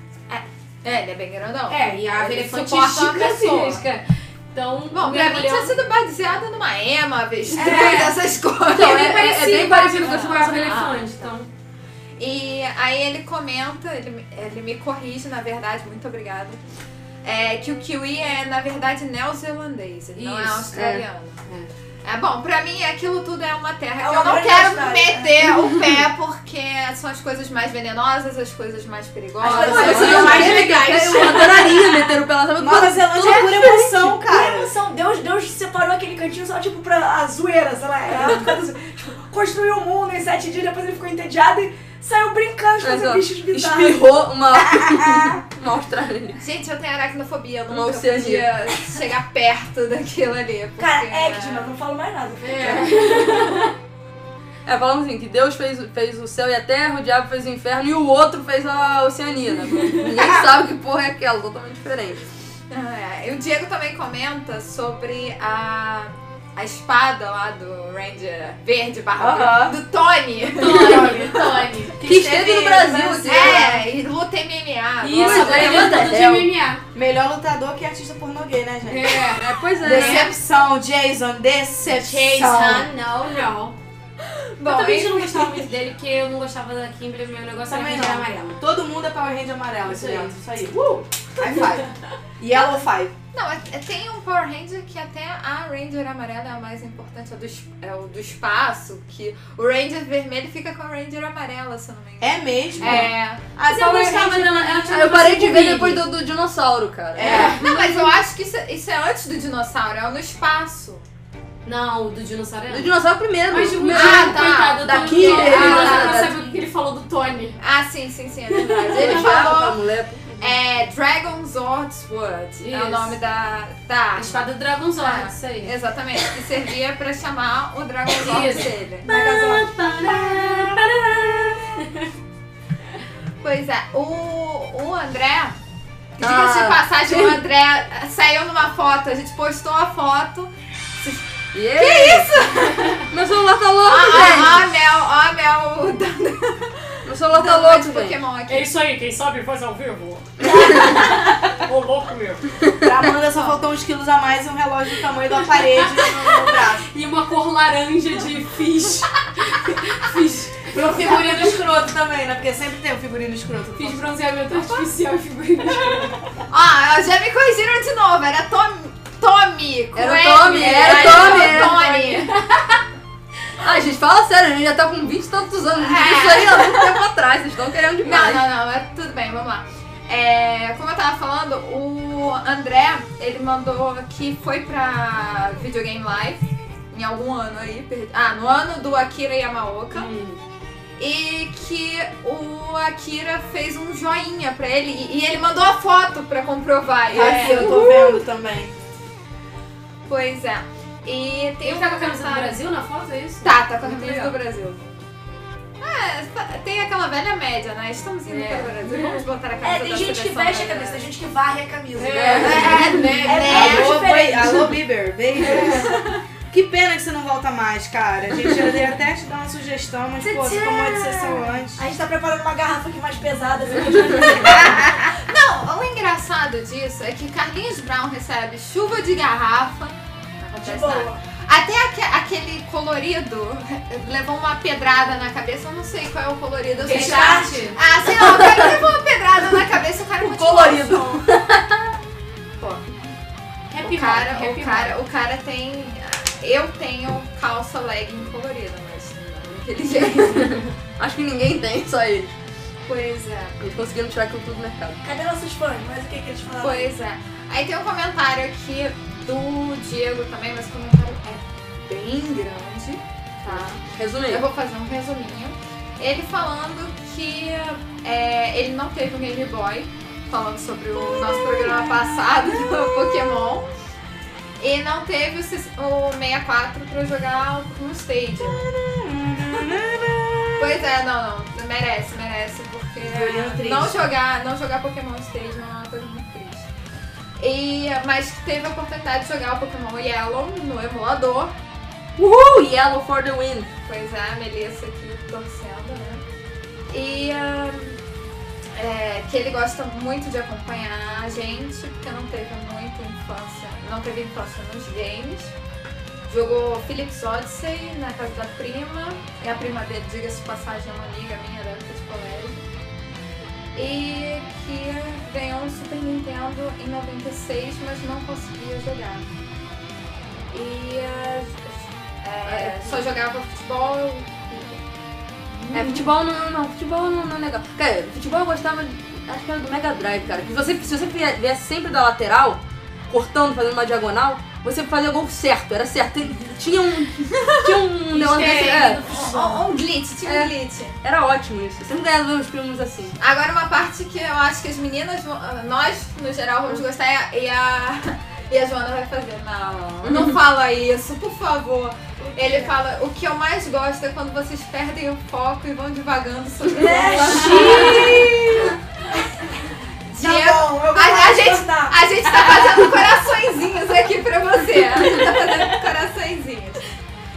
É, ele é bem grandão. É, e a ave Ele elefante é suporta uma pessoa. gigantesca. Então, Bom, pra mim mergulhão... tinha sido baseado numa ema, avestruz, É. essas coisas. Então, é, é- é parecido, bem parecido com com a a ave ave elefante, então... E aí ele comenta, ele, me- ele me corrige, na verdade, muito obrigada. É que o kiwi é, na verdade, neozelandês, ele não é Isso, australiano. É. bom, pra mim aquilo tudo é uma terra É que uma eu não quero Austrália, meter o pé porque são as coisas mais venenosas, as coisas mais perigosas. As coisas mais legais. eu adoraria meter o pé lá? Nova Zelândia é pura emoção, Cara, cara. emoção. Deus, Deus separou aquele cantinho só, tipo, pra a zoeira, sei lá. Do- tipo, construiu o mundo em sete dias, depois ele ficou entediado e saiu brincando fazer ó, bichos bizarros. espirrou uma, Gente, eu tenho aracnofobia, eu Uma nunca oceania. podia chegar perto daquilo ali. Porque... Cara, Ecdina, não falo mais nada. É, falamos assim, que Deus fez, fez o céu e a terra, o diabo fez o inferno e o outro fez a Oceania, né? Ninguém sabe que porra é aquela, totalmente diferente. Ah, é. E o Diego também comenta sobre a a espada lá do Ranger verde barra Aham. do Tony. Tony, Tony. Que esteve no Brasil, assim. É, e luta MMA. Isso, agora é, ele luta de hell? MMA. Melhor lutador que artista pornô gay, né, gente? É. É, pois é. Decepção, Jason, decepção. Jason, não, não. Bom, eu também não gostava muito dele, porque eu não gostava da Kimberly, meu negócio Também era amarelo. Todo mundo é Power Ranger amarelo Isso aqui aí. dentro. Isso aí. Uh! High five. Yellow five. Não, é- é- tem um Power Ranger que até a Ranger amarela é a mais importante, é, do, é o do espaço, que o Ranger vermelho fica com a Ranger amarela, se eu não me engano. É mesmo? É. Mas eu Power gostava Ranger- dela, ela tinha Ah, eu parei de ver depois do, do dinossauro, cara. É. Não, mas eu acho que isso, é- isso é antes do dinossauro, é no espaço. Não, o do dinossauro é Do dinossauro primeiro. Mas o Meu- Ah, tá. coitado, Da ah, você não da- sabe o que ele falou do Tony. Ah, sim, sim, sim, é verdade. Ele Ele falou. mulher. É Dragon Sword Sword. É o Isso. nome da, da A arma. espada do Dragon Zord, Ah, isso aí. Exatamente, que servia pra chamar o Dragon Sword Isso. dele. Pois é, o, o André, diga-se de Ah, passagem, o André saiu numa foto, a gente postou a foto. Que isso? Meu celular tá louco, Ó, gente. ó, a Mel, ó, a Mel Meu celular tá louco. Pokémon aqui. É isso aí, quem sabe faz ao vivo. Ô louco mesmo. Pra Amanda só faltou uns quilos a mais e um relógio do tamanho da parede no, no braço. E uma cor laranja de fish. fish. E um figurino escroto também, né? Porque sempre tem um figurino escroto. Fiz bronzeamento artificial e figurino escroto. Ó, já me corrigiram de novo, era Tom, Tommy. Era o Tommy, era o Tommy, era o Tony. Ah, gente, fala sério, a gente já tá com 20 e tantos anos. É. Isso aí há muito tempo atrás, vocês estão querendo Não, demais. não, não, é tudo bem, vamos lá. É, como eu tava falando, o André, ele mandou que foi pra Videogame Live em algum ano aí, ah, no ano do Akira Yamaoka. E que o Akira fez um joinha pra ele e ele mandou a foto pra comprovar. Aqui eu- eu tô vendo também. Pois é. E tem Ele um tá com a camisa do Brasil na foto, é isso? Tá, tá com a camisa do Brasil. É, tá- tem aquela velha média, né? Estamos indo É. para o Brasil. Vamos botar a camisa É, tem da gente que veste a camisa, tem gente que varre a camisa. É, é, né? É, né? Alô, diferente. boi- alô, Bieber, beijos. Que pena que você não volta mais, cara. A gente ia até te dar uma sugestão, mas, pô, você tomou de sessão antes. A gente tá preparando uma garrafa aqui mais pesada. assim. Não, o engraçado disso é que Carlinhos Brown recebe chuva de garrafa. De boa. Até aque- aquele colorido levou uma pedrada na cabeça. Eu não sei qual é o colorido. Eu que- Restart? Ah, sei lá, o cara levou uma pedrada na cabeça e o cara continuou. colorido. Pô, Happy o cara, Happy o cara, o cara tem. Eu tenho calça legging colorida, mas não daquele jeito. Acho que ninguém tem, só eles. Pois é. Eles conseguiram tirar aquilo tudo do mercado. Cadê nossos fãs? Mas o que, que eles falaram? Pois é. Aí tem um comentário aqui do Diego também, mas o comentário é bem grande, tá? Resume aí. Eu vou fazer um resuminho. Ele falando que é, ele não teve um Game Boy, falando sobre o nosso programa passado do Pokémon. E não teve o, ses- o 64 pra jogar no Stadia. Pois é, não, não, merece, merece, triste. não jogar, não jogar Pokémon Stage é uma coisa muito triste. E, mas teve a oportunidade de jogar o Pokémon Yellow no emulador. Uhul! Yellow for the win. Pois é, a Melissa aqui torcendo, né? E ah, é, que ele gosta muito de acompanhar a gente, porque não teve muita infância, não teve infância nos games. Jogou Philips Odyssey na casa da prima, e a prima dele, diga-se passagem, é uma amiga minha da época de colégio. E que ganhou um Super Nintendo em 96, mas não conseguia jogar. E ah, é, só jogava futebol É, futebol não, não, futebol não, não é legal. Cara, futebol eu gostava, acho que era do Mega Drive, cara. Que você, se você vie- viesse sempre da lateral, cortando, fazendo uma diagonal, você fazia o gol certo, era certo. Tinha um. Tinha um negócio desse. É, Um, um glitch, tinha um É. glitch. era ótimo isso. Eu sempre ganhava os prêmios assim. Agora uma parte que eu acho que as meninas, vão- nós, no geral, vamos gostar e a, e a, e a Joana vai fazer. Não, não fala isso, por favor. Ele fala, o que eu mais gosto é quando vocês perdem o foco e vão divagando sobre o Diego, Tá bom, eu vou a, a gente, cantar. a gente tá fazendo coraçõezinhos aqui pra você. A gente tá fazendo coraçõezinhos.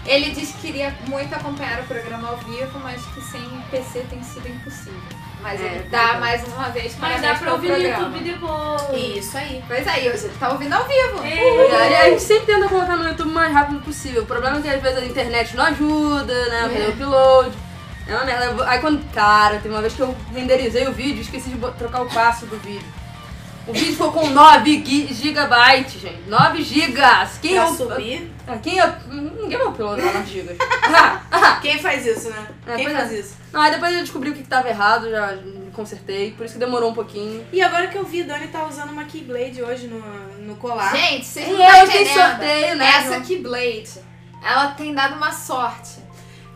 Ele disse que queria muito acompanhar o programa ao vivo, mas que sem PC tem sido impossível. Mas É, ele dá verdade. mais uma vez Mas parabéns dá pra ouvir no programa. YouTube depois. Isso aí. Pois aí, hoje ele tá ouvindo ao vivo. A a gente sempre tenta colocar no YouTube o mais rápido possível. O problema é que às vezes a internet não ajuda, né? Fazer o upload. É uma merda. Aí quando. Cara, tem uma vez que eu renderizei o vídeo e esqueci de trocar o passo do vídeo. O vídeo ficou com 9 gi- gigabytes, gente. 9 gigas! Quem Pra é o- subir. Ah, Quem é. Ninguém vai uploadar 9 gigas. Ah, ah. Quem faz isso, né? É, Quem faz é. isso? Não, aí depois eu descobri o que, que tava errado, já consertei. Por isso que demorou um pouquinho. E agora que eu vi, Dani tá usando uma Keyblade hoje no, no colar. Gente, vocês E não estão hoje tem entendendo. sorteio, né, Essa? Keyblade, ela tem dado uma sorte.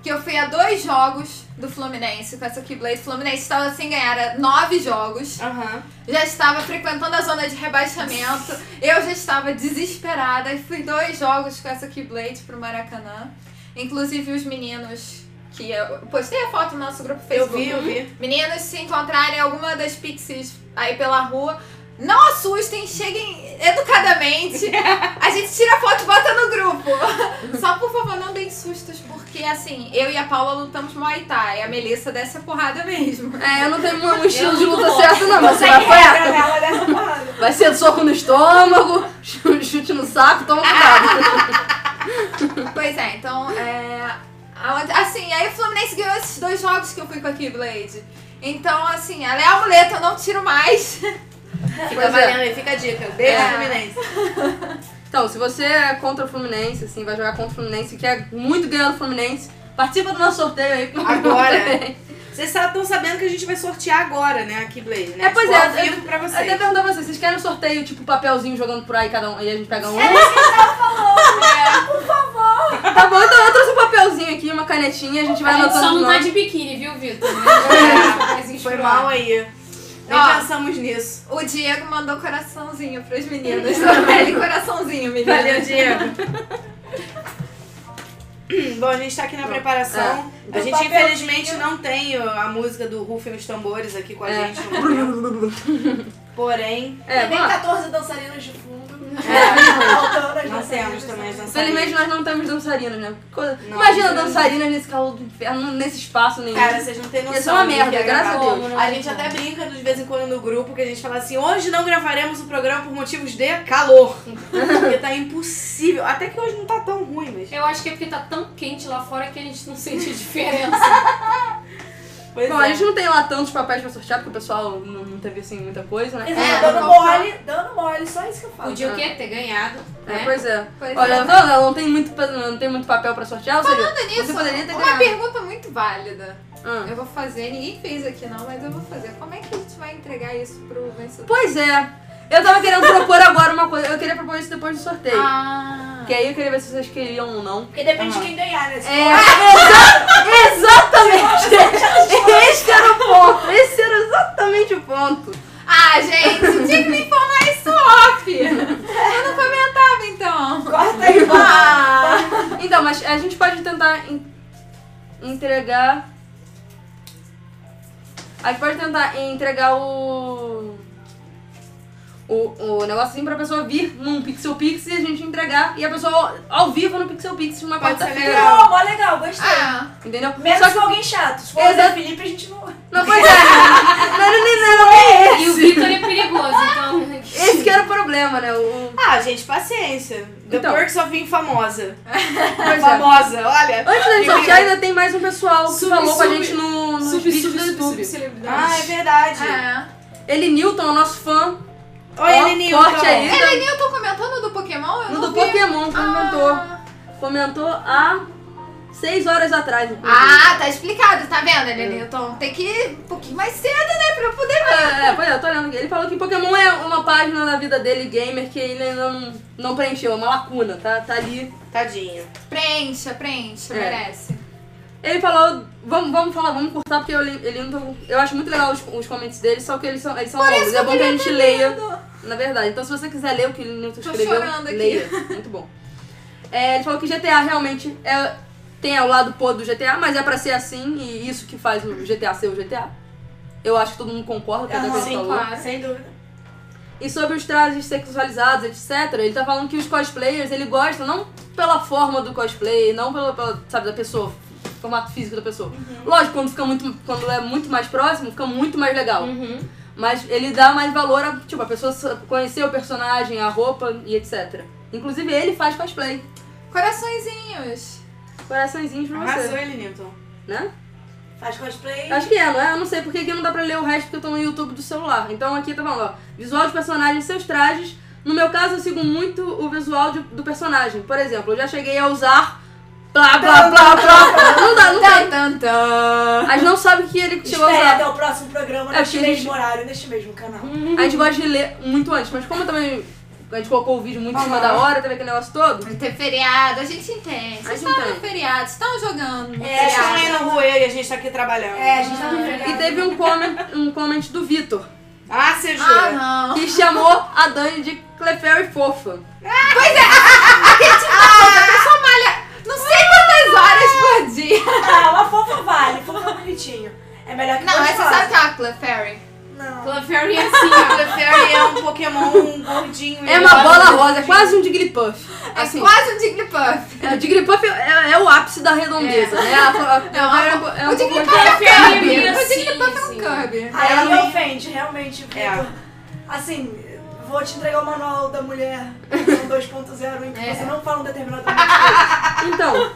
Que eu fui a dois jogos do Fluminense com essa Keyblade. O Fluminense estava sem ganhar nove jogos. Aham. Já estava frequentando a zona de rebaixamento. Eu já estava desesperada. E fui dois jogos com essa Keyblade pro Maracanã. Inclusive os meninos que eu postei a foto no nosso grupo Eu Facebook. vi, eu vi. Meninos, se encontrarem alguma das pixies aí pela rua, não assustem, cheguem educadamente. A gente tira a foto e bota no grupo. Só por favor, não deem sustos, porque assim, eu e a Paula lutamos Muay Thai. E a Melissa desce a porrada mesmo. É, eu não tenho um estilo de luta certo, não, mas você vai apanhar. Vai ser soco no estômago, chute no saco, toma cuidado. Pois é, então, é. Assim, aí o Fluminense ganhou esses dois jogos que eu fui com a Keyblade. Então, assim, ela é a muleta, eu não tiro mais. Fica Pois é. valendo aí, fica a dica. Beijo, É. Fluminense. Então, se você é contra o Fluminense, assim, vai jogar contra o Fluminense e quer muito ganhar do Fluminense, participa do nosso sorteio aí. Agora. Vocês estão sabendo que a gente vai sortear agora, né, a Keyblade, né? É, pois Tipo, é, ao vivo pra vocês. Até perguntar pra vocês, vocês querem um sorteio, tipo, papelzinho jogando por aí, cada um, e a gente pega um? Tá bom, então eu trouxe um papelzinho aqui, uma canetinha, a gente vai A gente anotando só os não tá de biquíni, viu, Vitor? Mas Foi mal aí. Nem pensamos nisso. O Diego mandou coraçãozinho pros meninos. Ele coraçãozinho, meninas. Valeu, Diego. Bom, a gente tá aqui na preparação. A É. gente, Um infelizmente, não tem a música do Rufem os Tambores aqui com a É. gente. Porém, É, Tem vamos lá. 14 dançarinas de fundo. É. Não temos também as dançarinas. Felizmente nós não temos dançarinas, né? Coisa- Não, Imagina não. dançarinas nesse calor do inferno, nesse espaço nenhum. Cara, vocês não têm noção. Ia ser uma merda, é graças a. Deus. A gente até brinca de vez em quando no grupo que a gente fala assim: hoje não gravaremos o programa por motivos de calor. Porque tá impossível. Até que hoje não tá tão ruim, mas. Eu acho que é porque tá tão quente lá fora que a gente não sente a diferença. Pois Bom, é. a gente não tem lá tantos papéis pra sortear, porque o pessoal não, não teve assim muita coisa, né? Exato, É, dando não mole, dando mole, só isso que eu falo. Podia o quê? Ter ganhado, É, né? pois é. Pois Olha, é. ela não tem muito, não tem muito papel pra sortear, ou seja, Falando nisso, você poderia ter uma ganhado. pergunta muito válida. Ah. Eu vou fazer, ninguém fez aqui não, mas eu vou fazer. Como é que a gente vai entregar isso pro vencedor? Pois é. Eu tava querendo propor agora uma coisa. Eu queria propor isso depois do sorteio. Ah. Que aí eu queria ver se vocês queriam ou não. Porque depende de quem ganhar, né? É, exa- exatamente! Esse era o ponto! Esse era exatamente o ponto. Ah, gente, tinha que me informar isso off. Eu não comentava então. Corta aí, Ah. Então, mas a gente pode tentar en- entregar. A gente pode tentar entregar o. O, o negocinho pra pessoa vir num Pixel Pix e a gente entregar e a pessoa ao, vivo no Pixel Pix numa ser quarta-feira. legal. Legal, mó legal, gostei. Ah, Entendeu? Menos Só se que. alguém chato. Se for o Felipe, a gente não... Não, pois é. Não, não, não, não, não é E o esse. Vitor é perigoso, então. Esse que era o problema, né? O, Ah, gente, paciência. The Então. Perks of Being famosa. pois é. Famosa, olha. Antes da gente sortear, ainda tem mais um pessoal que Sub, falou com a sub, gente no, nos Sub, vídeos sub, do sub, YouTube. sub. Ah, é verdade. é. Ele, Newton, é o nosso fã. Oi, Ó, Elenilton. forte Newton comentou no do Pokémon? Eu No não do vi. Pokémon, comentou. Ah. Comentou há seis horas atrás. inclusive. Ah, tá explicado, tá vendo, Elenilton? Tem que ir um pouquinho mais cedo, né, pra eu poder ver. É, é, pois é, eu tô olhando. Ele falou que Pokémon é uma página da vida dele, gamer, que ele ainda não, não preencheu, é uma lacuna, tá, tá ali. Tadinho. Preencha, preencha, É. merece. Ele falou, vamos, vamos falar, vamos cortar, porque eu, li- ele não tô- eu acho muito legal os, os comentários dele, só que eles são, eles são longos. É bom que a gente leia, na verdade. Então se você quiser ler o que o Newton Tô escreveu, chorando aqui. leia. Muito bom. É, ele falou que GTA realmente é, tem o lado podre do GTA, mas é pra ser assim, e isso que faz o GTA ser o GTA. Eu acho que todo mundo concorda com o que Aham, ele sim, claro. Sem dúvida. E sobre os trajes sexualizados, etc., ele tá falando que os cosplayers, ele gosta, não pela forma do cosplay, não pela, pela, sabe, da pessoa, formato físico da pessoa. Lógico, quando fica muito, quando é muito mais próximo, fica muito mais legal. Mas ele dá mais valor a, tipo, a pessoa conhecer o personagem, a roupa e etc. Inclusive ele faz cosplay. Coraçõezinhos. Coraçõezinhos pra Arrasou você, ele, Newton. né? Faz cosplay. Acho que é, não é? Eu não sei porque aqui não dá pra ler o resto porque eu tô no YouTube do celular. Então aqui tá falando, ó, visual de personagens e seus trajes. No meu caso, eu sigo muito o visual de- do personagem. Por exemplo, eu já cheguei a usar blá blá blá blá. blá. Não dá, não tem. A gente não sabe o que ele chegou a Espere usar. até o próximo programa, É, neste porque a gente- mesmo horário, neste mesmo canal. A gente gosta de ler muito antes, mas como também a gente colocou o vídeo muito em cima da hora, teve aquele negócio todo. Vai ter feriado, a gente entende. A Vocês gente estavam no entende. feriado, vocês estavam jogando no Vocês estão aí no Rue e a gente tá aqui trabalhando. É, a gente tá no feriado. E teve um comment, um comment do Vitor, Ah, você Ah, jura? não. que chamou a Dani de Clefairy fofa. A pessoa malha não sei Ah, uma fofa vale, fofa é bonitinho. É melhor que Não, você gostosa. sabe que é uma Clefairy? Não. Clefairy é assim, O Clefairy é um Pokémon gordinho. É uma bola rosa, é quase um Jigglypuff. É Assim, quase um Jigglypuff. é, o Jigglypuff é, é o ápice da redondeza, né? A, a, a, Não, é, a- é o um Jigglypuff pouco- é um Kirby. é O assim, Jigglypuff é um sim. Kirby. Aí Ela me não- ofende, realmente. É. Assim, vou te entregar o manual da mulher versão 2.0 em que É. você não fala um determinado momento. Então,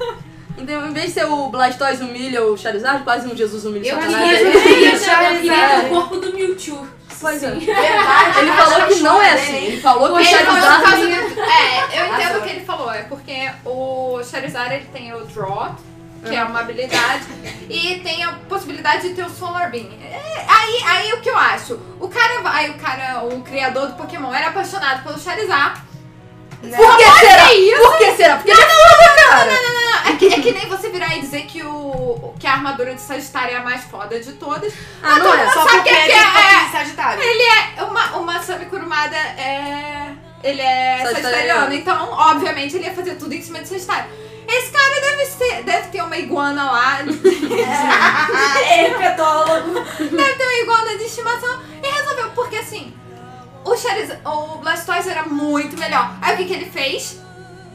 então, em vez de ser o Blastoise humilha o Charizard, quase um Jesus humilha o Satanás. eu queria, eu Charizard. o corpo do Mewtwo. Pois é. Verdade, Ele falou que não é assim. Ele falou que o Charizard... causa do... É, eu entendo o que ele falou. É porque o Charizard ele tem o Draw, que é uma habilidade, e tem a possibilidade de ter o Solar Beam. É, aí, aí o que eu acho? O cara vai, o cara, o criador do Pokémon era apaixonado pelo Charizard. Por que será? Por que será? Porque ele é foda, cara. Não, é que, é que nem você virar e dizer que, o, que a armadura de Sagitário é a mais foda de todas. Ah, não é. Só porque que é é- de pouquinho de Sagitário. Ele é uma, uma Sami Kurumada é. Ele é Sagitariano. então, obviamente, ele ia fazer tudo em cima de Sagitário. Esse cara deve, ser, deve ter uma iguana lá, Herpetólogo. deve ter uma iguana de estimação e resolveu, porque assim, o, Charizard, o Blastoise era muito melhor. Aí o que, que ele fez?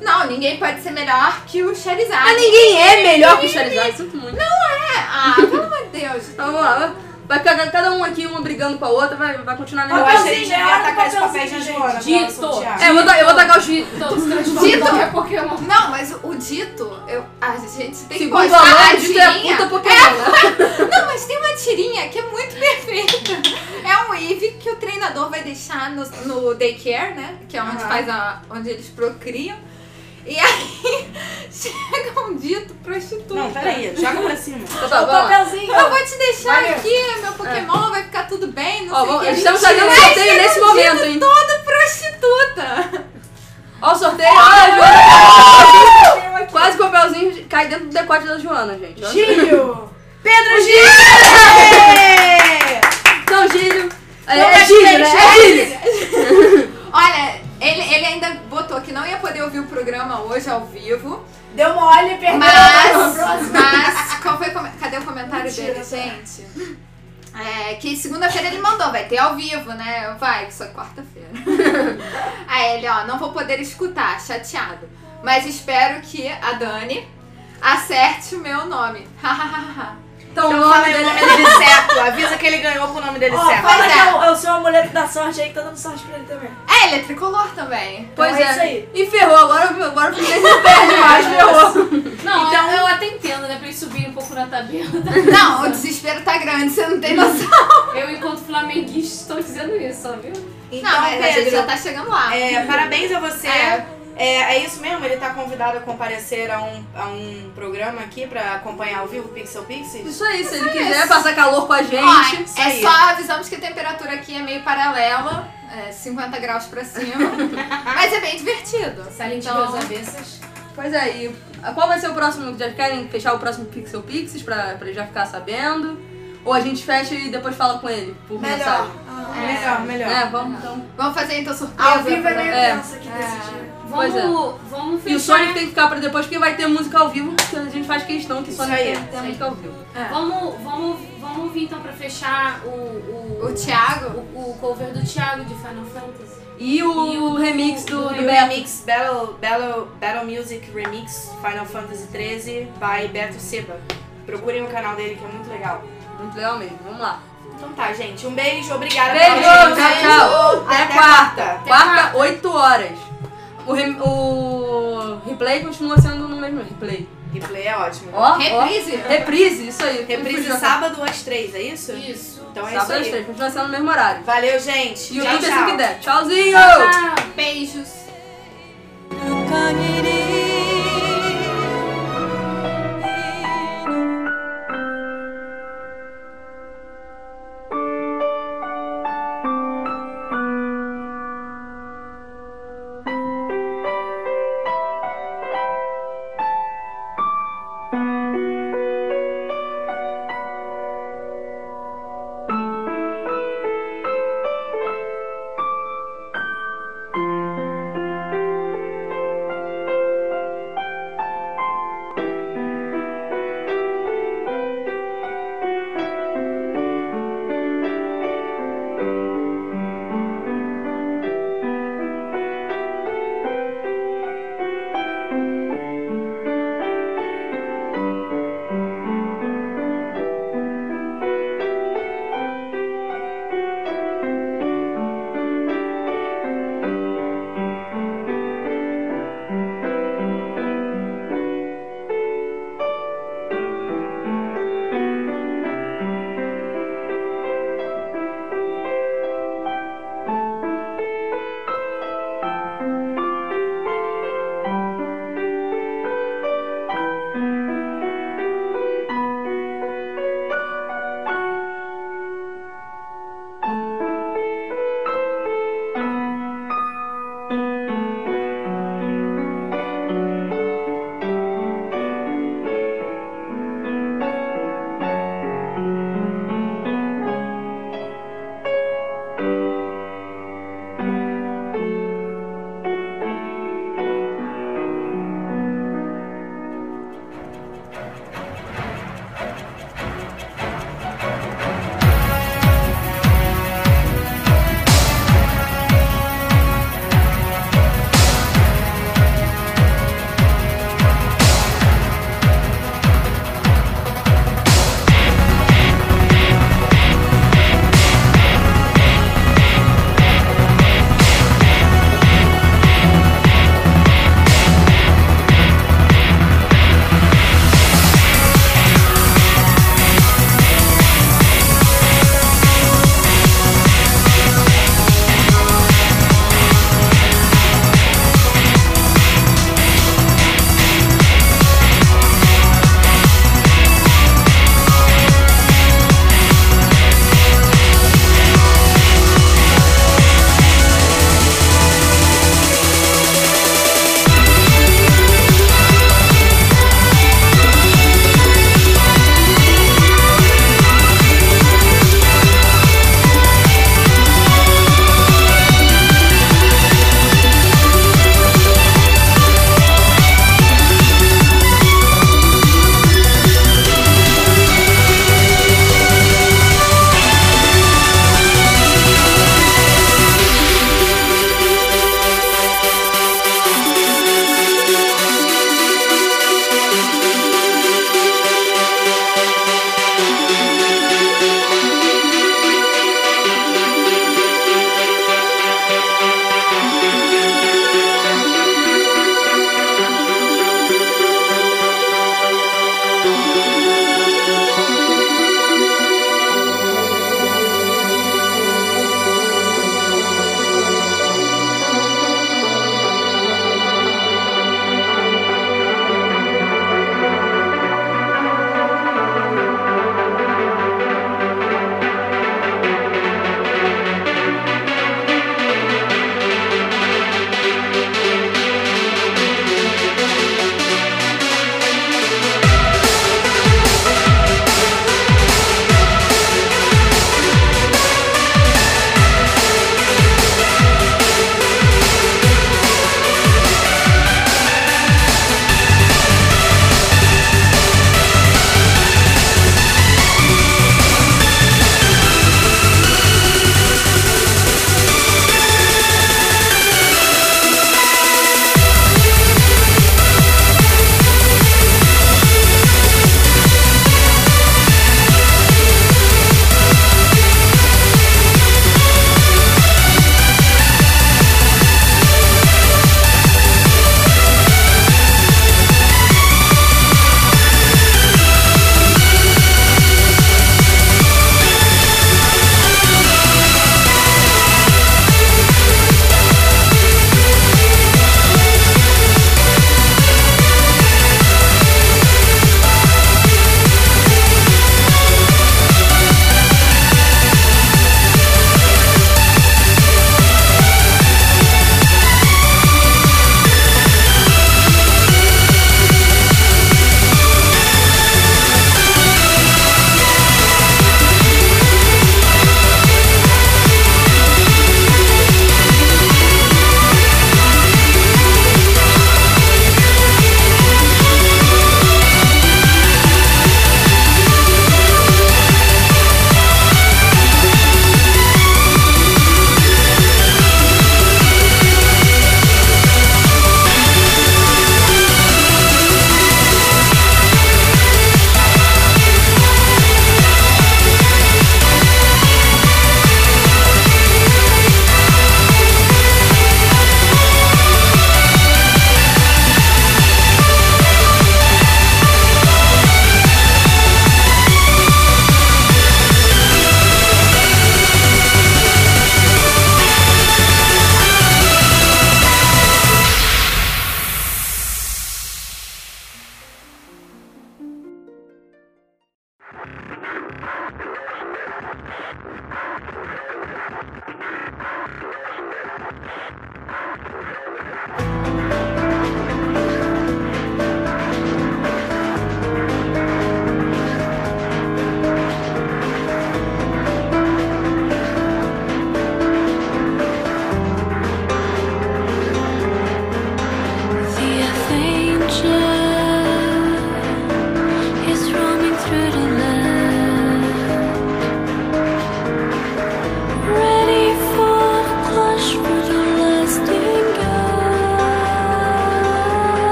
Não, ninguém pode ser melhor que o Charizard. Mas ninguém é melhor que o Charizard, sinto muito. É, ah, pelo amor de Deus. Vamos lá. Vai ficar cada um aqui, uma brigando com a outra, vai, vai continuar na Eu acho que a Papelzinho, gente é atacar esse gente. Joana. Dito. É, eu vou, eu vou tacar os Dito. qualquer Pokémon. Não, mas o dito, eu, a gente tem que postar a a Dito é a puta Pokémon, né? Não, mas tem uma tirinha que é muito perfeita. É um Eevee que o treinador vai deixar no, no daycare, né? Que é onde, faz a, onde eles procriam. E aí chega um dito prostituta. Não, peraí, joga pra cima. O tá, lá. papelzinho. Eu vou te deixar Valeu. aqui, meu Pokémon, vai ficar tudo bem, não Ó, sei o vamos, que. estamos fazendo sorteio nesse um momento, dito hein? Toda prostituta. Ó o sorteio, ó, Joana. Quase o papelzinho cai dentro do decote da Joana, gente. Gílio. Pedro Gil! Então, Gílio. É, é Gílio, né? É Gílio. Olha, ele, ele ainda botou que não ia poder ouvir o programa hoje ao vivo. Deu mole, perdeu. Mas, mas qual foi cadê o comentário Mentira, dele, gente? É, que segunda-feira ele mandou, vai ter ao vivo, né? Vai, que só é quarta-feira. Aí ele, ó, não vou poder escutar, chateado. Mas espero que a Dani acerte o meu nome. Então, o Então o dele nome é dele certo. Avisa que ele ganhou com o nome dele Ó, certo. fala Pois que é. é o, é o seu amuleto da sorte aí que tá dando sorte pra ele também. é, ele é tricolor também. Pois Então é é. isso aí. E ferrou, agora, agora o Fluminense não perde mais, ferrou. Não, Então- eu, eu até entendo, né? Pra eles subirem um pouco na tabela. Não, o desespero tá grande, você não tem noção. Eu, enquanto flamenguista, estou dizendo isso, ó, viu? Então, não, mas a gente Pedro, já tá chegando lá. é, parabéns a você. É. É, é isso mesmo? Ele tá convidado a comparecer a um, a um programa aqui pra acompanhar ao vivo o Pixel Pixies? Isso aí, se ele quiser passar calor com a gente. Ó, é aí. só avisamos que a temperatura aqui é meio paralela, é 50 graus pra cima, mas é bem divertido. Silent Então- Hills avessas. Pois é, e qual vai ser o próximo? Já querem fechar o próximo Pixel Pixies pra, pra ele já ficar sabendo? Ou a gente fecha e depois fala com ele por Melhor. mensagem? Ah, Melhor, melhor. É, vamos então. Vamos fazer então surpresa. Ao vivo é meio É. tenso aqui desse dia. Pois é. Vamos, vamos fechar. E o Sonic tem que ficar pra depois porque vai ter música ao vivo, porque a gente faz questão que o Sonic aí, aí. música ao vivo. Vamos, vamos, vamos ouvir então pra fechar o, o, O Thiago? o, o cover do Thiago de Final Fantasy. E o, E o remix do- do, do remix Battle, Battle, Battle Music Remix Final Fantasy XIII by Beto Seba. Procurem o canal dele que é muito legal. Muito legal mesmo. Vamos lá. Então tá, gente. Um beijo, obrigada Beijo, tchau, tchau. Até, Até quarta. quarta. Quarta, 8 horas. O, rem- o replay continua sendo no mesmo replay. Replay é ótimo. Ó, ó. Reprise? Reprise, isso aí. Reprise a sábado às três, é isso? Isso. Então é Sábado às isso aí. três, continua sendo no mesmo horário. Valeu, gente. E o tchau, YouTube é tchau. assim que der. Tchauzinho! Tchau. Beijos.